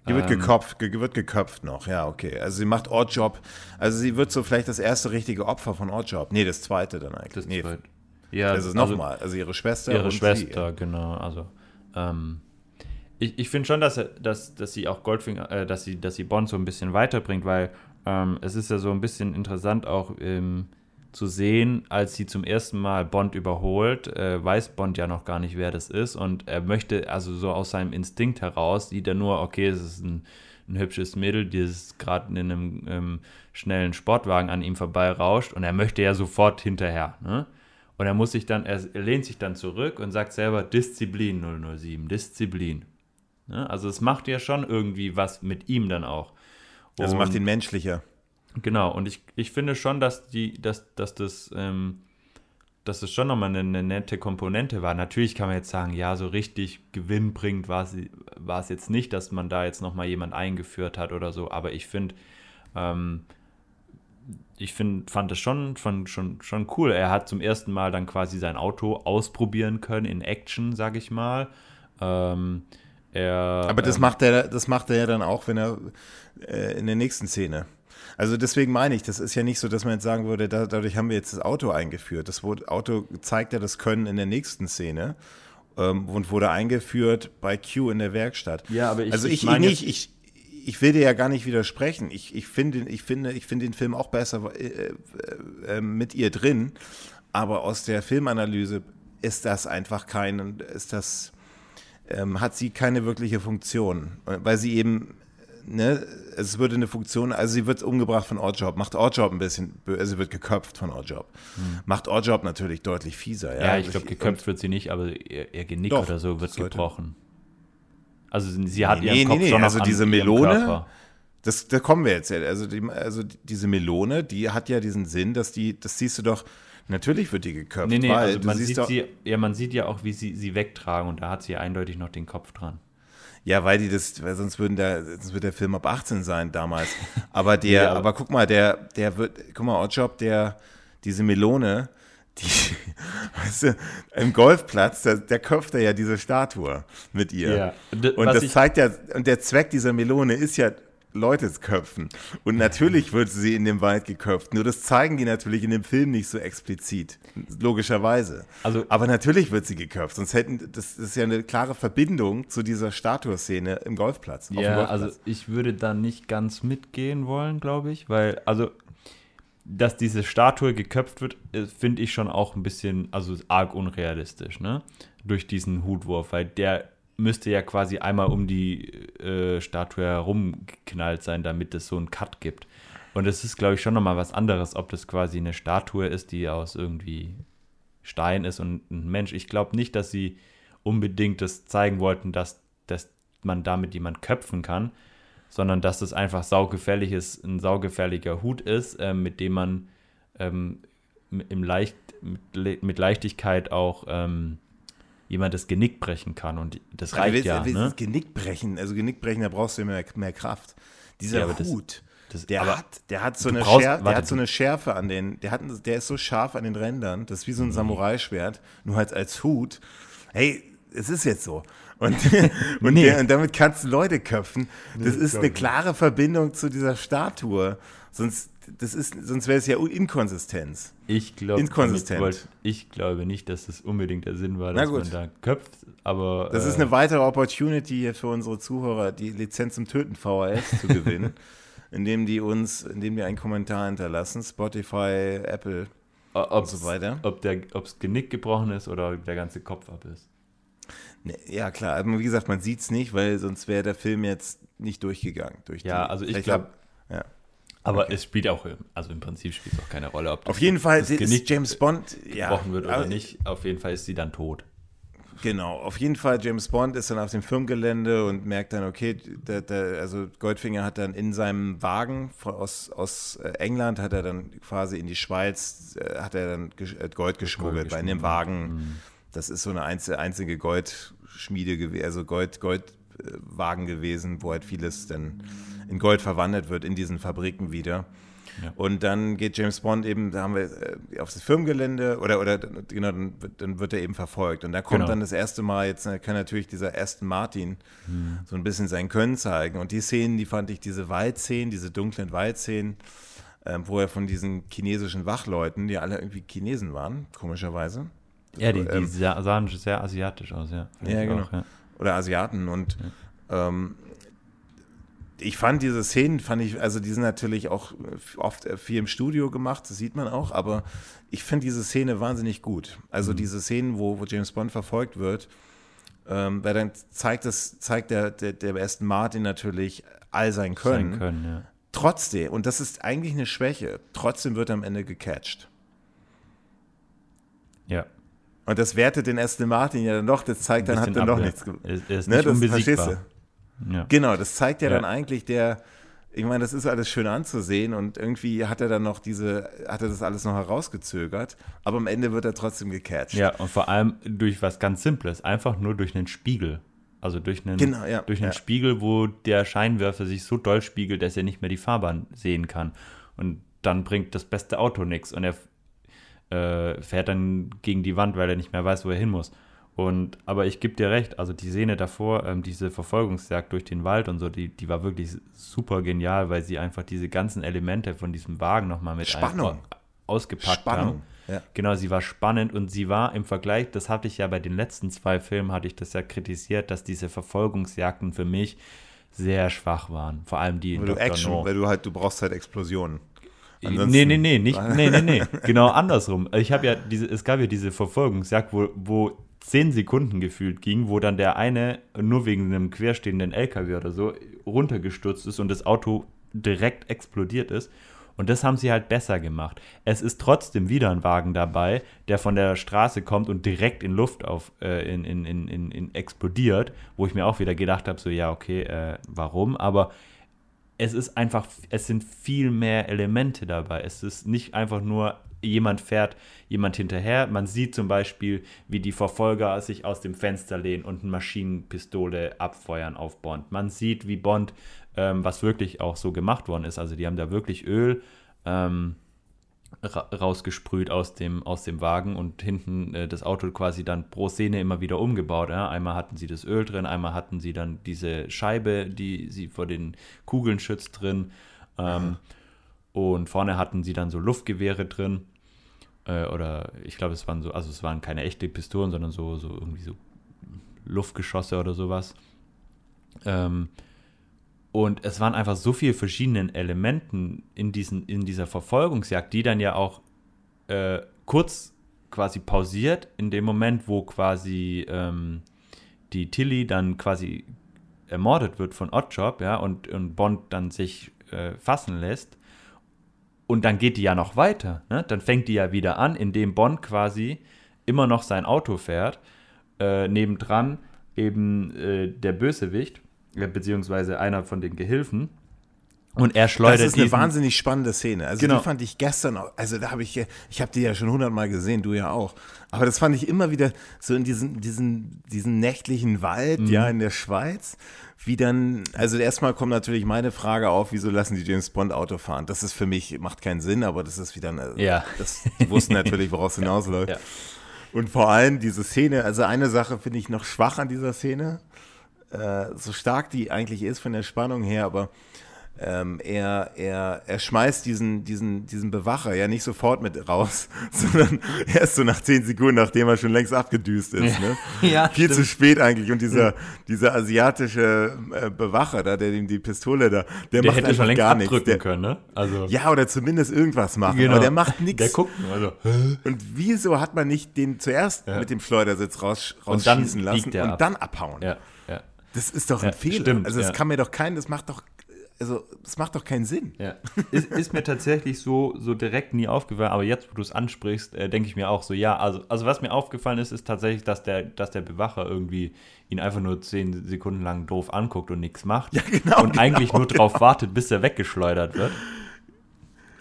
Die wird Ähm. geköpft, ge wird geköpft noch, ja, okay. Also sie macht Oddjob, also sie wird so vielleicht das erste richtige Opfer von Oddjob. Nee, das zweite dann eigentlich. das nee, zweit- ja, das ist nochmal, also ihre Schwester ihre Schwester, sie. genau. Also ähm, ich, ich finde schon, dass, dass, dass sie auch Goldfinger, äh, dass sie, dass sie Bond so ein bisschen weiterbringt, weil ähm, es ist ja so ein bisschen interessant auch ähm, zu sehen, als sie zum ersten Mal Bond überholt, äh, weiß Bond ja noch gar nicht, wer das ist und er möchte also so aus seinem Instinkt heraus, sieht er nur, okay, es ist ein, ein hübsches Mädel, die ist gerade in einem ähm, schnellen Sportwagen an ihm vorbeirauscht und er möchte ja sofort hinterher, ne? Und er muss sich dann, er lehnt sich dann zurück und sagt selber Disziplin 007, Disziplin. Ne? Also es macht ja schon irgendwie was mit ihm dann auch. Das macht ihn menschlicher. Genau, und ich, ich finde schon, dass die, dass, dass das, ähm, dass das schon nochmal eine, eine nette Komponente war. Natürlich kann man jetzt sagen, ja, so richtig gewinnbringend war es, war es jetzt nicht, dass man da jetzt nochmal jemand eingeführt hat oder so, aber ich finde, ähm, ich find, fand es schon, schon, schon, schon cool. Er hat zum ersten Mal dann quasi sein Auto ausprobieren können in Action, sag ich mal. Ähm, er, Aber das ähm, macht er, das macht er ja dann auch, wenn er äh, in der nächsten Szene. Also deswegen meine ich, das ist ja nicht so, dass man jetzt sagen würde, da, dadurch haben wir jetzt das Auto eingeführt. Das Auto zeigt ja das Können in der nächsten Szene ähm, und wurde eingeführt bei Q in der Werkstatt. Ja, aber ich- also ich ich, ich meine nicht, ich, ich will dir ja gar nicht widersprechen. Ich, ich, finde, ich, finde, ich finde den Film auch besser äh, äh, äh, mit ihr drin, aber aus der Filmanalyse ist das einfach kein, ist das ähm, hat sie keine wirkliche Funktion, weil sie eben, ne, es würde eine Funktion, also sie wird umgebracht von Oddjob, macht Oddjob ein bisschen, also sie wird geköpft von Oddjob, macht Oddjob natürlich deutlich fieser. Ja, Ja, ich glaube, geköpft wird sie nicht, aber ihr, ihr Genick Doch, oder so wird gebrochen. Also sie hat Nee, ihren nee, Kopf nee, schon also noch diese Melone. Das, da kommen wir jetzt. Also, die, also diese Melone, die hat ja diesen Sinn, dass die, das siehst du doch, natürlich wird die geköpft, Nee, nee, weil also du man siehst sieht, sie, ja, man sieht ja auch, wie sie sie wegtragen und da hat sie eindeutig noch den Kopf dran. Ja, weil die das, weil sonst würden der, sonst wird der Film ab 18 sein damals. Aber der, Ja, aber- guck mal, der, der wird, guck mal, Oddjob, der, diese Melone, die, weißt du, im Golfplatz, da, der köpft er ja diese Statue mit ihr. Ja, Und was das zeigt ja, und der Zweck dieser Melone ist ja, Leute köpfen. Und natürlich wird sie in dem Wald geköpft. Nur das zeigen die natürlich in dem Film nicht so explizit. Logischerweise. Also- Aber natürlich wird sie geköpft. Sonst hätten, das ist ja eine klare Verbindung zu dieser Statue-Szene im Golfplatz. Ja, Golfplatz. also ich würde da nicht ganz mitgehen wollen, glaube ich, weil, also, dass diese Statue geköpft wird, äh, finde ich schon auch ein bisschen, also arg unrealistisch, ne? Durch diesen Hutwurf, weil der müsste ja quasi einmal um die äh, Statue herumgeknallt sein, damit es so einen Cut gibt. Und es ist, glaube ich, schon nochmal was anderes, ob das quasi eine Statue ist, die aus irgendwie Stein ist und ein Mensch. Ich glaube nicht, dass sie unbedingt das zeigen wollten, dass, dass man damit jemand köpfen kann, sondern dass das einfach saugefährlich ist, ein saugefährlicher Hut ist, ähm, mit dem man ähm, im Leicht, mit, Le- mit Leichtigkeit auch ähm, jemand das Genick brechen kann. Und das Aber reicht willst- ja. willst Ne? Genick brechen, also Genick brechen, da brauchst du mehr, mehr Kraft. Dieser Ja, Hut, Das, Der hat, der hat so eine brauchst- Schärfe, der hat so eine Schärfe an den, der hat, der ist so scharf an den Rändern, das ist wie so ein Mhm. Samurai-Schwert, nur halt als Hut. Hey, es ist jetzt so. Und, und, Nee. der, und damit kannst du Leute köpfen. Das ist eine klare Verbindung zu dieser Statue. Sonst, das ist, sonst wäre es ja Inkonsistenz. ich glaube Inkonsistent. ich glaube nicht, dass das unbedingt der Sinn war, dass man da köpft, aber Das äh, ist eine weitere Opportunity hier für unsere Zuhörer, die Lizenz zum Töten VHS zu gewinnen, indem die uns, indem die einen Kommentar hinterlassen, Spotify, Apple ob so weiter. Ob der ob's Genick gebrochen ist oder der ganze Kopf ab ist. Ne, Ja, klar. Aber wie gesagt, man sieht es nicht, weil sonst wäre der Film jetzt nicht durchgegangen. Durch Ja, die, also ich vielleicht glaub- hab- Ja. Aber es spielt auch, also im Prinzip spielt es auch keine Rolle, ob das, Auf jeden Fall das ist James Bond. Ja, gebrochen wird oder nicht. Auf jeden Fall ist sie dann tot. Genau, auf jeden Fall, James Bond ist dann auf dem Firmengelände und merkt dann, okay, der, der, also Goldfinger hat dann in seinem Wagen aus, aus äh, England, hat er dann quasi in die Schweiz, äh, hat er dann äh, Gold geschmuggelt, weil in dem Wagen, das ist so eine einzige, einzige Goldschmiede gewesen, also Gold, Goldwagen gewesen, wo halt vieles dann in Gold verwandelt wird in diesen Fabriken wieder. Ja. Und dann geht James Bond eben, da haben wir äh, auf das Firmengelände oder, oder genau, dann wird, dann wird er eben verfolgt. Und da kommt Genau. dann das erste Mal, jetzt äh, kann natürlich dieser Aston Martin Mhm. so ein bisschen sein Können zeigen. Und die Szenen, die fand ich, diese Waldszenen, diese dunklen Waldszenen, ähm, wo er von diesen chinesischen Wachleuten, die alle irgendwie Chinesen waren, komischerweise, Ja, die, die Ähm, sah- sahen sehr asiatisch aus, ja. Ja, genau. Auch, ja. oder Asiaten und ähm, ich fand diese Szenen, fand ich, also die sind natürlich auch oft viel im Studio gemacht, das sieht man auch, aber ich finde diese Szene wahnsinnig gut. Also diese Szenen, wo, wo James Bond verfolgt wird, ähm, weil dann zeigt das, zeigt der, der, der Aston Martin natürlich all sein Können. Sein können, ja. Trotzdem, und das ist eigentlich eine Schwäche, trotzdem wird er am Ende gecatcht. Ja. Und das wertet den Aston Martin ja dann doch, das zeigt, dann hat er ja. nichts Er, er ist Ne, nicht unbesiegbar. Ja. Genau, das zeigt ja, Ja. dann eigentlich der, ich meine, das ist alles schön anzusehen und irgendwie hat er dann noch diese, hat er das alles noch herausgezögert, aber am Ende wird er trotzdem gecatcht. ja, und vor allem durch was ganz Simples, einfach nur durch einen Spiegel. Also durch einen, Genau, ja, durch einen ja. Spiegel, wo der Scheinwerfer sich so doll spiegelt, dass er nicht mehr die Fahrbahn sehen kann. Und dann bringt das beste Auto nichts und er äh, fährt dann gegen die Wand, weil er nicht mehr weiß, wo er hin muss. Und, aber ich gebe dir recht, also die Szene davor, ähm, diese Verfolgungsjagd durch den Wald und so, die, die war wirklich super genial, weil sie einfach diese ganzen Elemente von diesem Wagen nochmal mit Spannung. ausgepackt haben. Spannung. Ja. Genau, sie war spannend und sie war im Vergleich, das hatte ich ja bei den letzten zwei Filmen, hatte ich das ja kritisiert, dass diese Verfolgungsjagden für mich sehr schwach waren. Vor allem die in Weil du Dr. Action, No. weil du halt, du brauchst halt Explosionen. Nee, Ansonsten- nee, nee, nicht, nee, nee, nee, genau andersrum. Ich habe ja diese, es gab ja diese Verfolgungsjagd, wo, wo zehn Sekunden gefühlt ging, wo dann der eine nur wegen einem querstehenden LKW oder so runtergestürzt ist und das Auto direkt explodiert ist. Und das haben sie halt besser gemacht. Es ist trotzdem wieder ein Wagen dabei, der von der Straße kommt und direkt in Luft auf, äh, in, in, in, in, in explodiert, wo ich mir auch wieder gedacht habe, so ja, okay, äh, warum? Aber es ist einfach, es sind viel mehr Elemente dabei. Es ist nicht einfach nur, jemand fährt jemand hinterher. Man sieht zum Beispiel, wie die Verfolger sich aus dem Fenster lehnen und eine Maschinenpistole abfeuern auf Bond. Man sieht, wie Bond, ähm, was wirklich auch so gemacht worden ist, also die haben da wirklich Öl ähm, ra rausgesprüht aus dem, aus dem Wagen und hinten äh, das Auto quasi dann pro Szene immer wieder umgebaut. Ja? Einmal hatten sie das Öl drin, einmal hatten sie dann diese Scheibe, die sie vor den Kugeln schützt drin. Ähm, Und vorne hatten sie dann so Luftgewehre drin. Äh, oder ich glaube, es waren so, also es waren keine echte Pistolen, sondern so, so irgendwie so Luftgeschosse oder sowas. Ähm, und es waren einfach so viele verschiedene Elementen in, diesen, in dieser Verfolgungsjagd, die dann ja auch äh, kurz quasi pausiert, in dem Moment, wo quasi ähm, die Tilly dann quasi ermordet wird von Oddjob, ja, und, und Bond dann sich äh, fassen lässt. Und dann geht die ja noch weiter. Ne? Dann fängt die ja wieder an, indem Bond quasi immer noch sein Auto fährt. Äh, nebendran eben äh, der Bösewicht, äh, beziehungsweise einer von den Gehilfen. Und er schleudert Das ist eine wahnsinnig spannende Szene. Also Genau. die fand ich gestern, auch- also da habe ich, ich habe die ja schon hundertmal gesehen, du ja auch. Aber das fand ich immer wieder so in diesen, diesen, diesen nächtlichen Wald, Mhm. ja, in der Schweiz, wie dann, also erstmal kommt natürlich meine Frage auf, wieso lassen die James Bond Auto fahren? Das ist für mich, macht keinen Sinn, aber das ist wieder eine, Ja. das, die wussten natürlich, woraus es hinausläuft. Ja. Und vor allem diese Szene, also eine Sache finde ich noch schwach an dieser Szene, äh, so stark die eigentlich ist von der Spannung her, aber ähm, er, er, er schmeißt diesen, diesen, diesen Bewacher ja nicht sofort mit raus, sondern erst so nach zehn Sekunden, nachdem er schon längst abgedüst ist. Ne? Ja, Viel stimmt. zu spät eigentlich. Und dieser, dieser asiatische äh, Bewacher da, der ihm die Pistole da, der, Der macht hätte schon längst gar nichts. Der, können, ne? Also, ja, oder zumindest irgendwas machen. genau. Aber der macht nichts. Der guckt nur, also, Und wieso hat man nicht den zuerst Ja. mit dem Schleudersitz raus, rausschießen lassen und ab. dann abhauen? ja, ja. Das ist doch ein Ja, Fehler. stimmt, also das ja. kann mir doch kein, das macht doch, also das macht doch keinen Sinn. Ja. Ist, ist mir tatsächlich so, so direkt nie aufgefallen, aber jetzt, wo du es ansprichst, äh, denke ich mir auch so, ja, also, also was mir aufgefallen ist, ist tatsächlich, dass der, dass der Bewacher irgendwie ihn einfach nur zehn Sekunden lang doof anguckt und nichts macht. Ja, genau, Und eigentlich genau, nur drauf wartet, bis er weggeschleudert wird.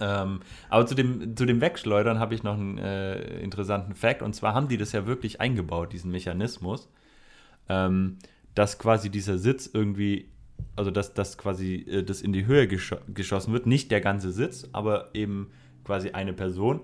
Ähm, aber zu dem, zu dem Wegschleudern habe ich noch einen äh, interessanten Fact. Und zwar haben die das ja wirklich eingebaut, diesen Mechanismus, ähm, dass quasi dieser Sitz irgendwie, also dass, dass quasi äh, das in die Höhe gescho geschossen wird. Nicht der ganze Sitz, aber eben quasi eine Person.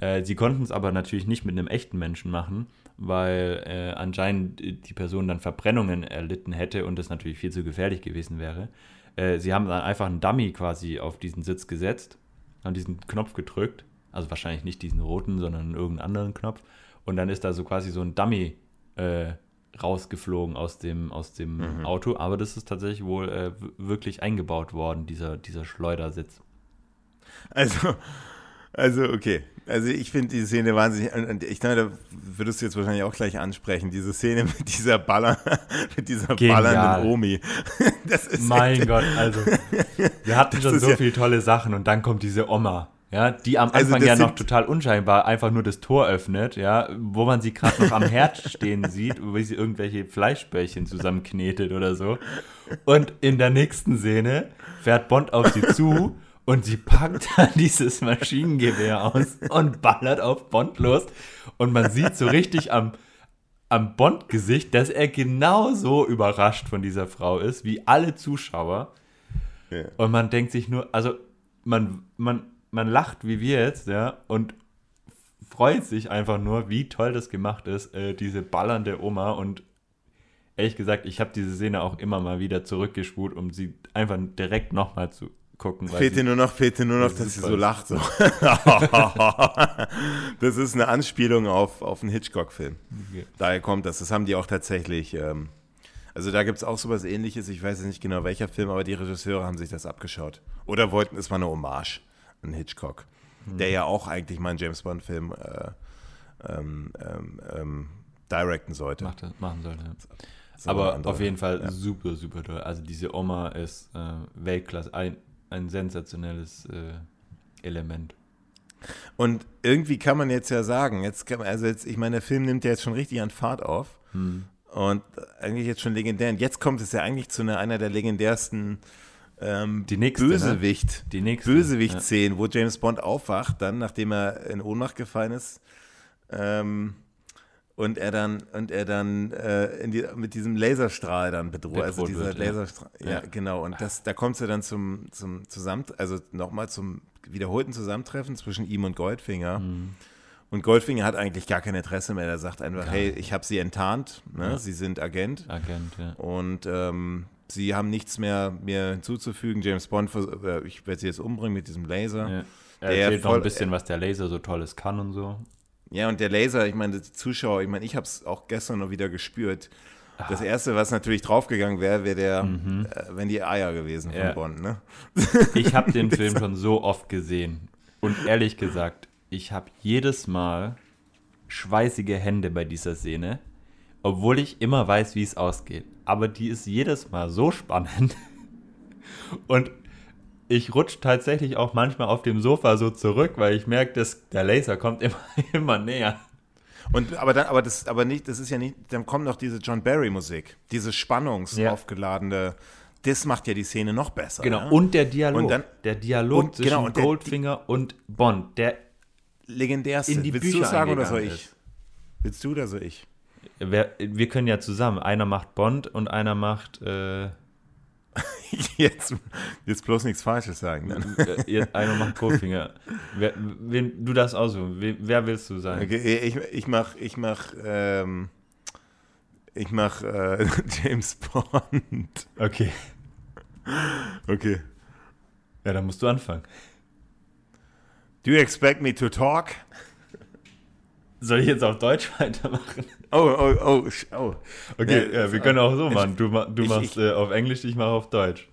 Äh, sie konnten es aber natürlich nicht mit einem echten Menschen machen, weil äh, anscheinend die Person dann Verbrennungen erlitten hätte und das natürlich viel zu gefährlich gewesen wäre. Äh, sie haben dann einfach einen Dummy quasi auf diesen Sitz gesetzt, haben diesen Knopf gedrückt, also wahrscheinlich nicht diesen roten, sondern irgendeinen anderen Knopf. Und dann ist da so quasi so ein Dummy äh, rausgeflogen aus dem, aus dem Auto. Aber das ist tatsächlich wohl äh, wirklich eingebaut worden, dieser, dieser Schleudersitz. Also, also okay. Also ich finde die Szene wahnsinnig, und- ich glaube, da würdest du jetzt wahrscheinlich auch gleich ansprechen, diese Szene mit dieser Baller, mit dieser Genial. ballernden Omi. Das ist Mein Gott, also wir hatten schon so ja- viele tolle Sachen und dann kommt diese Oma, ja, die am Also Anfang das ja noch total unscheinbar einfach nur das Tor öffnet, ja, wo man sie gerade noch am Herd stehen sieht, wie sie irgendwelche Fleischbällchen zusammenknetet oder so. Und in der nächsten Szene fährt Bond auf sie zu und sie packt dann dieses Maschinengewehr aus und ballert auf Bond los. Und man sieht so richtig am, am Bond-Gesicht, dass er genauso überrascht von dieser Frau ist, wie alle Zuschauer. Ja. Und man denkt sich nur, also man, man, man lacht wie wir jetzt, ja, und freut sich einfach nur, wie toll das gemacht ist, äh, diese ballernde Oma. Und ehrlich gesagt, ich habe diese Szene auch immer mal wieder zurückgespult, um sie einfach direkt nochmal zu gucken. Fehlt dir nur noch, fehlt dir nur noch, Das dass sie so lacht. So. das ist eine Anspielung auf, auf einen Hitchcock-Film. Okay. Daher kommt das. Das haben die auch tatsächlich. Ähm, also da gibt es auch sowas ähnliches. Ich weiß jetzt nicht genau welcher Film, aber die Regisseure haben sich das abgeschaut. Oder wollten, es war eine Hommage an Hitchcock. Der ja auch eigentlich mal einen James Bond-Film äh, ähm, ähm, ähm, directen sollte. Macht das, machen sollte. ja. So Aber andere- auf jeden Fall ja. super, super toll. Also diese Oma ist äh, Weltklasse, ein, ein sensationelles äh, Element. Und irgendwie kann man jetzt ja sagen, jetzt kann man, also jetzt, ich meine, der Film nimmt ja jetzt schon richtig an Fahrt auf. Hm. Und eigentlich jetzt schon legendär. Und jetzt kommt es ja eigentlich zu einer, einer der legendärsten ähm, Die nächste, ne? Bösewicht, Die nächste. Bösewicht-Szenen, wo James Bond aufwacht, dann, nachdem er in Ohnmacht gefallen ist. Ähm, und er dann, und er dann äh, die, mit diesem Laserstrahl dann bedroht. Bedroht Also dieser wird, ja. Laserstrahl. Ja, Ja. genau. Und das, da kommt es ja dann zum, zum Zusammen, also nochmal zum wiederholten Zusammentreffen zwischen ihm und Goldfinger. Mhm. Und Goldfinger hat eigentlich gar kein Interesse mehr. Er sagt einfach, Gar hey, ich habe sie enttarnt, ne? Ja. sie sind Agent. Agent, ja. Und ähm, sie haben nichts mehr mir hinzuzufügen. James Bond, äh, ich werde sie jetzt umbringen mit diesem Laser. ja. Der Er erzählt noch voll- ein bisschen, was der Laser so tolles kann und so. Ja, und der Laser, ich meine, die Zuschauer, ich meine, ich habe es auch gestern noch wieder gespürt. Das Erste, was natürlich draufgegangen wäre, wäre der, äh, wenn die Eier gewesen von Mhm. Ja. Bond, ne? Ich habe den Film schon so oft gesehen. Und ehrlich gesagt, ich habe jedes Mal schweißige Hände bei dieser Szene, obwohl ich immer weiß, wie es ausgeht. Aber die ist jedes Mal so spannend. Und ich rutsche tatsächlich auch manchmal auf dem Sofa so zurück, weil ich merke, dass der Laser kommt immer, immer näher. Und aber dann, aber das, aber nicht, das ist ja nicht, dann kommt noch diese John Barry Musik, diese spannungsaufgeladene das macht ja die Szene noch besser. Genau, ja? und der Dialog. Und dann- der Dialog und- zwischen genau, und der- Goldfinger und Bond, der legendärste. in die Willst Bücher du sagen oder soll ich? ist. Willst du oder soll ich? Wer, wir können ja zusammen. Einer macht Bond und einer macht. Äh, Jetzt, jetzt bloß nichts Falsches sagen. Dann. äh, ihr- einer macht Goldfinger. Wer, wen, du darfst aussuchen. Wer, wer willst du sein? Okay, ich, ich mach, ich mach, ähm, ich mach äh, James Bond. Okay. Okay. Ja, dann musst du anfangen. Do you expect me to talk? Soll ich jetzt auf Deutsch weitermachen? Oh, oh, oh, oh. Okay, Ja, ja, wir können auch so machen. Du, du ich- machst ich- äh, auf Englisch, ich mache auf Deutsch.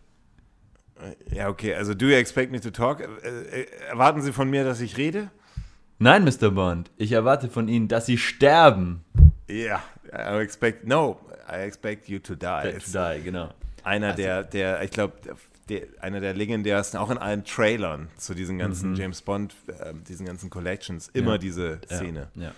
Ja, okay, also do you expect me to talk? Äh, äh, erwarten Sie von mir, dass ich rede? Nein, Mr. Bond, ich erwarte von Ihnen, dass Sie sterben. Ja, I expect, no, I expect you to die. To die, genau. Einer der, der, ich glaube, der, einer der legendärsten, auch in allen Trailern zu diesen ganzen James Bond, äh, diesen ganzen Collections, immer Mhm. Ja. diese Szene. Ja.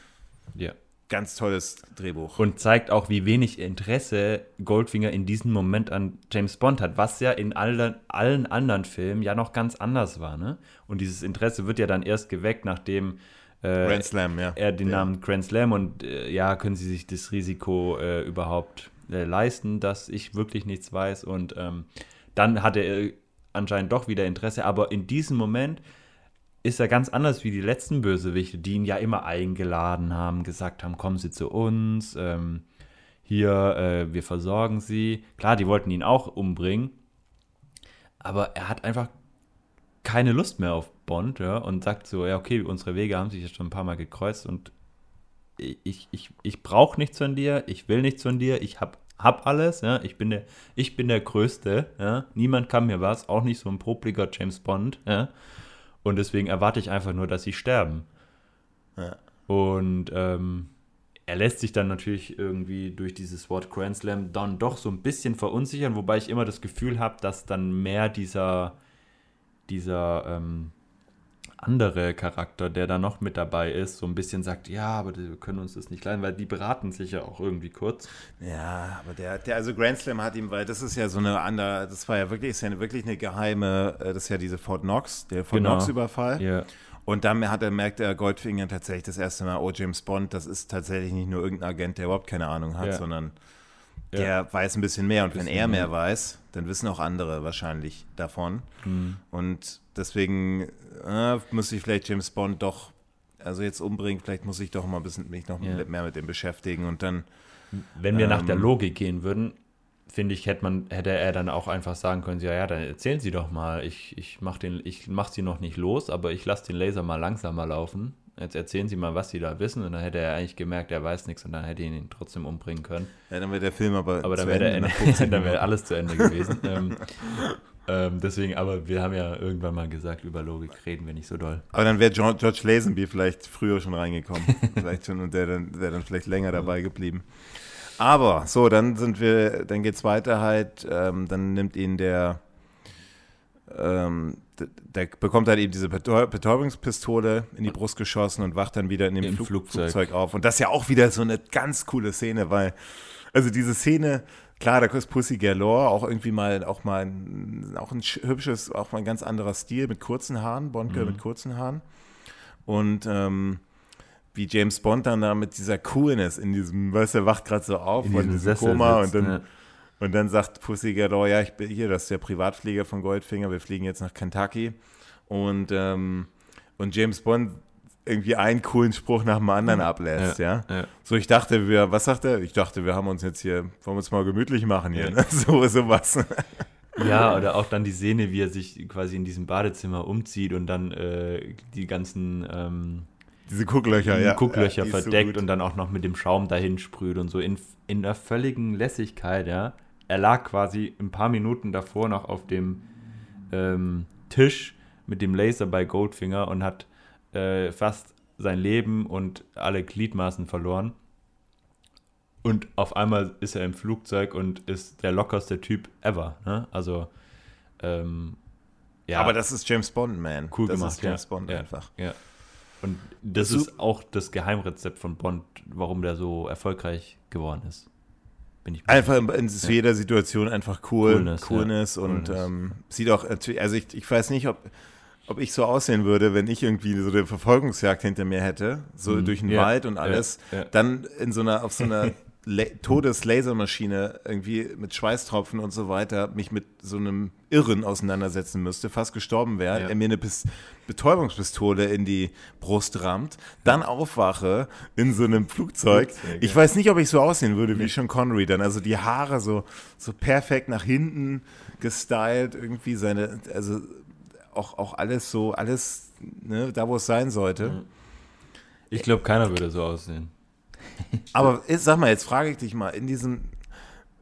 ja. Ganz tolles Drehbuch. Und zeigt auch, wie wenig Interesse Goldfinger in diesem Moment an James Bond hat, was ja in allen, allen anderen Filmen ja noch ganz anders war. Ne? Und dieses Interesse wird ja dann erst geweckt, nachdem äh, Grand Slam, ja. er den ja. Namen Grand Slam und äh, ja, können Sie sich das Risiko äh, überhaupt äh, leisten, dass ich wirklich nichts weiß. Und ähm, dann hat er äh, anscheinend doch wieder Interesse, aber in diesem Moment ist er ganz anders wie die letzten Bösewichte, die ihn ja immer eingeladen haben, gesagt haben, kommen Sie zu uns, ähm, hier, äh, wir versorgen Sie. Klar, die wollten ihn auch umbringen, aber er hat einfach keine Lust mehr auf Bond, ja, und sagt so, ja, okay, unsere Wege haben sich jetzt schon ein paar Mal gekreuzt und ich, ich, ich brauche nichts von dir, ich will nichts von dir, ich hab, hab alles, ja, ich bin der, ich bin der Größte, ja, niemand kann mir was, auch nicht so ein popliger James Bond, ja, und deswegen erwarte ich einfach nur, dass sie sterben. Ja. Und ähm, er lässt sich dann natürlich irgendwie durch dieses Wort Grand Slam dann doch so ein bisschen verunsichern, wobei ich immer das Gefühl habe, dass dann mehr dieser, dieser ähm, andere Charakter, der da noch mit dabei ist, so ein bisschen sagt, ja, aber wir können uns das nicht leiden, weil die beraten sich ja auch irgendwie kurz. Ja, aber der, der, also Grand Slam hat ihm, weil das ist ja so eine andere, das war ja wirklich, ist ja wirklich eine geheime, äh, das ist ja diese Fort Knox, der Fort Genau. Knox-Überfall. Ja. Und dann hat er, merkt er Goldfinger tatsächlich das erste Mal, oh, James Bond, das ist tatsächlich nicht nur irgendein Agent, der überhaupt keine Ahnung hat, Ja. sondern Ja. der weiß ein bisschen mehr. Und wenn Bisschen er mehr mehr. weiß, dann wissen auch andere wahrscheinlich davon. Mhm. Und deswegen äh, muss ich vielleicht James Bond doch, also jetzt umbringen, vielleicht muss ich doch mal ein bisschen mich noch Ja. mehr mit dem beschäftigen und dann Wenn wir nach der Ähm. Logik gehen würden, finde ich, hätte, man, hätte er dann auch einfach sagen können, ja, ja, dann erzählen Sie doch mal, ich, ich mache mach Sie noch nicht los, aber ich lasse den Laser mal langsamer laufen. Jetzt erzählen Sie mal, was Sie da wissen und dann hätte er eigentlich gemerkt, er weiß nichts und dann hätte ihn ihn trotzdem umbringen können. Ja, dann wäre der Film aber, Aber dann wäre Ende der- nach 15 dann wäre Minuten. alles zu Ende gewesen. ähm, ähm, deswegen, aber wir haben ja irgendwann mal gesagt, über Logik reden wir nicht so doll. Aber dann wäre George, George Lazenby vielleicht früher schon reingekommen. vielleicht schon und der dann, der dann vielleicht länger dabei geblieben. Aber so, dann sind wir, dann geht's weiter halt, ähm, dann nimmt ihn der, ähm, der, bekommt halt eben diese Betäub- Betäubungspistole in die Brust geschossen und wacht dann wieder in dem Flug, Flugzeug. Flugzeug auf. Und das ist ja auch wieder so eine ganz coole Szene, weil, also diese Szene, klar, da ist Pussy Galore, auch irgendwie mal, auch mal ein, auch ein sch- hübsches, auch mal ein ganz anderer Stil mit kurzen Haaren, Bond Mhm. mit kurzen Haaren. Und ähm, wie James Bond dann da mit dieser Coolness in diesem, weißt du, er wacht gerade so auf In von diesem Sessel Koma sitzt, und dann, ja. Und dann sagt Pussy Galore, ja, ich bin hier, das ist der Privatflieger von Goldfinger, wir fliegen jetzt nach Kentucky. Und, ähm, und James Bond irgendwie einen coolen Spruch nach dem anderen ablässt, ja. ja. So, ich dachte, wir, was sagt er? Ich dachte, wir haben uns jetzt hier, wollen wir uns mal gemütlich machen hier, Ja. ne? So, sowas. Ja, oder auch dann die Szene, wie er sich quasi in diesem Badezimmer umzieht und dann äh, die ganzen ähm, Diese Gucklöcher, ja. Gucklöcher ja, so verdeckt gut. und dann auch noch mit dem Schaum dahin sprüht und so in, in der völligen Lässigkeit, ja. Er lag quasi ein paar Minuten davor noch auf dem ähm, Tisch mit dem Laser bei Goldfinger und hat äh, fast sein Leben und alle Gliedmaßen verloren. Und auf einmal ist er im Flugzeug und ist der lockerste Typ ever. Ne? Also, ähm, ja. Aber das ist James Bond, man. Cool das gemacht, ist James ja. Bond Ja. einfach. Ja. Und das So- ist auch das Geheimrezept von Bond, warum der so erfolgreich geworden ist. Bin ich Einfach in, ja. jeder Situation einfach cool, Coolness, Coolness ja. und Coolness. Ähm, sieht auch, also ich, ich weiß nicht, ob, ob ich so aussehen würde, wenn ich irgendwie so eine Verfolgungsjagd hinter mir hätte, so mhm. durch den ja. Wald und alles, dann in so einer, auf so einer Todeslasermaschine irgendwie mit Schweißtropfen und so weiter mich mit so einem Irren auseinandersetzen müsste, fast gestorben wäre, ja. er mir eine Pis Betäubungspistole in die Brust rammt, dann aufwache in so einem Flugzeug. Flugzeug ich ja. weiß nicht, ob ich so aussehen würde wie Sean Connery dann. Also die Haare so, so perfekt nach hinten gestylt, irgendwie seine, also auch, auch alles so, alles ne, da, wo es sein sollte. Ich glaube, keiner würde so aussehen. Aber sag mal, jetzt frage ich dich mal, in diesem,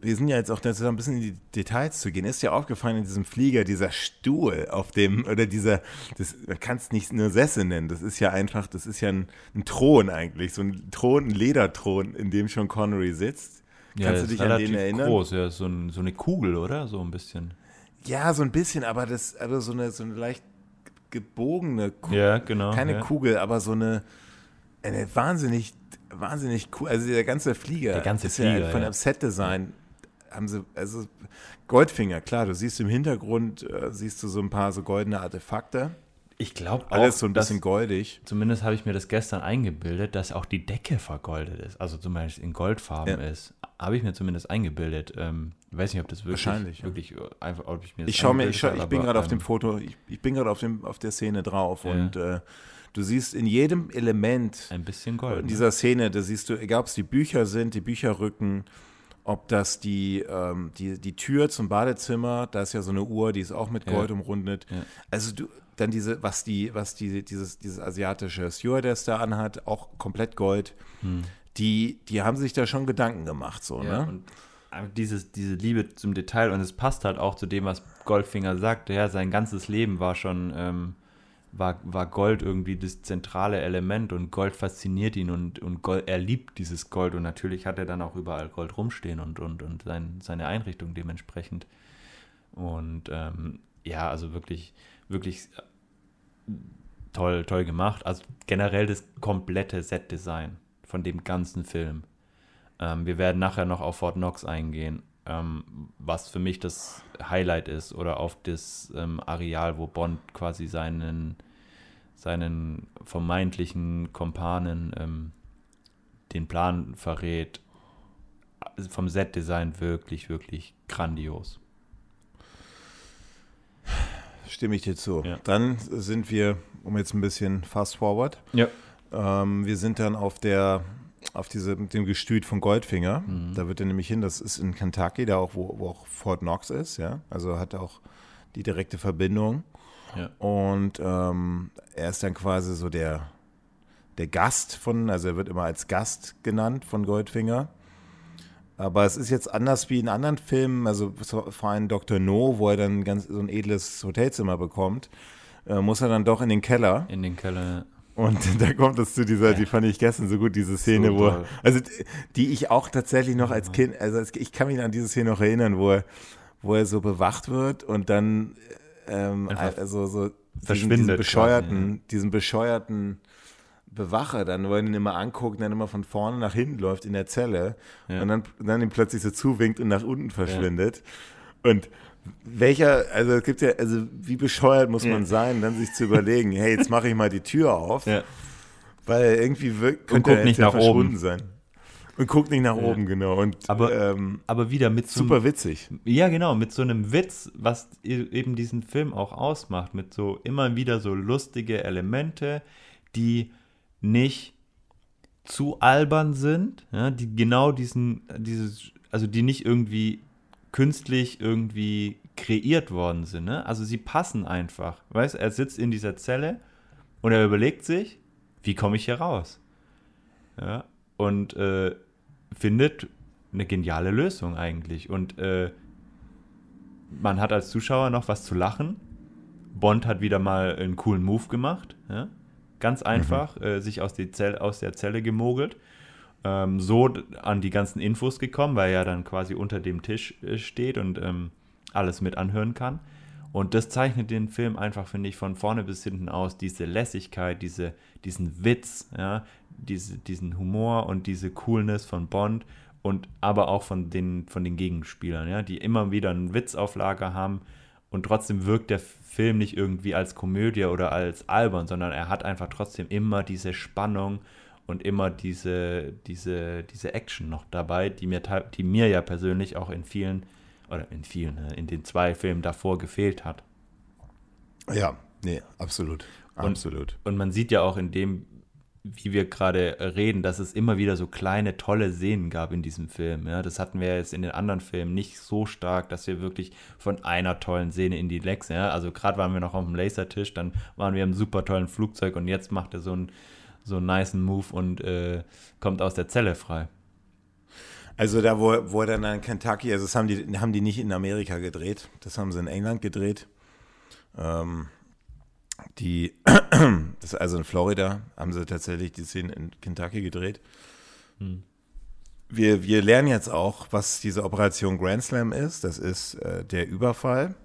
wir sind ja jetzt auch dazu ein bisschen in die Details zu gehen. Ist dir aufgefallen in diesem Flieger, dieser Stuhl auf dem, oder dieser, das, man kann es nicht nur Sessel nennen, das ist ja einfach, das ist ja ein, ein, Thron eigentlich, so ein Thron, ein Lederthron, in dem schon Connery sitzt. Ja, Kannst du dich an den erinnern? groß, ja, so, ein, so eine Kugel, oder? So ein bisschen. Ja, so ein bisschen, aber das, aber so eine, so eine leicht gebogene Kugel. Ja, genau. Keine ja. Kugel, aber so eine, eine wahnsinnig wahnsinnig cool. Also der ganze Flieger, der ganze Flieger ja von dem Set-Design haben sie, also Goldfinger, klar, du siehst im Hintergrund, äh, siehst du so ein paar so goldene Artefakte. Ich glaube auch. Alles so ein bisschen goldig. Zumindest habe ich mir das gestern eingebildet, dass auch die Decke vergoldet ist. Also zum Beispiel in Goldfarben ja. ist. Habe ich mir zumindest eingebildet. Ähm, weiß nicht, ob das wirklich, Wahrscheinlich, wirklich ja. einfach, ob ich mir Ich schaue mir, ich, schau, ich bin gerade auf dem ähm, Foto, ich, ich bin gerade auf auf der Szene drauf ja. und äh, Du siehst in jedem Element ein bisschen Gold. In dieser Szene, da siehst du, egal ob es die Bücher sind, die Bücherrücken, ob das die, ähm, die, die Tür zum Badezimmer, da ist ja so eine Uhr, die ist auch mit Gold ja. umrundet. Ja. Also du, dann diese, was die, was die, dieses, dieses asiatische Stewardess da anhat, auch komplett Gold. Hm. Die, die haben sich da schon Gedanken gemacht, so, ja, ne? dieses, diese Liebe zum Detail und es passt halt auch zu dem, was Goldfinger sagt. Ja, sein ganzes Leben war schon ähm, war, war Gold irgendwie das zentrale Element und Gold fasziniert ihn und, und Gold, er liebt dieses Gold und natürlich hat er dann auch überall Gold rumstehen und, und, und sein, seine Einrichtung dementsprechend. Und ähm, ja, also wirklich, wirklich toll, toll gemacht. Also generell das komplette Set-Design von dem ganzen Film. Ähm, wir werden nachher noch auf Fort Knox eingehen, ähm, was für mich das Highlight ist oder auf das ähm, Areal, wo Bond quasi seinen, seinen vermeintlichen Kompanen ähm, den Plan verrät. Also vom Set-Design wirklich, wirklich grandios. Stimme ich dir zu. Ja. Dann sind wir, um jetzt ein bisschen fast forward. Ja. Ähm, wir sind dann auf der auf diese, mit dem Gestüt von Goldfinger. Mhm. Da wird er nämlich hin, das ist in Kentucky, da auch, wo, wo auch Fort Knox ist, ja. Also hat auch die direkte Verbindung. Ja. Und ähm, er ist dann quasi so der, der Gast von, also er wird immer als Gast genannt von Goldfinger. Aber es ist jetzt anders wie in anderen Filmen, also vor allem Dr. No, wo er dann ganz so ein edles Hotelzimmer bekommt, äh, muss er dann doch in den Keller. In den Keller. Und da kommt es zu dieser, die fand ich gestern so gut, diese Szene, so wo, also die ich auch tatsächlich noch als Kind, also ich kann mich an diese Szene noch erinnern, wo er, wo er so bewacht wird und dann ähm, also so diesen, diesen bescheuerten, quasi, ja. diesen bescheuerten Bewacher dann, wo er ihn immer anguckt, dann immer von vorne nach hinten läuft in der Zelle ja. und dann, dann ihm plötzlich so zuwinkt und nach unten verschwindet. Ja. Und welcher, also es gibt ja, also wie bescheuert muss man sein, dann sich zu überlegen, hey, jetzt mache ich mal die Tür auf, ja. weil irgendwie wirkt, könnte er nicht nach oben sein. Und guckt nicht nach ja. oben, genau. Und, aber, ähm, aber wieder mit so Super witzig. Ja, genau, mit so einem Witz, was e-, eben diesen Film auch ausmacht, mit so immer wieder so lustige Elemente, die nicht zu albern sind, ja, die genau diesen, dieses, also die nicht irgendwie künstlich irgendwie kreiert worden sind. Ne? Also sie passen einfach. Weißt er sitzt in dieser Zelle und er überlegt sich, wie komme ich hier raus? Ja, und äh, findet eine geniale Lösung eigentlich. Und äh, man hat als Zuschauer noch was zu lachen. Bond hat wieder mal einen coolen Move gemacht. Ja? Ganz einfach, mhm. äh, sich aus, Zelle, aus der Zelle gemogelt ähm, so an die ganzen Infos gekommen, weil er dann quasi unter dem Tisch äh, steht und ähm, alles mit anhören kann. Und das zeichnet den Film einfach, finde ich, von vorne bis hinten aus. Diese Lässigkeit, diese, diesen Witz, ja, diese, diesen Humor und diese Coolness von Bond und aber auch von den, von den Gegenspielern, ja, die immer wieder einen Witz auf Lager haben und trotzdem wirkt der Film nicht irgendwie als Komödie oder als albern, sondern er hat einfach trotzdem immer diese Spannung und immer diese, diese, diese Action noch dabei, die mir, die mir ja persönlich auch in vielen, oder in vielen, ne, in den zwei Filmen davor gefehlt hat. Ja, nee, absolut. Absolut. Und, man sieht ja auch in dem, wie wir gerade reden, dass es immer wieder so kleine, tolle Szenen gab in diesem Film. Ja, das hatten wir jetzt in den anderen Filmen nicht so stark, dass wir wirklich von einer tollen Szene in die Lex, ja, also gerade waren wir noch auf dem Lasertisch, dann waren wir im super tollen Flugzeug und jetzt macht er so einen so einen niceen Move und äh, kommt aus der Zelle frei. Also da, wo, wo er dann in Kentucky, also das haben die, haben die nicht in Amerika gedreht, das haben sie in England gedreht. Ähm, die, das also in Florida haben sie tatsächlich die Szene in Kentucky gedreht. Hm. Wir, wir lernen jetzt auch, was diese Operation Grand Slam ist. Das ist äh, der Überfall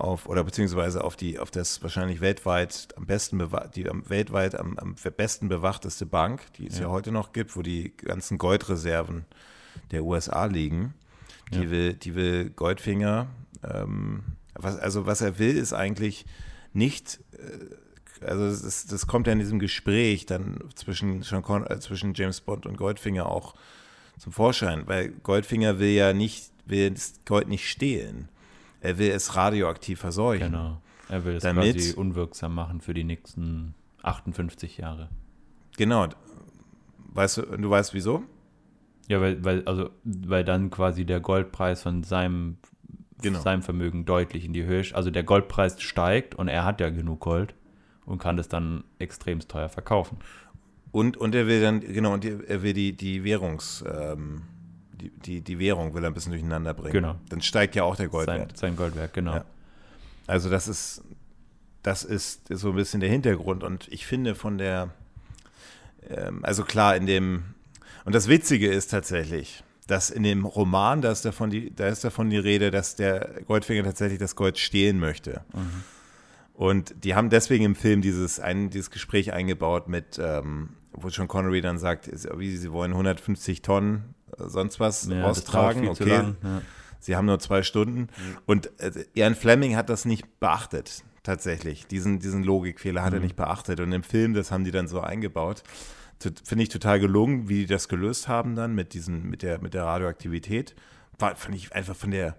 auf, oder beziehungsweise auf die, auf das wahrscheinlich weltweit am besten die am, weltweit am, am besten bewachteste Bank, die es ja. ja. heute noch gibt, wo die ganzen Goldreserven der USA liegen. Die ja. will, die will Goldfinger, ähm, was, also was er will, ist eigentlich nicht, äh, also das, das, kommt ja in diesem Gespräch dann zwischen, Sean äh, zwischen James Bond und Goldfinger auch zum Vorschein, weil Goldfinger will ja nicht, will das Gold nicht stehlen. Er will es radioaktiv verseuchen. Genau. Er will es damit, quasi unwirksam machen für die nächsten 58 Jahre. Genau. Weißt du, du weißt wieso? Ja, weil, weil, also, weil dann quasi der Goldpreis von seinem genau. seinem Vermögen deutlich in die Höhe. Also der Goldpreis steigt und er hat ja genug Gold und kann das dann extrem teuer verkaufen. Und, und er will dann, genau, und er will die, die Währungs, ähm, die, die, die Währung will er ein bisschen durcheinander bringen. Genau. Dann steigt ja auch der Goldwert. Sein, sein Goldwert, genau. Ja. Also das ist, das ist so ein bisschen der Hintergrund. Und ich finde von der, ähm, also klar, in dem, und das Witzige ist tatsächlich, dass in dem Roman, da ist davon die, da ist davon die Rede, dass der Goldfinger tatsächlich das Gold stehlen möchte. Mhm. Und die haben deswegen im Film dieses, ein, dieses Gespräch eingebaut mit, ähm, wo schon Connery dann sagt, wie sie wollen 150 Tonnen sonst was ja, austragen. Okay. Lang, ja. Sie haben nur zwei Stunden. Mhm. Und äh, Ian Fleming hat das nicht beachtet, tatsächlich. Diesen, diesen Logikfehler hat mhm. er nicht beachtet. Und im Film, das haben die dann so eingebaut finde ich total gelungen, wie die das gelöst haben dann mit diesen, mit der, mit der Radioaktivität. War, fand ich einfach von der,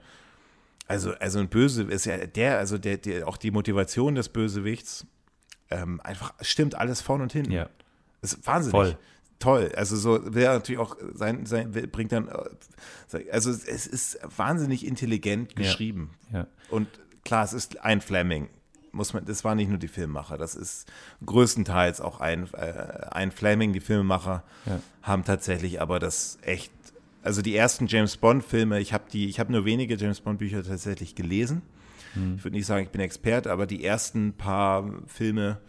also, also ein Böse ist ja der, also der, der auch die Motivation des Bösewichts, ähm, einfach stimmt alles vorn und hinten. Ja. Das ist wahnsinnig. Voll. Toll. Also so wäre natürlich auch sein, sein, bringt dann, äh, also es ist wahnsinnig intelligent geschrieben. Ja. ja. Und klar, es ist ein Fleming muss man, das war nicht nur die Filmemacher, das ist größtenteils auch ein, äh, ein Fleming, die Filmemacher ja. haben tatsächlich aber das echt, also die ersten James Bond-Filme, ich habe die, ich habe nur wenige James Bond-Bücher tatsächlich gelesen. Hm. Ich würde nicht sagen, ich bin Expert, aber die ersten paar Filme,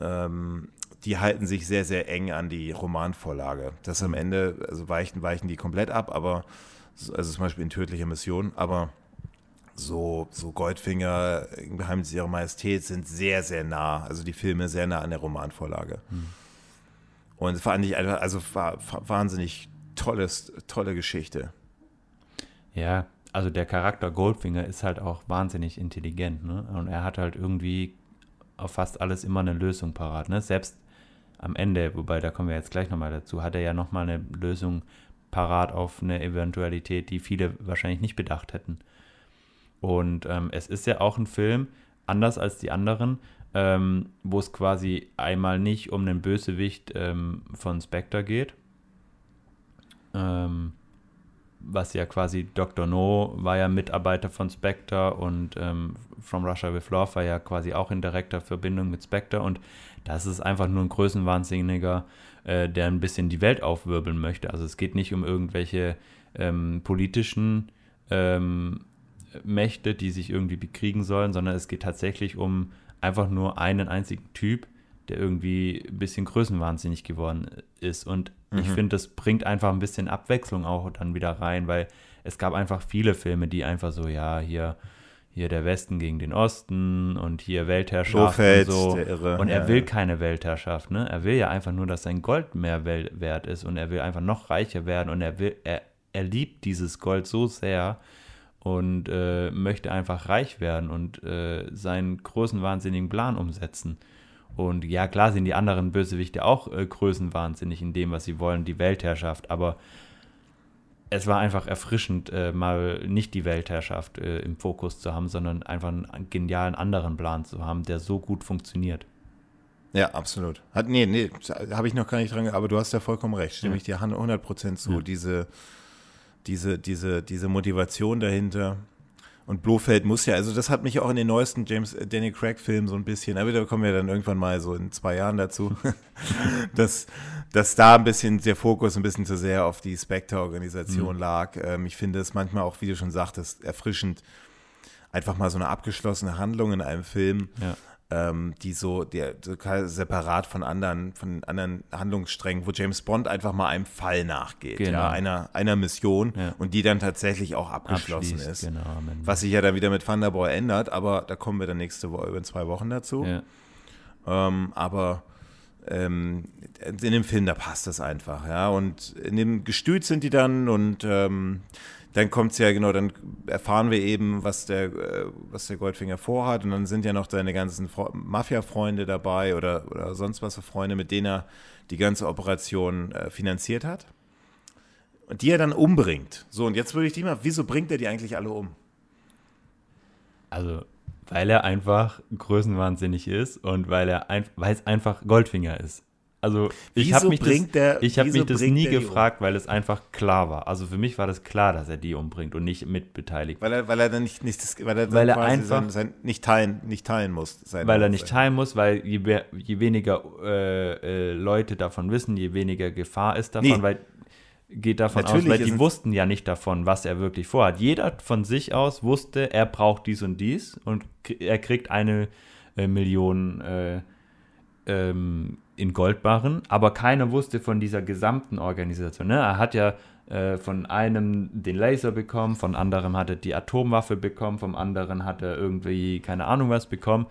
ähm, die halten sich sehr, sehr eng an die Romanvorlage. Das am Ende, also weichen, weichen die komplett ab, aber, also zum Beispiel in tödlicher Mission, aber so, so Goldfinger, Geheimnis ihrer Majestät sind sehr, sehr nah, also die Filme sehr nah an der Romanvorlage. Hm. Und fand ich einfach, also war, war wahnsinnig tolles, tolle Geschichte. Ja, also der Charakter Goldfinger ist halt auch wahnsinnig intelligent, ne? Und er hat halt irgendwie auf fast alles immer eine Lösung parat, ne? Selbst am Ende, wobei da kommen wir jetzt gleich nochmal dazu, hat er ja nochmal eine Lösung parat auf eine Eventualität, die viele wahrscheinlich nicht bedacht hätten. Und ähm, es ist ja auch ein Film, anders als die anderen, ähm, wo es quasi einmal nicht um den Bösewicht ähm, von Spectre geht. Ähm, was ja quasi Dr. No war ja Mitarbeiter von Spectre und ähm, From Russia with Love war ja quasi auch in direkter Verbindung mit Spectre und das ist einfach nur ein Größenwahnsinniger, äh, der ein bisschen die Welt aufwirbeln möchte. Also es geht nicht um irgendwelche ähm, politischen ähm, Mächte, die sich irgendwie bekriegen sollen, sondern es geht tatsächlich um einfach nur einen einzigen Typ, der irgendwie ein bisschen größenwahnsinnig geworden ist. Und mhm. ich finde, das bringt einfach ein bisschen Abwechslung auch dann wieder rein, weil es gab einfach viele Filme, die einfach so, ja, hier, hier der Westen gegen den Osten und hier Weltherrschaft Blofeld, und so. der Irre, und er ja, will ja. keine Weltherrschaft, ne? Er will ja einfach nur, dass sein Gold mehr wert ist und er will einfach noch reicher werden und er will, er, er liebt dieses Gold so sehr und äh, möchte einfach reich werden und äh, seinen großen wahnsinnigen Plan umsetzen. Und ja, klar sind die anderen Bösewichte auch äh, größenwahnsinnig in dem, was sie wollen, die Weltherrschaft, aber es war einfach erfrischend, äh, mal nicht die Weltherrschaft äh, im Fokus zu haben, sondern einfach einen genialen anderen Plan zu haben, der so gut funktioniert. Ja, absolut. Hat, nee, nee, habe ich noch gar nicht dran, aber du hast ja vollkommen recht, stimme Ja. ich dir 100% zu. Ja. Diese, diese, diese, diese Motivation dahinter. Und Blofeld muss ja, also das hat mich auch in den neuesten James äh, Danny Craig Filmen so ein bisschen, aber da kommen wir dann irgendwann mal so in zwei Jahren dazu, dass, dass da ein bisschen der Fokus ein bisschen zu sehr auf die Spectre-Organisation lag. Ähm, ich finde es manchmal auch, wie du schon sagtest, erfrischend, einfach mal so eine abgeschlossene Handlung in einem Film Ja. Ähm, die so, der, ka- separat von anderen, von anderen Handlungssträngen, wo James Bond einfach mal einem Fall nachgeht, Genau. ja, einer, einer Mission Ja. und die dann tatsächlich auch abgeschlossen Abschließt, ist. Genau. Was sich ja dann wieder mit Thunderboy ändert, aber da kommen wir dann nächste Woche in zwei Wochen dazu. Ja. Ähm, aber ähm, in dem Film, da passt das einfach, ja. Und in dem Gestüt sind die dann und ähm, dann kommt es ja, genau, dann erfahren wir eben, was der, äh, was der Goldfinger vorhat. Und dann sind ja noch seine ganzen Mafia-Freunde dabei oder, oder sonst was für Freunde, mit denen er die ganze Operation äh, finanziert hat. Und die er dann umbringt. So, und jetzt würde ich dich mal, wieso bringt er die eigentlich alle um? Also, weil er einfach größenwahnsinnig ist und weil er weil es einfach Goldfinger ist. Also ich habe mich, bringt das, der- ich hab mich das nie die um? gefragt, weil es einfach klar war. Also für mich war das klar, dass er die umbringt und nicht mitbeteiligt. Weil er, weil er dann nicht, nicht das, weil er, Weil er einfach- sein, sein, nicht, teilen, nicht teilen muss. Sein, Weil er nicht sein- teilen muss, weil je, je weniger äh, äh, Leute davon wissen, je weniger Gefahr ist davon, Nee. weil geht davon Natürlich aus, weil die wussten ja nicht davon, was er wirklich vorhat. Jeder von sich aus wusste, er braucht dies und dies und er kriegt eine äh, Million äh, ähm, in Goldbarren, aber keiner wusste von dieser gesamten Organisation. Ne? Er hat ja äh, von einem den Laser bekommen, von anderem hat er die Atomwaffe bekommen, vom anderen hat er irgendwie keine Ahnung was bekommen.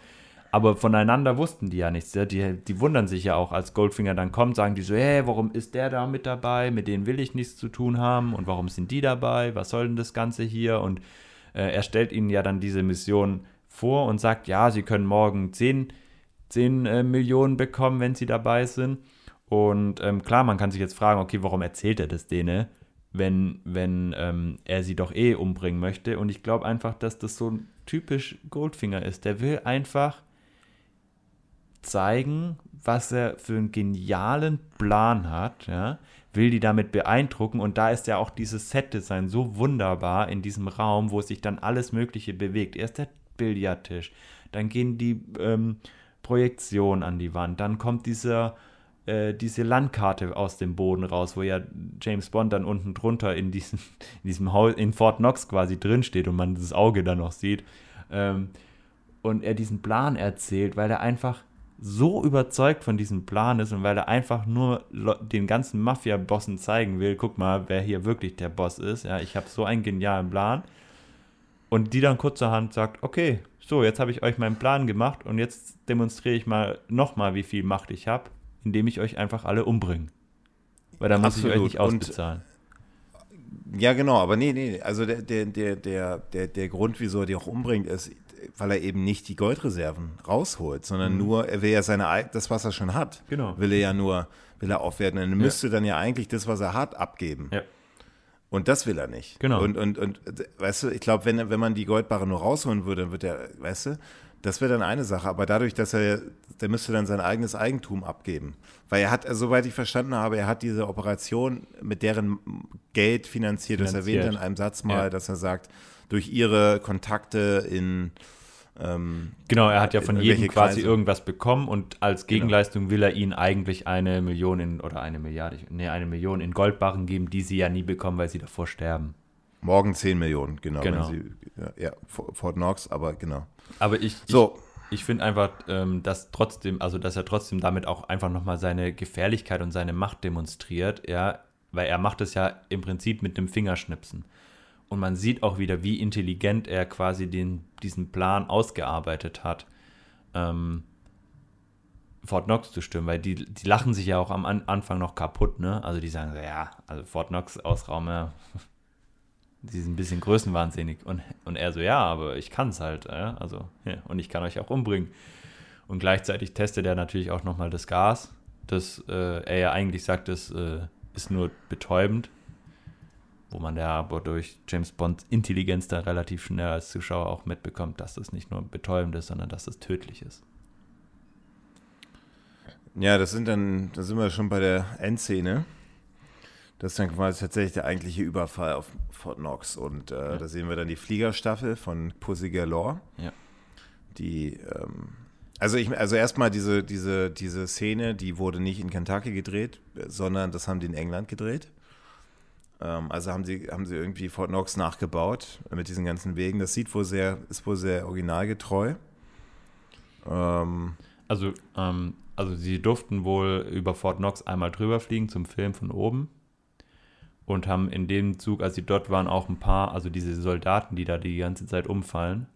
Aber voneinander wussten die ja nichts. ja. Die, die wundern sich ja auch, als Goldfinger dann kommt, sagen die so, hey, warum ist der da mit dabei? Mit denen will ich nichts zu tun haben. Und warum sind die dabei? Was soll denn das Ganze hier? Und äh, er stellt ihnen ja dann diese Mission vor und sagt, ja, sie können morgen 10, 10 äh, Millionen bekommen, wenn sie dabei sind. Und ähm, klar, man kann sich jetzt fragen, okay, warum erzählt er das denen, wenn, wenn ähm, er sie doch eh umbringen möchte? Und ich glaube einfach, dass das so ein typisch Goldfinger ist. Der will einfach zeigen, was er für einen genialen Plan hat, ja, will die damit beeindrucken und da ist ja auch dieses Set-Design so wunderbar in diesem Raum, wo sich dann alles Mögliche bewegt. Erst der Billardtisch, dann gehen die ähm, Projektionen an die Wand, dann kommt dieser äh, diese Landkarte aus dem Boden raus, wo ja James Bond dann unten drunter in diesem, in diesem Haus, in Fort Knox quasi drin steht und man das Auge dann noch sieht. Ähm, und er diesen Plan erzählt, weil er einfach so überzeugt von diesem Plan ist und weil er einfach nur den ganzen Mafia-Bossen zeigen will, guck mal, wer hier wirklich der Boss ist. Ja, ich habe so einen genialen Plan. Und die dann kurzerhand sagt, okay, so, jetzt habe ich euch meinen Plan gemacht und jetzt demonstriere ich mal nochmal, wie viel Macht ich habe, indem ich euch einfach alle umbringe. Weil dann muss ich euch Absolut. nicht Und- ausbezahlen. Ja, genau, aber nee, nee, also der, der, der, der, der, der Grund, wieso er die auch umbringt, ist, weil er eben nicht die Goldreserven rausholt, sondern nur, er will ja seine, das, was er schon hat, Mhm. Genau. will er ja nur, will er aufwerten. Und er müsste dann ja eigentlich das, was er hat, abgeben. Ja. Und das will er nicht. Genau. Und, und, und weißt du, ich glaube, wenn, wenn man die Goldbarre nur rausholen würde, dann wird er, weißt du, das wäre dann eine Sache. Aber dadurch, dass er, der müsste dann sein eigenes Eigentum abgeben. Weil er hat, also, soweit ich verstanden habe, er hat diese Operation mit deren Geld finanziert. Das Finanziert. erwähnt er in einem Satz mal, Ja. dass er sagt, durch ihre Kontakte in, ähm, Genau, er hat ja von jedem quasi Kreise? irgendwas bekommen und als Gegenleistung will er ihnen eigentlich eine Million in, oder eine Milliarde, nee, eine Million in Goldbarren geben, die sie ja nie bekommen, weil sie davor sterben. morgen 10 Millionen, genau. Genau. Wenn sie, ja, Fort Knox, aber genau. Aber ich, So, ich, ich finde einfach, ähm, dass trotzdem, also dass er trotzdem damit auch einfach nochmal seine Gefährlichkeit und seine Macht demonstriert, ja, weil er macht es ja im Prinzip mit dem Fingerschnipsen. Und man sieht auch wieder, wie intelligent er quasi den, diesen Plan ausgearbeitet hat, ähm, Fort Knox zu stürmen, weil die, die lachen sich ja auch am An Anfang noch kaputt, ne? Also die sagen so, ja, also Fort Knox Ausraum, ja, die sind ein bisschen größenwahnsinnig. Und, und er so, ja, aber ich kann es halt, ja? also, ja, und ich kann euch auch umbringen. Und gleichzeitig testet er natürlich auch nochmal das Gas, das äh, er ja eigentlich sagt, das äh, ist nur betäubend wo man ja aber durch James Bonds Intelligenz da relativ schnell als Zuschauer auch mitbekommt, dass das nicht nur betäubend ist, sondern dass das tödlich ist. Ja, das sind dann, da sind wir schon bei der Endszene. Das ist dann quasi tatsächlich der eigentliche Überfall auf Fort Knox. Und äh, ja. da sehen wir dann die Fliegerstaffel von Pussy Galore. Ja. Die, ähm, also ich, also erstmal diese, diese, diese Szene, die wurde nicht in Kentucky gedreht, sondern das haben die in England gedreht. Ähm, also haben sie, haben sie irgendwie Fort Knox nachgebaut mit diesen ganzen Wegen. Das sieht wohl sehr, ist wohl sehr originalgetreu. Ähm, also, ähm, also sie durften wohl über Fort Knox einmal drüber fliegen zum Film von oben und haben in dem Zug, als sie dort waren, auch ein paar, also diese Soldaten, die da die ganze Zeit umfallen.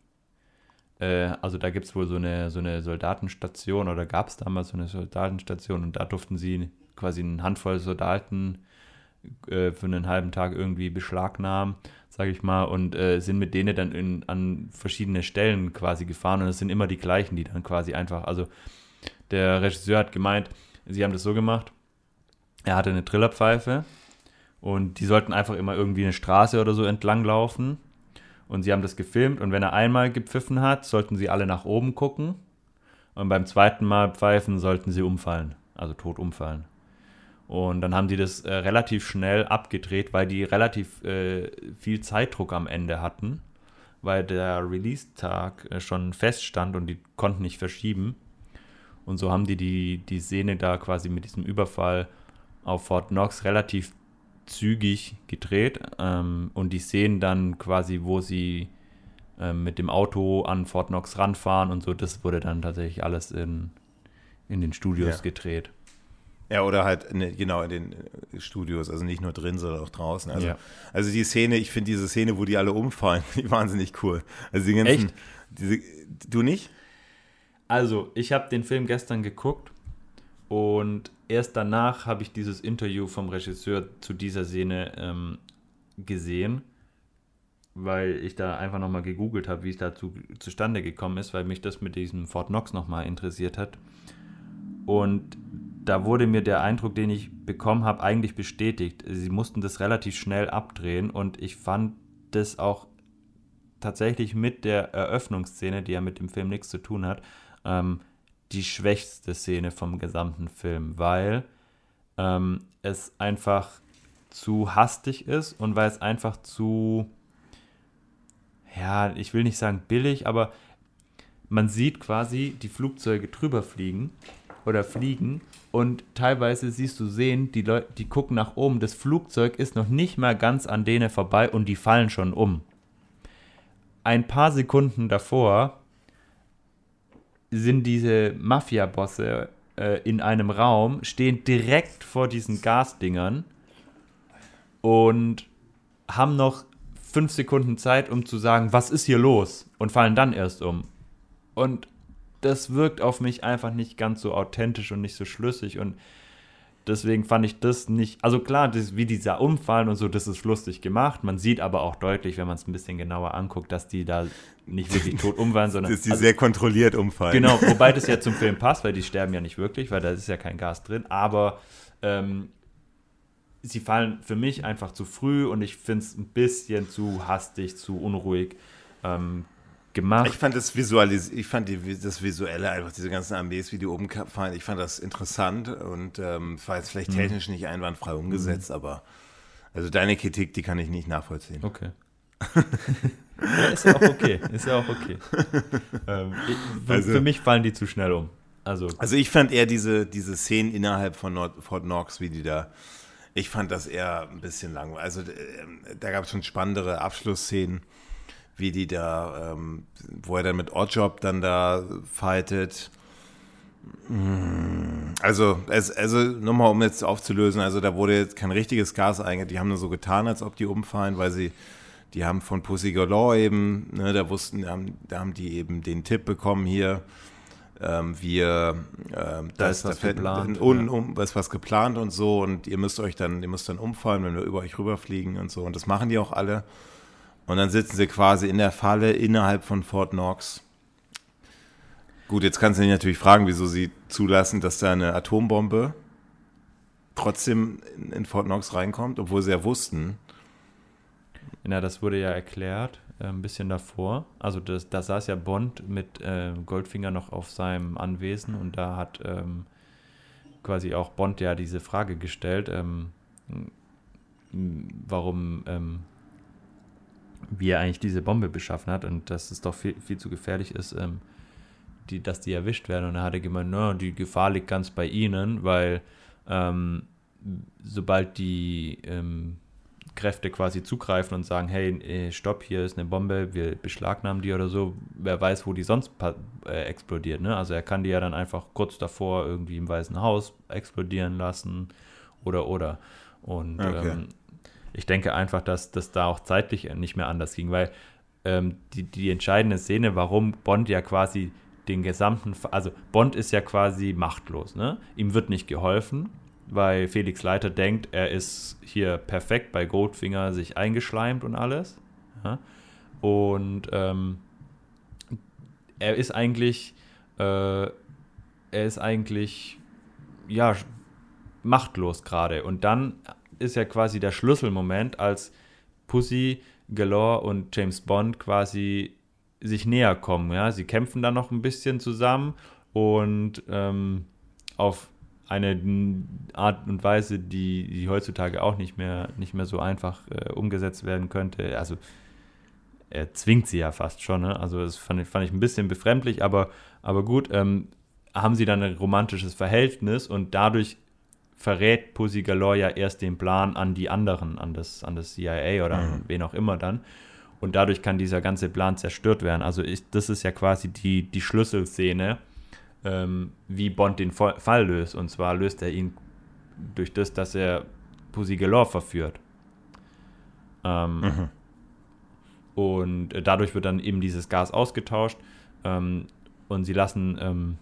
Äh, also da gibt es wohl so eine, so eine Soldatenstation oder gab es damals so eine Soldatenstation und da durften sie quasi eine Handvoll Soldaten äh, für einen halben Tag irgendwie beschlagnahmen, sage ich mal, und äh, sind mit denen dann in, an verschiedene Stellen quasi gefahren und es sind immer die gleichen, die dann quasi einfach, also der Regisseur hat gemeint, sie haben das so gemacht, er hatte eine Trillerpfeife und die sollten einfach immer irgendwie eine Straße oder so entlang laufen und sie haben das gefilmt und wenn er einmal gepfiffen hat, sollten sie alle nach oben gucken und beim zweiten Mal pfeifen sollten sie umfallen, also tot umfallen. Und dann haben die das äh, relativ schnell abgedreht, weil die relativ äh, viel Zeitdruck am Ende hatten, weil der Release-Tag äh, schon feststand und die konnten nicht verschieben. Und so haben die, die die Szene da quasi mit diesem Überfall auf Fort Knox relativ zügig gedreht. Ähm, und die Szenen dann quasi, wo sie ähm, mit dem Auto an Fort Knox ranfahren und so, das wurde dann tatsächlich alles in, in den Studios ja. gedreht. Ja, oder halt in, genau in den äh, Studios, also nicht nur drin, sondern auch draußen. Also, ja. also die Szene, ich finde diese Szene, wo die alle umfallen, die wahnsinnig cool. Also die ganzen, Echt? Diese, du nicht? Also, ich habe den Film gestern geguckt und erst danach habe ich dieses Interview vom Regisseur zu dieser Szene ähm, gesehen, weil ich da einfach nochmal gegoogelt habe, wie es dazu zustande gekommen ist, weil mich das mit diesem Fort Knox nochmal interessiert hat. Und da wurde mir der Eindruck, den ich bekommen habe, eigentlich bestätigt. Sie mussten das relativ schnell abdrehen und ich fand das auch tatsächlich mit der Eröffnungsszene, die ja mit dem Film nichts zu tun hat, ähm, die schwächste Szene vom gesamten Film, weil ähm, es einfach zu hastig ist und weil es einfach zu, ja, ich will nicht sagen billig, aber man sieht quasi die Flugzeuge drüber fliegen oder fliegen und teilweise siehst du sehen, die Leute, die gucken nach oben, das Flugzeug ist noch nicht mal ganz an denen vorbei und die fallen schon um. Ein paar Sekunden davor sind diese Mafia-Bosse äh, in einem Raum, stehen direkt vor diesen Gasdingern und haben noch fünf Sekunden Zeit, um zu sagen, was ist hier los? Und fallen dann erst um. Und das wirkt auf mich einfach nicht ganz so authentisch und nicht so schlüssig und deswegen fand ich das nicht, also klar, das, wie dieser Umfallen und so, das ist lustig gemacht. Man sieht aber auch deutlich, wenn man es ein bisschen genauer anguckt, dass die da nicht wirklich tot umfallen, sondern. dass die also, sehr kontrolliert umfallen. Genau, wobei das ja zum Film passt, weil die sterben ja nicht wirklich, weil da ist ja kein Gas drin, aber ähm, sie fallen für mich einfach zu früh und ich finde es ein bisschen zu hastig, zu unruhig. Ähm, gemacht. Ich fand das Visualis ich fand die, das Visuelle einfach, diese ganzen Armees, wie die oben fallen, ich fand das interessant und ähm, war jetzt vielleicht mhm. technisch nicht einwandfrei umgesetzt, mhm. aber also deine Kritik, die kann ich nicht nachvollziehen. Okay. ja, ist ja auch okay. Ist ja auch okay. ähm, ich, für, also, für, mich fallen die zu schnell um. Also, also ich fand eher diese, diese Szenen innerhalb von Nord Fort Knox, wie die da, ich fand das eher ein bisschen langweilig. Also äh, da gab es schon spannendere Abschlussszenen wie die da, ähm, wo er dann mit Oddjob dann da fightet. Mm, also, es, also nochmal, um jetzt aufzulösen, also da wurde jetzt kein richtiges Gas eingegangen. Die haben nur so getan, als ob die umfallen, weil sie die haben von Pussy Galore eben, ne, da wussten, da haben, da haben die eben den Tipp bekommen hier, ähm, wir, ähm, da, ist was geplant, un, um, ist was geplant und so und ihr müsst euch dann, ihr müsst dann umfallen, wenn wir über euch rüberfliegen und so und das machen die auch alle. Und dann sitzen sie quasi in der Falle innerhalb von Fort Knox. Gut, jetzt kannst du dich natürlich fragen, wieso sie zulassen, dass da eine Atombombe trotzdem in Fort Knox reinkommt, obwohl sie ja wussten. Ja, das wurde ja erklärt, äh, ein bisschen davor. Also das, da saß ja Bond mit äh, Goldfinger noch auf seinem Anwesen und da hat ähm, quasi auch Bond ja diese Frage gestellt, ähm, warum, ähm, wie er eigentlich diese Bombe beschaffen hat und dass es doch viel, viel zu gefährlich ist, ähm, die, dass die erwischt werden. Und er hatte gemeint, no, die Gefahr liegt ganz bei ihnen, weil ähm, sobald die ähm, Kräfte quasi zugreifen und sagen, hey, äh, stopp, hier ist eine Bombe, wir beschlagnahmen die oder so, wer weiß, wo die sonst äh, explodiert. Ne? Also er kann die ja dann einfach kurz davor irgendwie im Weißen Haus explodieren lassen oder oder. Und okay. ähm, ich denke einfach, dass das da auch zeitlich nicht mehr anders ging, weil ähm, die, die entscheidende Szene, warum Bond ja quasi den gesamten, also Bond ist ja quasi machtlos, ne? Ihm wird nicht geholfen, weil Felix Leiter denkt, er ist hier perfekt bei Goldfinger sich eingeschleimt und alles. Ja? Und ähm, er ist eigentlich, äh, er ist eigentlich, ja, machtlos gerade. Und dann ist ja quasi der Schlüsselmoment, als Pussy, Galore und James Bond quasi sich näher kommen. Ja? Sie kämpfen dann noch ein bisschen zusammen und ähm, auf eine Art und Weise, die, die heutzutage auch nicht mehr, nicht mehr so einfach äh, umgesetzt werden könnte. Also er zwingt sie ja fast schon. Ne? Also das fand ich, fand ich ein bisschen befremdlich, aber, aber gut, ähm, haben sie dann ein romantisches Verhältnis und dadurch verrät Pussy Galore ja erst den Plan an die anderen, an das, an das CIA oder mhm. an wen auch immer dann. Und dadurch kann dieser ganze Plan zerstört werden. Also ich, das ist ja quasi die, die Schlüsselszene, ähm, wie Bond den Fall löst. Und zwar löst er ihn durch das, dass er Pussy Galore verführt. Ähm, mhm. Und dadurch wird dann eben dieses Gas ausgetauscht. Ähm, und sie lassen ähm,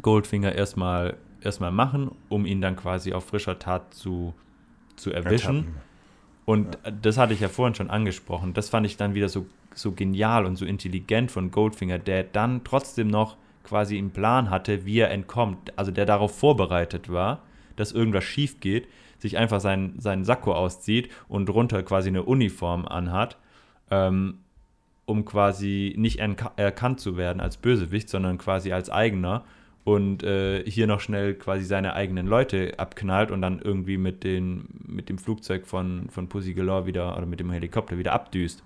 Goldfinger erstmal erstmal machen, um ihn dann quasi auf frischer Tat zu, zu erwischen. Ertappen. Und ja. das hatte ich ja vorhin schon angesprochen. Das fand ich dann wieder so, so genial und so intelligent von Goldfinger, der dann trotzdem noch quasi einen Plan hatte, wie er entkommt. Also der darauf vorbereitet war, dass irgendwas schief geht, sich einfach seinen, seinen Sakko auszieht und drunter quasi eine Uniform anhat, ähm, um quasi nicht erkannt zu werden als Bösewicht, sondern quasi als eigener und äh, hier noch schnell quasi seine eigenen Leute abknallt und dann irgendwie mit, den, mit dem Flugzeug von, von Pussy Galore wieder oder mit dem Helikopter wieder abdüst.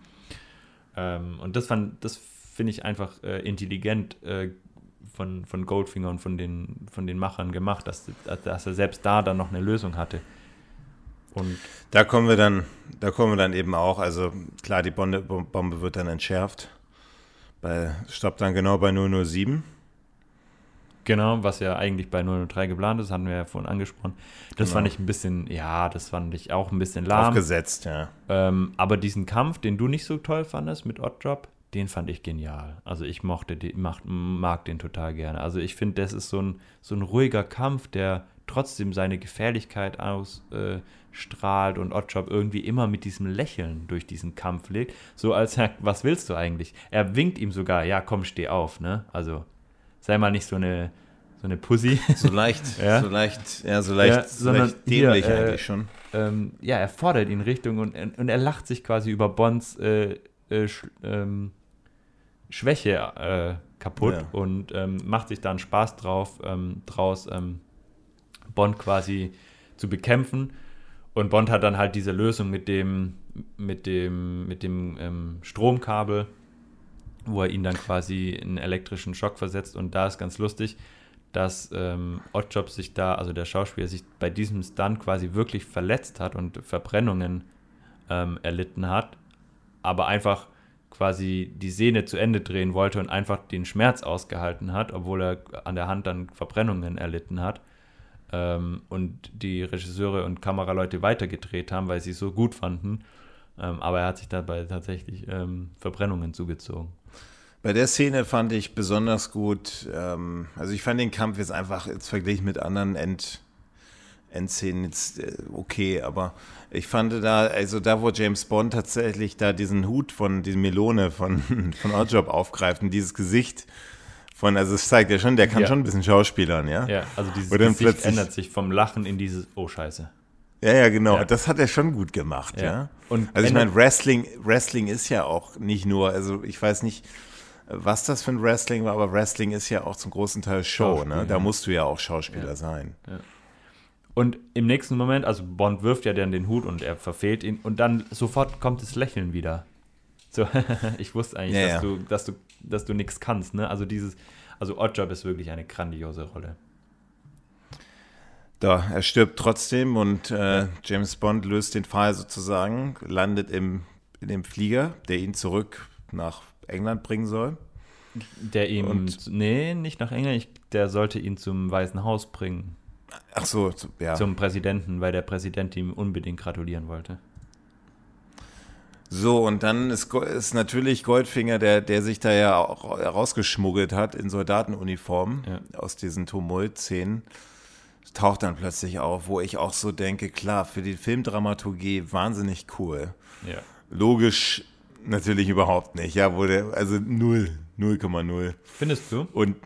Ähm, und das das finde ich einfach äh, intelligent äh, von, von Goldfinger und von den, von den Machern gemacht, dass, dass er selbst da dann noch eine Lösung hatte. Und da kommen wir dann, da kommen wir dann eben auch, also klar, die Bombe, Bombe wird dann entschärft. Bei, stoppt dann genau bei 007 Genau, was ja eigentlich bei 003 geplant ist, hatten wir ja vorhin angesprochen. Das genau. fand ich ein bisschen, ja, das fand ich auch ein bisschen lahm. Aufgesetzt, ja. Ähm, aber diesen Kampf, den du nicht so toll fandest mit Oddjob, den fand ich genial. Also ich mochte den, mag, mag den total gerne. Also ich finde, das ist so ein, so ein ruhiger Kampf, der trotzdem seine Gefährlichkeit ausstrahlt äh, und Oddjob irgendwie immer mit diesem Lächeln durch diesen Kampf legt. So als, was willst du eigentlich? Er winkt ihm sogar, ja komm, steh auf, ne? Also sei mal nicht so eine, so eine Pussy. So leicht, ja. so leicht, ja, so leicht, ja, so leicht dämlich hier, äh, eigentlich schon. Ähm, ja, er fordert ihn Richtung und, und er lacht sich quasi über Bonds äh, äh, sch, ähm, Schwäche äh, kaputt ja. und ähm, macht sich dann Spaß drauf, ähm, draus ähm, Bond quasi zu bekämpfen. Und Bond hat dann halt diese Lösung mit dem, mit dem, mit dem ähm, Stromkabel wo er ihn dann quasi einen elektrischen Schock versetzt. Und da ist ganz lustig, dass ähm, Oddjob sich da, also der Schauspieler, sich bei diesem Stunt quasi wirklich verletzt hat und Verbrennungen ähm, erlitten hat, aber einfach quasi die Sehne zu Ende drehen wollte und einfach den Schmerz ausgehalten hat, obwohl er an der Hand dann Verbrennungen erlitten hat. Ähm, und die Regisseure und Kameraleute weitergedreht haben, weil sie es so gut fanden. Ähm, aber er hat sich dabei tatsächlich ähm, Verbrennungen zugezogen. Bei der Szene fand ich besonders gut, ähm, also ich fand den Kampf jetzt einfach jetzt verglichen mit anderen End, Endszenen jetzt äh, okay, aber ich fand da, also da, wo James Bond tatsächlich da diesen Hut von, diese Melone von, von Oddjob aufgreift und dieses Gesicht von, also es zeigt ja schon, der kann Ja. schon ein bisschen schauspielern, ja? Ja, also dieses Gesicht ändert sich vom Lachen in dieses, oh Scheiße. Ja, ja, genau. Ja. Das hat er schon gut gemacht, ja. Ja. Und also ich meine, Wrestling, Wrestling ist ja auch nicht nur, also ich weiß nicht, was das für ein Wrestling war, aber Wrestling ist ja auch zum großen Teil Show, Schauspiel, ne? Da ja. musst du ja auch Schauspieler sein. Und im nächsten Moment, also Bond wirft ja dann den Hut und er verfehlt ihn und dann sofort kommt das Lächeln wieder. So, ich wusste eigentlich, Ja, dass, ja. du, dass du, dass du nichts kannst, ne? Also dieses, also Oddjob ist wirklich eine grandiose Rolle. Da, er stirbt trotzdem und äh, James Bond löst den Fall sozusagen, landet im, in dem Flieger, der ihn zurück nach England bringen soll. Der ihm, Und- nee, nicht nach England, ich, der sollte ihn zum Weißen Haus bringen, Ach so, so, ja. zum Präsidenten, weil der Präsident ihm unbedingt gratulieren wollte. So, und dann ist, ist natürlich Goldfinger, der, der sich da ja auch rausgeschmuggelt hat in Soldatenuniform Ja. aus diesen Tumult-Szenen, taucht dann plötzlich auf, wo ich auch so denke, klar, für die Filmdramaturgie wahnsinnig cool. Ja. Logisch natürlich überhaupt nicht, ja, der, also null, 0,0. Findest du? Und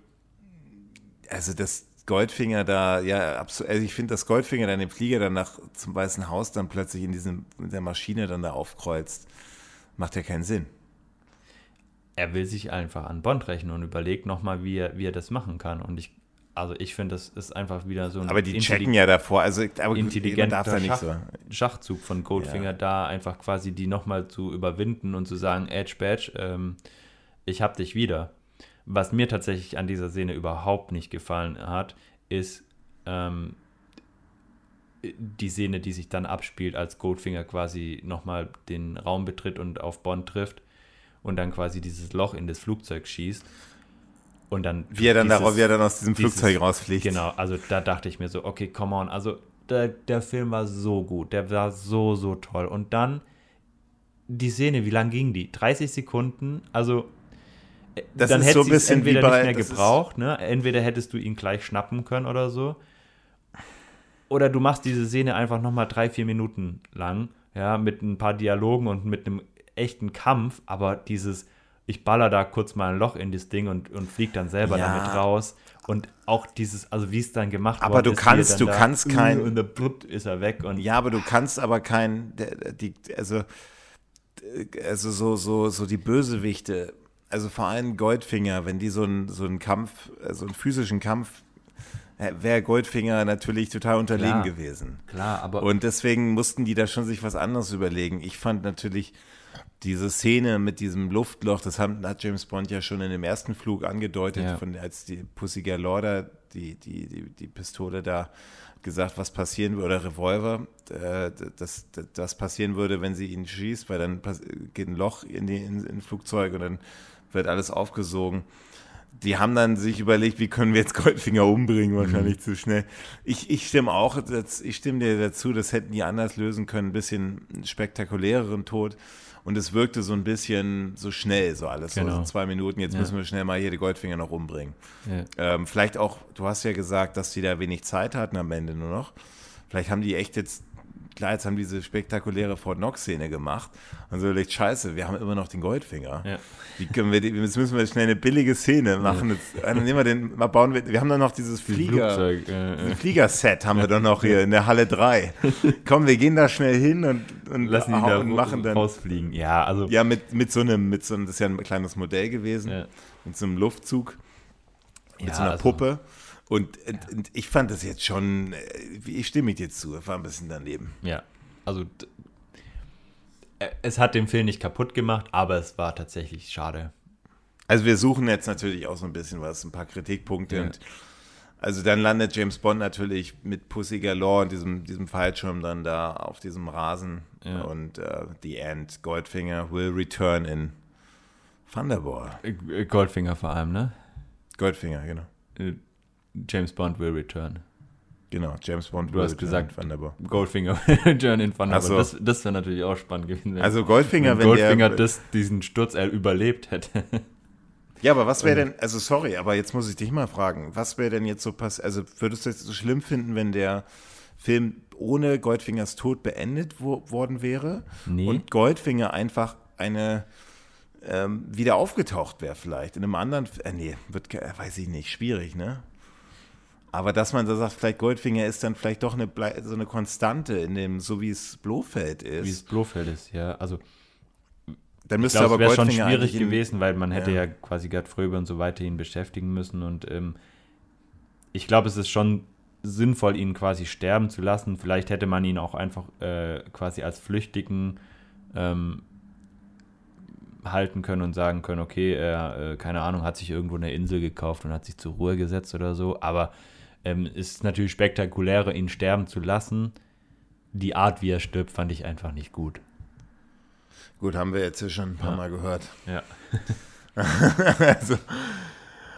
also das Goldfinger da, ja, absolut, also ich finde, dass Goldfinger dann den Flieger dann nach zum Weißen Haus dann plötzlich in diesem, in der Maschine dann da aufkreuzt, macht ja keinen Sinn. er will sich einfach an Bond rechnen und überlegt nochmal, wie er, wie er das machen kann. Und ich, also ich finde, das ist einfach wieder so ein Aber die checken ja davor, also aber intelligenter darf Schach, so. Schachzug von Goldfinger, Ja. da einfach quasi die nochmal zu überwinden und zu sagen, Edge Badge, ähm, ich hab dich wieder. Was mir tatsächlich an dieser Szene überhaupt nicht gefallen hat, ist ähm, die Szene, die sich dann abspielt, als Goldfinger quasi nochmal den Raum betritt und auf Bond trifft und dann quasi dieses Loch in das Flugzeug schießt. Und dann Wie er dann dieses- darauf, wie er dann aus diesem dieses- Flugzeug rausfliegt. Genau, also da dachte ich mir so, okay, come on. Also der, der Film war so gut, der war so, so toll. Und dann die Szene, wie lang ging die? 30 Sekunden, also äh, Das dann hätte so es entweder bei- nicht mehr gebraucht, ne? Entweder hättest du ihn gleich schnappen können oder so. Oder du machst diese Szene einfach nochmal drei, vier Minuten lang, ja, mit ein paar Dialogen und mit einem echten Kampf, aber dieses, ich baller da kurz mal ein Loch in das Ding und, und flieg dann selber Ja. damit raus. Und auch dieses, also wie es dann gemacht Aber worden du ist, kannst- du da, kannst kein- Und blub, ist er weg. Und Ja, aber du kannst aber kein, die, also, also so, so, so die Bösewichte, also vor allem Goldfinger, wenn die so einen so einen Kampf, so einen physischen Kampf, wäre Goldfinger natürlich total unterlegen Klar. gewesen. klar, aber Und deswegen mussten die da schon sich was anderes überlegen. Ich fand natürlich diese Szene mit diesem Luftloch, das haben, hat James Bond ja schon in dem ersten Flug angedeutet, Ja. von, als die Pussy Galore, die, die, die, die Pistole da gesagt, was passieren würde, oder Revolver, äh, dass das passieren würde, wenn sie ihn schießt, weil dann geht ein Loch in die in, in Flugzeug und dann wird alles aufgesogen. Die haben dann sich überlegt, wie können wir jetzt Goldfinger umbringen, wahrscheinlich Mhm. zu schnell. Ich, ich stimme auch, ich stimme dir dazu, das hätten die anders lösen können, ein bisschen spektakuläreren Tod. Und es wirkte so ein bisschen so schnell, so alles, so, Genau. so zwei Minuten, jetzt Ja. müssen wir schnell mal hier die Goldfinger noch umbringen. ja. Ähm, vielleicht auch, du hast ja gesagt, dass die da wenig Zeit hatten am Ende nur noch. Vielleicht haben die echt jetzt, klar, jetzt haben diese spektakuläre Fort Knox-Szene gemacht. Und so überlegt, scheiße, wir haben immer noch den Goldfinger. Ja. Wie können wir, die- jetzt müssen wir schnell eine billige Szene machen. Jetzt, dann nehmen wir den, mal bauen wir, wir haben doch noch dieses Flieger. Flugzeug. Äh, äh. Fliegerset haben wir doch noch hier in der Halle 3. Komm, wir gehen da schnell hin und, und, Lassen ihn da und machen dann. rausfliegen. Ja, also Ja, mit, mit so einem, mit so einem, das ist ja ein kleines Modell gewesen, Ja. mit so einem Luftzug, mit Ja, so einer also- Puppe. Und, und, und ich fand das jetzt schon, äh, ich stimme dir zu, war ein bisschen daneben. Ja, also äh, es hat den Film nicht kaputt gemacht, aber es war tatsächlich schade. Also wir suchen jetzt natürlich auch so ein bisschen was, ein paar Kritikpunkte. Ja. Und also dann landet James Bond natürlich mit Pussy Galore und diesem, diesem Fallschirm dann da auf diesem Rasen. Ja. Und äh, The End, Goldfinger will return in Thunderball. Goldfinger vor allem, ne? Goldfinger, genau. James Bond will return. Genau, James Bond. Du hast gesagt, Thunderball. Goldfinger Journey in Thunderball. so. Das, das wäre natürlich auch spannend gewesen. wenn- Also Goldfinger, wenn Goldfinger der, das, diesen Sturz er überlebt hätte. Ja, aber was wäre denn, also sorry, aber jetzt muss ich dich mal fragen, was wäre denn jetzt so passiert, also würdest du es so schlimm finden, wenn der Film ohne Goldfingers Tod beendet wo, worden wäre Nee. und Goldfinger einfach eine ähm, wieder aufgetaucht wäre vielleicht in einem anderen, äh, nee, wird, äh, weiß ich nicht, schwierig, ne? Aber dass man so sagt, vielleicht Goldfinger ist dann vielleicht doch eine, so eine Konstante in dem, so wie es Blofeld ist. Wie es Blofeld ist, ja. Also dann ich müsste aber wäre schon schwierig gewesen, weil man hätte Ja. ja, quasi Gerd Fröbe und so weiter ihn beschäftigen müssen. Und ähm, ich glaube, es ist schon sinnvoll, ihn quasi sterben zu lassen. Vielleicht hätte man ihn auch einfach äh, quasi als Flüchtigen ähm, halten können und sagen können, okay, er, äh, keine Ahnung, hat sich irgendwo eine Insel gekauft und hat sich zur Ruhe gesetzt oder so. Aber ähm, ist natürlich spektakulärer, ihn sterben zu lassen. Die Art, wie er stirbt, fand ich einfach nicht gut. Gut, haben wir jetzt hier schon ein paar Ja. Mal gehört. Ja. also,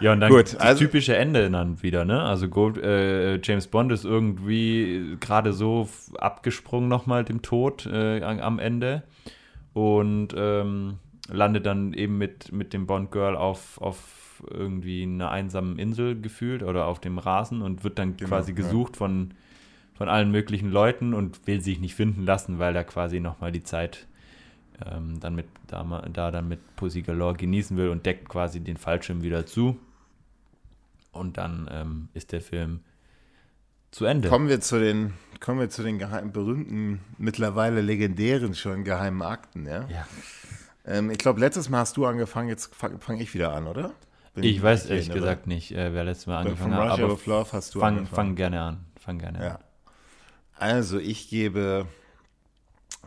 Ja, und dann Gut, das also- typische Ende dann wieder, ne? Also Gold, äh, James Bond ist irgendwie gerade so abgesprungen nochmal dem Tod äh, am- am Ende und ähm, landet dann eben mit, mit dem Bond-Girl auf, auf irgendwie einer einsamen Insel gefühlt oder auf dem Rasen und wird dann Genau, quasi ja. gesucht von, von allen möglichen Leuten und will sich nicht finden lassen, weil er quasi nochmal die Zeit ähm, dann mit, da, da dann mit Pussy Galore genießen will und deckt quasi den Fallschirm wieder zu. Und dann ähm, ist der Film zu Ende. Kommen wir zu den, kommen wir zu den geheim, berühmten, mittlerweile legendären schon geheimen Akten, ja? Ja. Ähm, ich glaube, letztes Mal hast du angefangen, jetzt fange fang ich wieder an, oder? Wenn Ich weiß ehrlich erinnere. gesagt nicht, äh, wer letztes Mal angefangen hat, aber with Love hast du fang, angefangen. fang gerne an. Fang gerne an. Ja. Also, ich gebe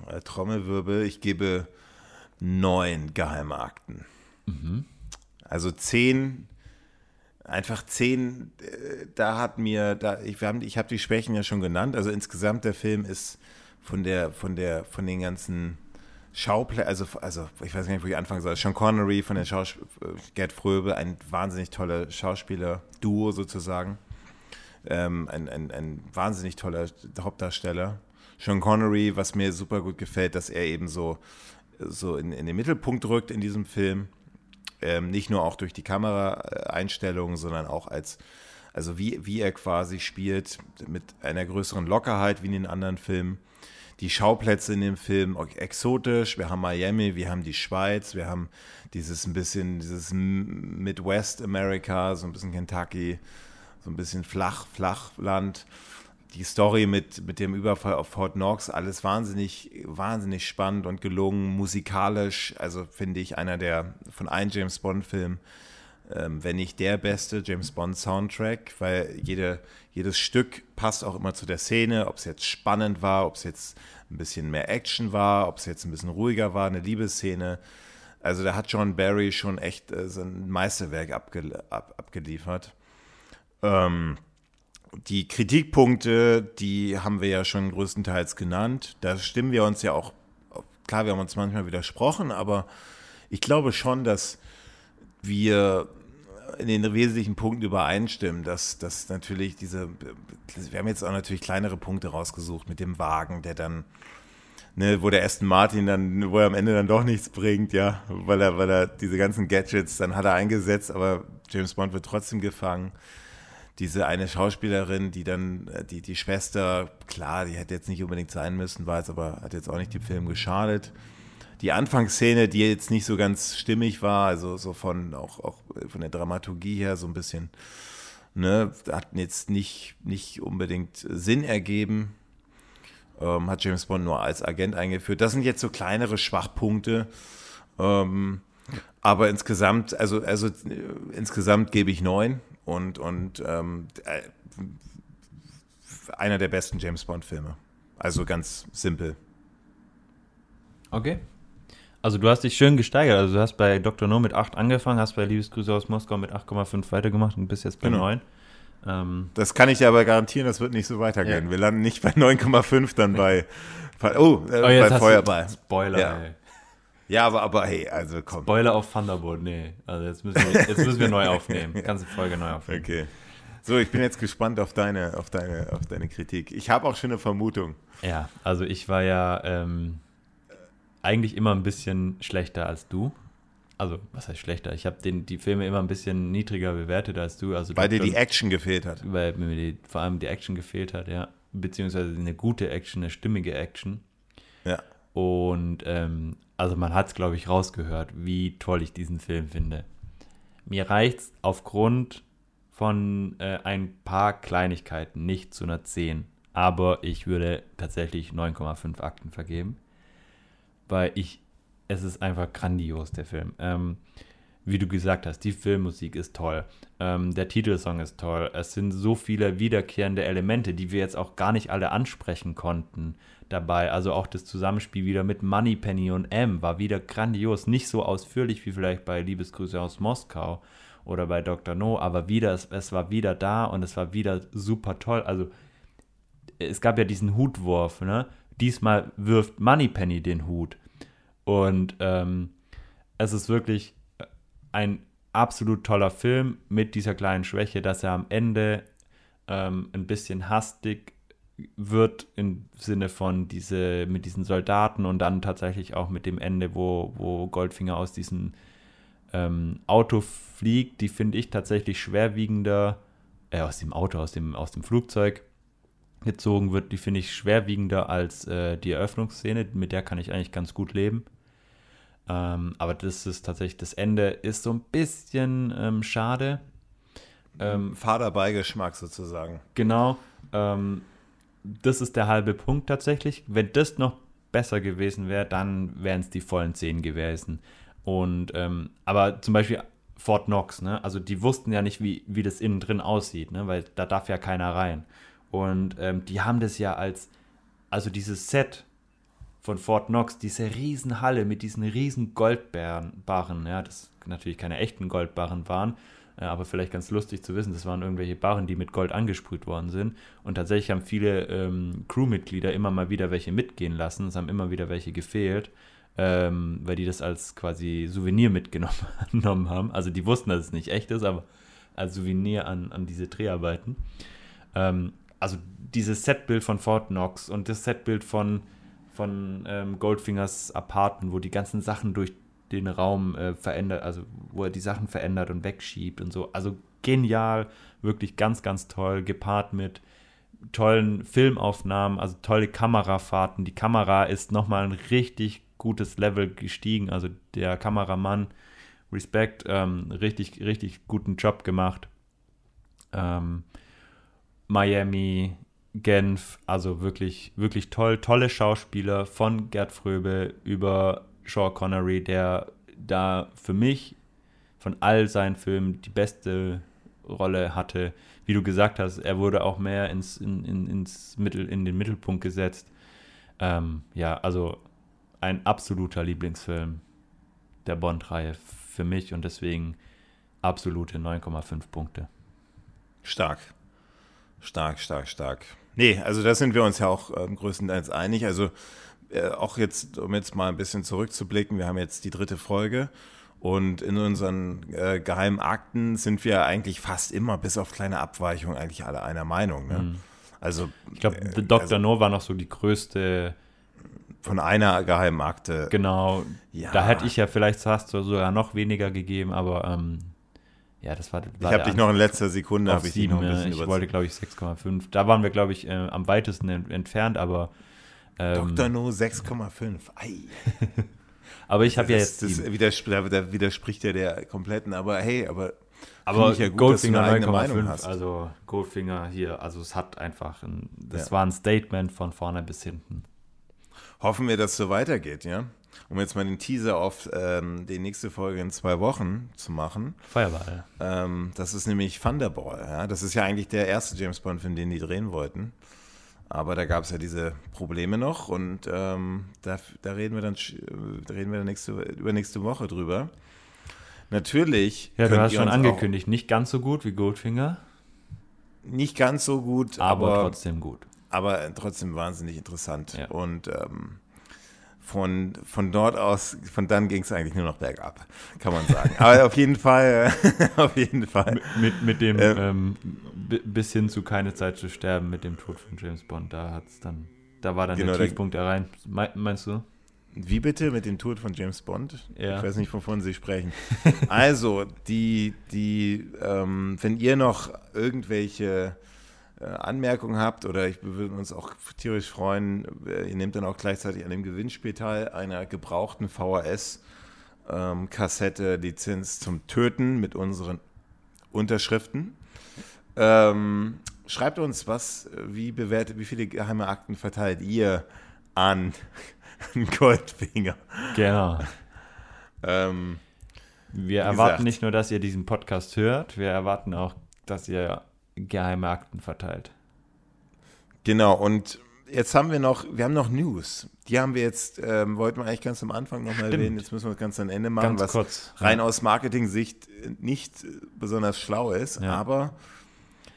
äh, Trommelwirbel, ich gebe neun geheime Akten. Mhm. Also zehn, einfach zehn, äh, da hat mir, da, ich, haben- ich habe die Schwächen ja schon genannt. Also insgesamt der Film ist von der, von der, von den ganzen Schauplätzen, also, also ich weiß nicht, wo ich anfangen soll. Sean Connery von der Schaus äh, Gerd Fröbe, ein wahnsinnig toller Schauspieler-Duo sozusagen. Ähm, ein, ein, ein wahnsinnig toller Hauptdarsteller. Sean Connery, was mir super gut gefällt, dass er eben so, so in, in den Mittelpunkt rückt in diesem Film. Ähm, nicht nur auch durch die Kameraeinstellungen, sondern auch als, also wie, wie er quasi spielt, mit einer größeren Lockerheit wie in den anderen Filmen. Die Schauplätze in dem Film exotisch. Wir haben Miami, wir haben die Schweiz, wir haben dieses ein bisschen, dieses Midwest America, so ein bisschen Kentucky, so ein bisschen flach, Flachland. Die Story mit, mit dem Überfall auf Fort Knox, alles wahnsinnig, wahnsinnig spannend und gelungen, musikalisch. Also finde ich einer der von allen James Bond-Filmen, ähm, wenn nicht der beste James Bond-Soundtrack, weil jede, jedes Stück passt auch immer zu der Szene, ob es jetzt spannend war, ob es jetzt ein bisschen mehr Action war, ob es jetzt ein bisschen ruhiger war, eine Liebesszene. Also da hat John Barry schon echt äh, so ein Meisterwerk abge ab, abgeliefert. Ähm, die Kritikpunkte, die haben wir ja schon größtenteils genannt. Da stimmen wir uns ja auch, klar, wir haben uns manchmal widersprochen, aber ich glaube schon, dass wir in den wesentlichen Punkten übereinstimmen, dass, dass natürlich diese, wir haben jetzt auch natürlich kleinere Punkte rausgesucht mit dem Wagen, der dann, ne, wo der Aston Martin dann, wo er am Ende dann doch nichts bringt, ja, weil er, weil er diese ganzen Gadgets, dann hat er eingesetzt, aber James Bond wird trotzdem gefangen diese eine Schauspielerin, die dann, die, die Schwester, klar, die hätte jetzt nicht unbedingt sein müssen, war es aber, hat jetzt auch nicht dem Film geschadet. Die Anfangsszene, die jetzt nicht so ganz stimmig war, also so von, auch, auch von der Dramaturgie her so ein bisschen, ne, hat jetzt nicht, nicht unbedingt Sinn ergeben. Ähm, hat James Bond nur als Agent eingeführt. Das sind jetzt so kleinere Schwachpunkte. Ähm, aber insgesamt, also, also äh, insgesamt gebe ich neun und, und ähm, äh, einer der besten James Bond-Filme. Also ganz simpel. Okay. Also du hast dich schön gesteigert. Also du hast bei Dr. No mit 8 angefangen, hast bei Liebesgrüße aus Moskau mit 8,5 weitergemacht und bist jetzt bei Genau. 9. Ähm, Das kann ich dir aber garantieren, das wird nicht so weitergehen. Ja. Wir landen nicht bei 9,5 dann bei, oh, äh, oh, bei Feuerball. Spoiler, Ja. ey. Ja, aber, aber hey, also komm. Spoiler auf Thunderbolt, nee. Also jetzt müssen wir, jetzt müssen wir neu aufnehmen. Ganze Folge neu aufnehmen. Okay. So, ich bin jetzt gespannt auf deine, auf deine, auf deine Kritik. Ich habe auch schon eine Vermutung. Ja, also ich war ja ähm, eigentlich immer ein bisschen schlechter als du. Also, was heißt schlechter? Ich habe die Filme immer ein bisschen niedriger bewertet als du. Also weil dir die Action gefehlt hat. Weil mir die, vor allem die Action gefehlt hat, ja. Beziehungsweise eine gute Action, eine stimmige Action. Ja. Und ähm, also man hat es, glaube ich, rausgehört, wie toll ich diesen Film finde. Mir reicht es aufgrund von äh, ein paar Kleinigkeiten nicht zu einer 10. Aber ich würde tatsächlich 9,5 Akten vergeben. Weil ich, es ist einfach grandios, der Film. Ähm, wie du gesagt hast, die Filmmusik ist toll. Ähm, der Titelsong ist toll. Es sind so viele wiederkehrende Elemente, die wir jetzt auch gar nicht alle ansprechen konnten dabei. Also auch das Zusammenspiel wieder mit Moneypenny und M war wieder grandios. Nicht so ausführlich wie vielleicht bei Liebesgrüße aus Moskau oder bei Dr. No, aber wieder, es, es war wieder da und es war wieder super toll. Also es gab ja diesen Hutwurf, ne? Diesmal wirft Moneypenny den Hut. Und ähm, es ist wirklich ein absolut toller Film mit dieser kleinen Schwäche, dass er am Ende ähm, ein bisschen hastig wird im Sinne von diese mit diesen Soldaten und dann tatsächlich auch mit dem Ende, wo, wo Goldfinger aus diesem ähm, Auto fliegt, die finde ich tatsächlich schwerwiegender, äh, aus dem Auto, aus dem, aus dem Flugzeug gezogen wird, die finde ich schwerwiegender als äh, die Eröffnungsszene, mit der kann ich eigentlich ganz gut leben. Ähm, aber das ist tatsächlich, das Ende ist so ein bisschen ähm, schade. Ähm, Vaterbeigeschmack sozusagen. Genau. Ähm, das ist der halbe Punkt tatsächlich. Wenn das noch besser gewesen wäre, dann wären es die vollen 10 gewesen. Und, ähm, aber zum Beispiel Fort Knox, ne? Also die wussten ja nicht, wie, wie das innen drin aussieht, ne? Weil da darf ja keiner rein. Und ähm, die haben das ja als, also dieses Set von Fort Knox, diese Riesenhalle mit diesen riesen Goldbarren, ja, das natürlich keine echten Goldbarren waren, äh, aber vielleicht ganz lustig zu wissen, das waren irgendwelche Barren, die mit Gold angesprüht worden sind. Und tatsächlich haben viele ähm, Crewmitglieder immer mal wieder welche mitgehen lassen. Es haben immer wieder welche gefehlt, ähm, weil die das als quasi Souvenir mitgenommen haben. Also die wussten, dass es nicht echt ist, aber als Souvenir an, an diese Dreharbeiten. Ähm, also dieses Setbild von Fort Knox und das Setbild von, von ähm, Goldfingers Apartment, wo die ganzen Sachen durch den Raum äh, verändert, also wo er die Sachen verändert und wegschiebt und so. Also genial, wirklich ganz, ganz toll, gepaart mit tollen Filmaufnahmen, also tolle Kamerafahrten. Die Kamera ist nochmal ein richtig gutes Level gestiegen. Also der Kameramann, Respekt, ähm, richtig, richtig guten Job gemacht. Ähm, Miami, Genf, also wirklich, wirklich toll, tolle Schauspieler von Gerd Fröbe über Sean Connery, der da für mich von all seinen Filmen die beste Rolle hatte. Wie du gesagt hast, er wurde auch mehr ins, in, in, ins Mittel, in den Mittelpunkt gesetzt. Ähm, ja, also ein absoluter Lieblingsfilm der Bond-Reihe für mich und deswegen absolute 9,5 Punkte. Stark. Stark, stark, stark. Nee, also da sind wir uns ja auch ähm, größtenteils einig. Also äh, auch jetzt, um jetzt mal ein bisschen zurückzublicken, wir haben jetzt die dritte Folge und in unseren äh, geheimen Akten sind wir eigentlich fast immer, bis auf kleine Abweichungen, eigentlich alle einer Meinung. Ne? Mhm. Also, ich glaube, äh, Dr. Also, No war noch so die größte. Von einer geheimen Akte. Genau. Ja. Da hätte ich ja vielleicht hast du sogar noch weniger gegeben, aber ähm, ja, das war. war ich habe dich noch in letzter Sekunde habe ich 7, noch ein bisschen Ich wollte, glaube ich, 6,5. Da waren wir, glaube ich, äh, am weitesten entfernt, aber ähm, Dr. No 6,5. aber ich habe ja jetzt. Das widerspricht, da widerspricht ja der kompletten, aber hey, aber. Aber ja gut, Goldfinger 9,5, also Goldfinger hier, also es hat einfach, ein, das ja. war ein Statement von vorne bis hinten. Hoffen wir, dass es so weitergeht, ja? Um jetzt mal den Teaser auf ähm, die nächste Folge in zwei Wochen zu machen. Feuerball. Ähm, das ist nämlich Thunderball, ja? Das ist ja eigentlich der erste James Bond-Film, den die drehen wollten. Aber da gab es ja diese Probleme noch und ähm, da, da, reden wir dann da reden wir dann nächste, über nächste Woche drüber. Natürlich. Ja, du hast schon angekündigt, nicht ganz so gut wie Goldfinger. Nicht ganz so gut, aber, aber trotzdem gut. Aber trotzdem wahnsinnig interessant. Ja. Und ähm, von, von dort aus, von dann ging es eigentlich nur noch bergab, kann man sagen. Aber auf jeden Fall, auf jeden Fall. Mit, mit dem ähm, ähm bis hin zu keine Zeit zu sterben mit dem Tod von James Bond, da hat's dann, da war dann genau, der Tiefpunkt erreicht. Meinst du? Wie bitte mit dem Tod von James Bond? Ja. Ich weiß nicht, wovon Sie sprechen. also, die, die, ähm, wenn ihr noch irgendwelche äh, Anmerkungen habt oder ich würde uns auch tierisch freuen, äh, ihr nehmt dann auch gleichzeitig an dem Gewinnspiel teil einer gebrauchten VHS-Kassette ähm, Lizenz zum Töten mit unseren Unterschriften. Ähm, schreibt uns, was, wie bewertet, wie viele geheime Akten verteilt ihr an Goldfinger? Genau. ähm, wir erwarten gesagt, nicht nur, dass ihr diesen Podcast hört, wir erwarten auch, dass ihr geheime Akten verteilt. Genau, und jetzt haben wir noch, wir haben noch News. Die haben wir jetzt, ähm, wollten wir eigentlich ganz am Anfang nochmal erwähnen, jetzt müssen wir das ganz am Ende machen, ganz was kurz, rein aus Marketing-Sicht nicht besonders schlau ist, ja. aber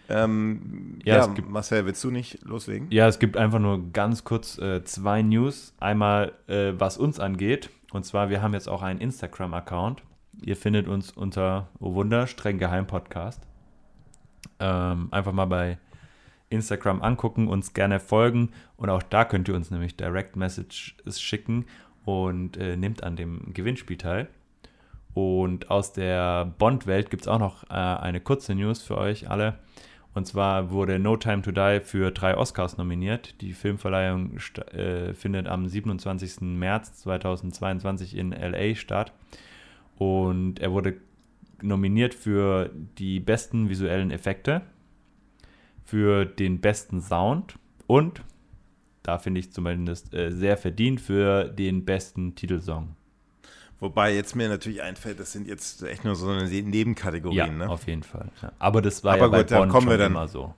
ähm, ja, ja gibt, Marcel, willst du nicht loslegen? Ja, es gibt einfach nur ganz kurz äh, zwei News. Einmal, äh, was uns angeht, und zwar, wir haben jetzt auch einen Instagram-Account. Ihr findet uns unter, oh Wunder, streng geheim Podcast. Ähm, einfach mal bei Instagram angucken, uns gerne folgen und auch da könnt ihr uns nämlich Direct Messages schicken und äh, nehmt an dem Gewinnspiel teil. Und aus der Bond-Welt gibt es auch noch äh, eine kurze News für euch alle. Und zwar wurde No Time to Die für drei Oscars nominiert. Die Filmverleihung äh, findet am 27. März 2022 in LA statt. Und er wurde nominiert für die besten visuellen Effekte, für den besten Sound und, da finde ich zumindest äh, sehr verdient, für den besten Titelsong. Wobei jetzt mir natürlich einfällt, das sind jetzt echt nur so eine Nebenkategorien. Ja, ne? auf jeden Fall. Ja. Aber das war aber ja bei gut, Bonn kommen wir dann, immer so.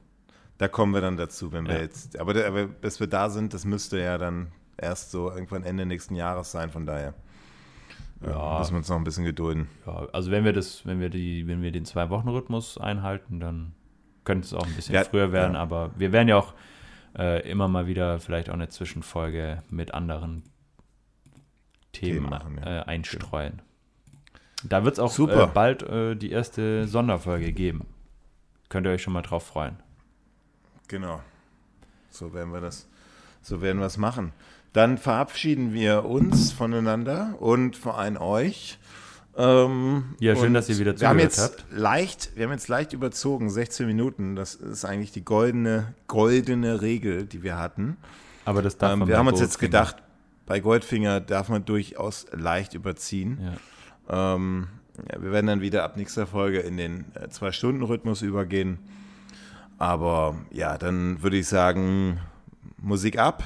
Da kommen wir dann dazu, wenn ja. wir jetzt. Aber, aber bis wir da sind, das müsste ja dann erst so irgendwann Ende nächsten Jahres sein, von daher. Ja, müssen wir uns noch ein bisschen gedulden. Ja, also wenn wir das, wenn wir die, wenn wir den Zwei-Wochen-Rhythmus einhalten, dann könnte es auch ein bisschen ja, früher werden, ja. aber wir werden ja auch äh, immer mal wieder vielleicht auch eine Zwischenfolge mit anderen Themen, Themen machen, äh, einstreuen. Da wird es auch äh, bald äh, die erste Sonderfolge geben. Könnt ihr euch schon mal drauf freuen. Genau. So werden wir das, so werden wir es machen. Dann verabschieden wir uns voneinander und vor allem euch. Ähm, ja, schön, dass ihr wieder zugehört wir haben jetzt habt. Leicht, wir haben jetzt leicht überzogen, 16 Minuten. Das ist eigentlich die goldene, goldene Regel, die wir hatten. Aber das darf ähm, man Wir haben uns jetzt gedacht, bei Goldfinger darf man durchaus leicht überziehen. Ja. Ähm, ja, wir werden dann wieder ab nächster Folge in den äh, Zwei-Stunden-Rhythmus übergehen. Aber ja, dann würde ich sagen, Musik ab.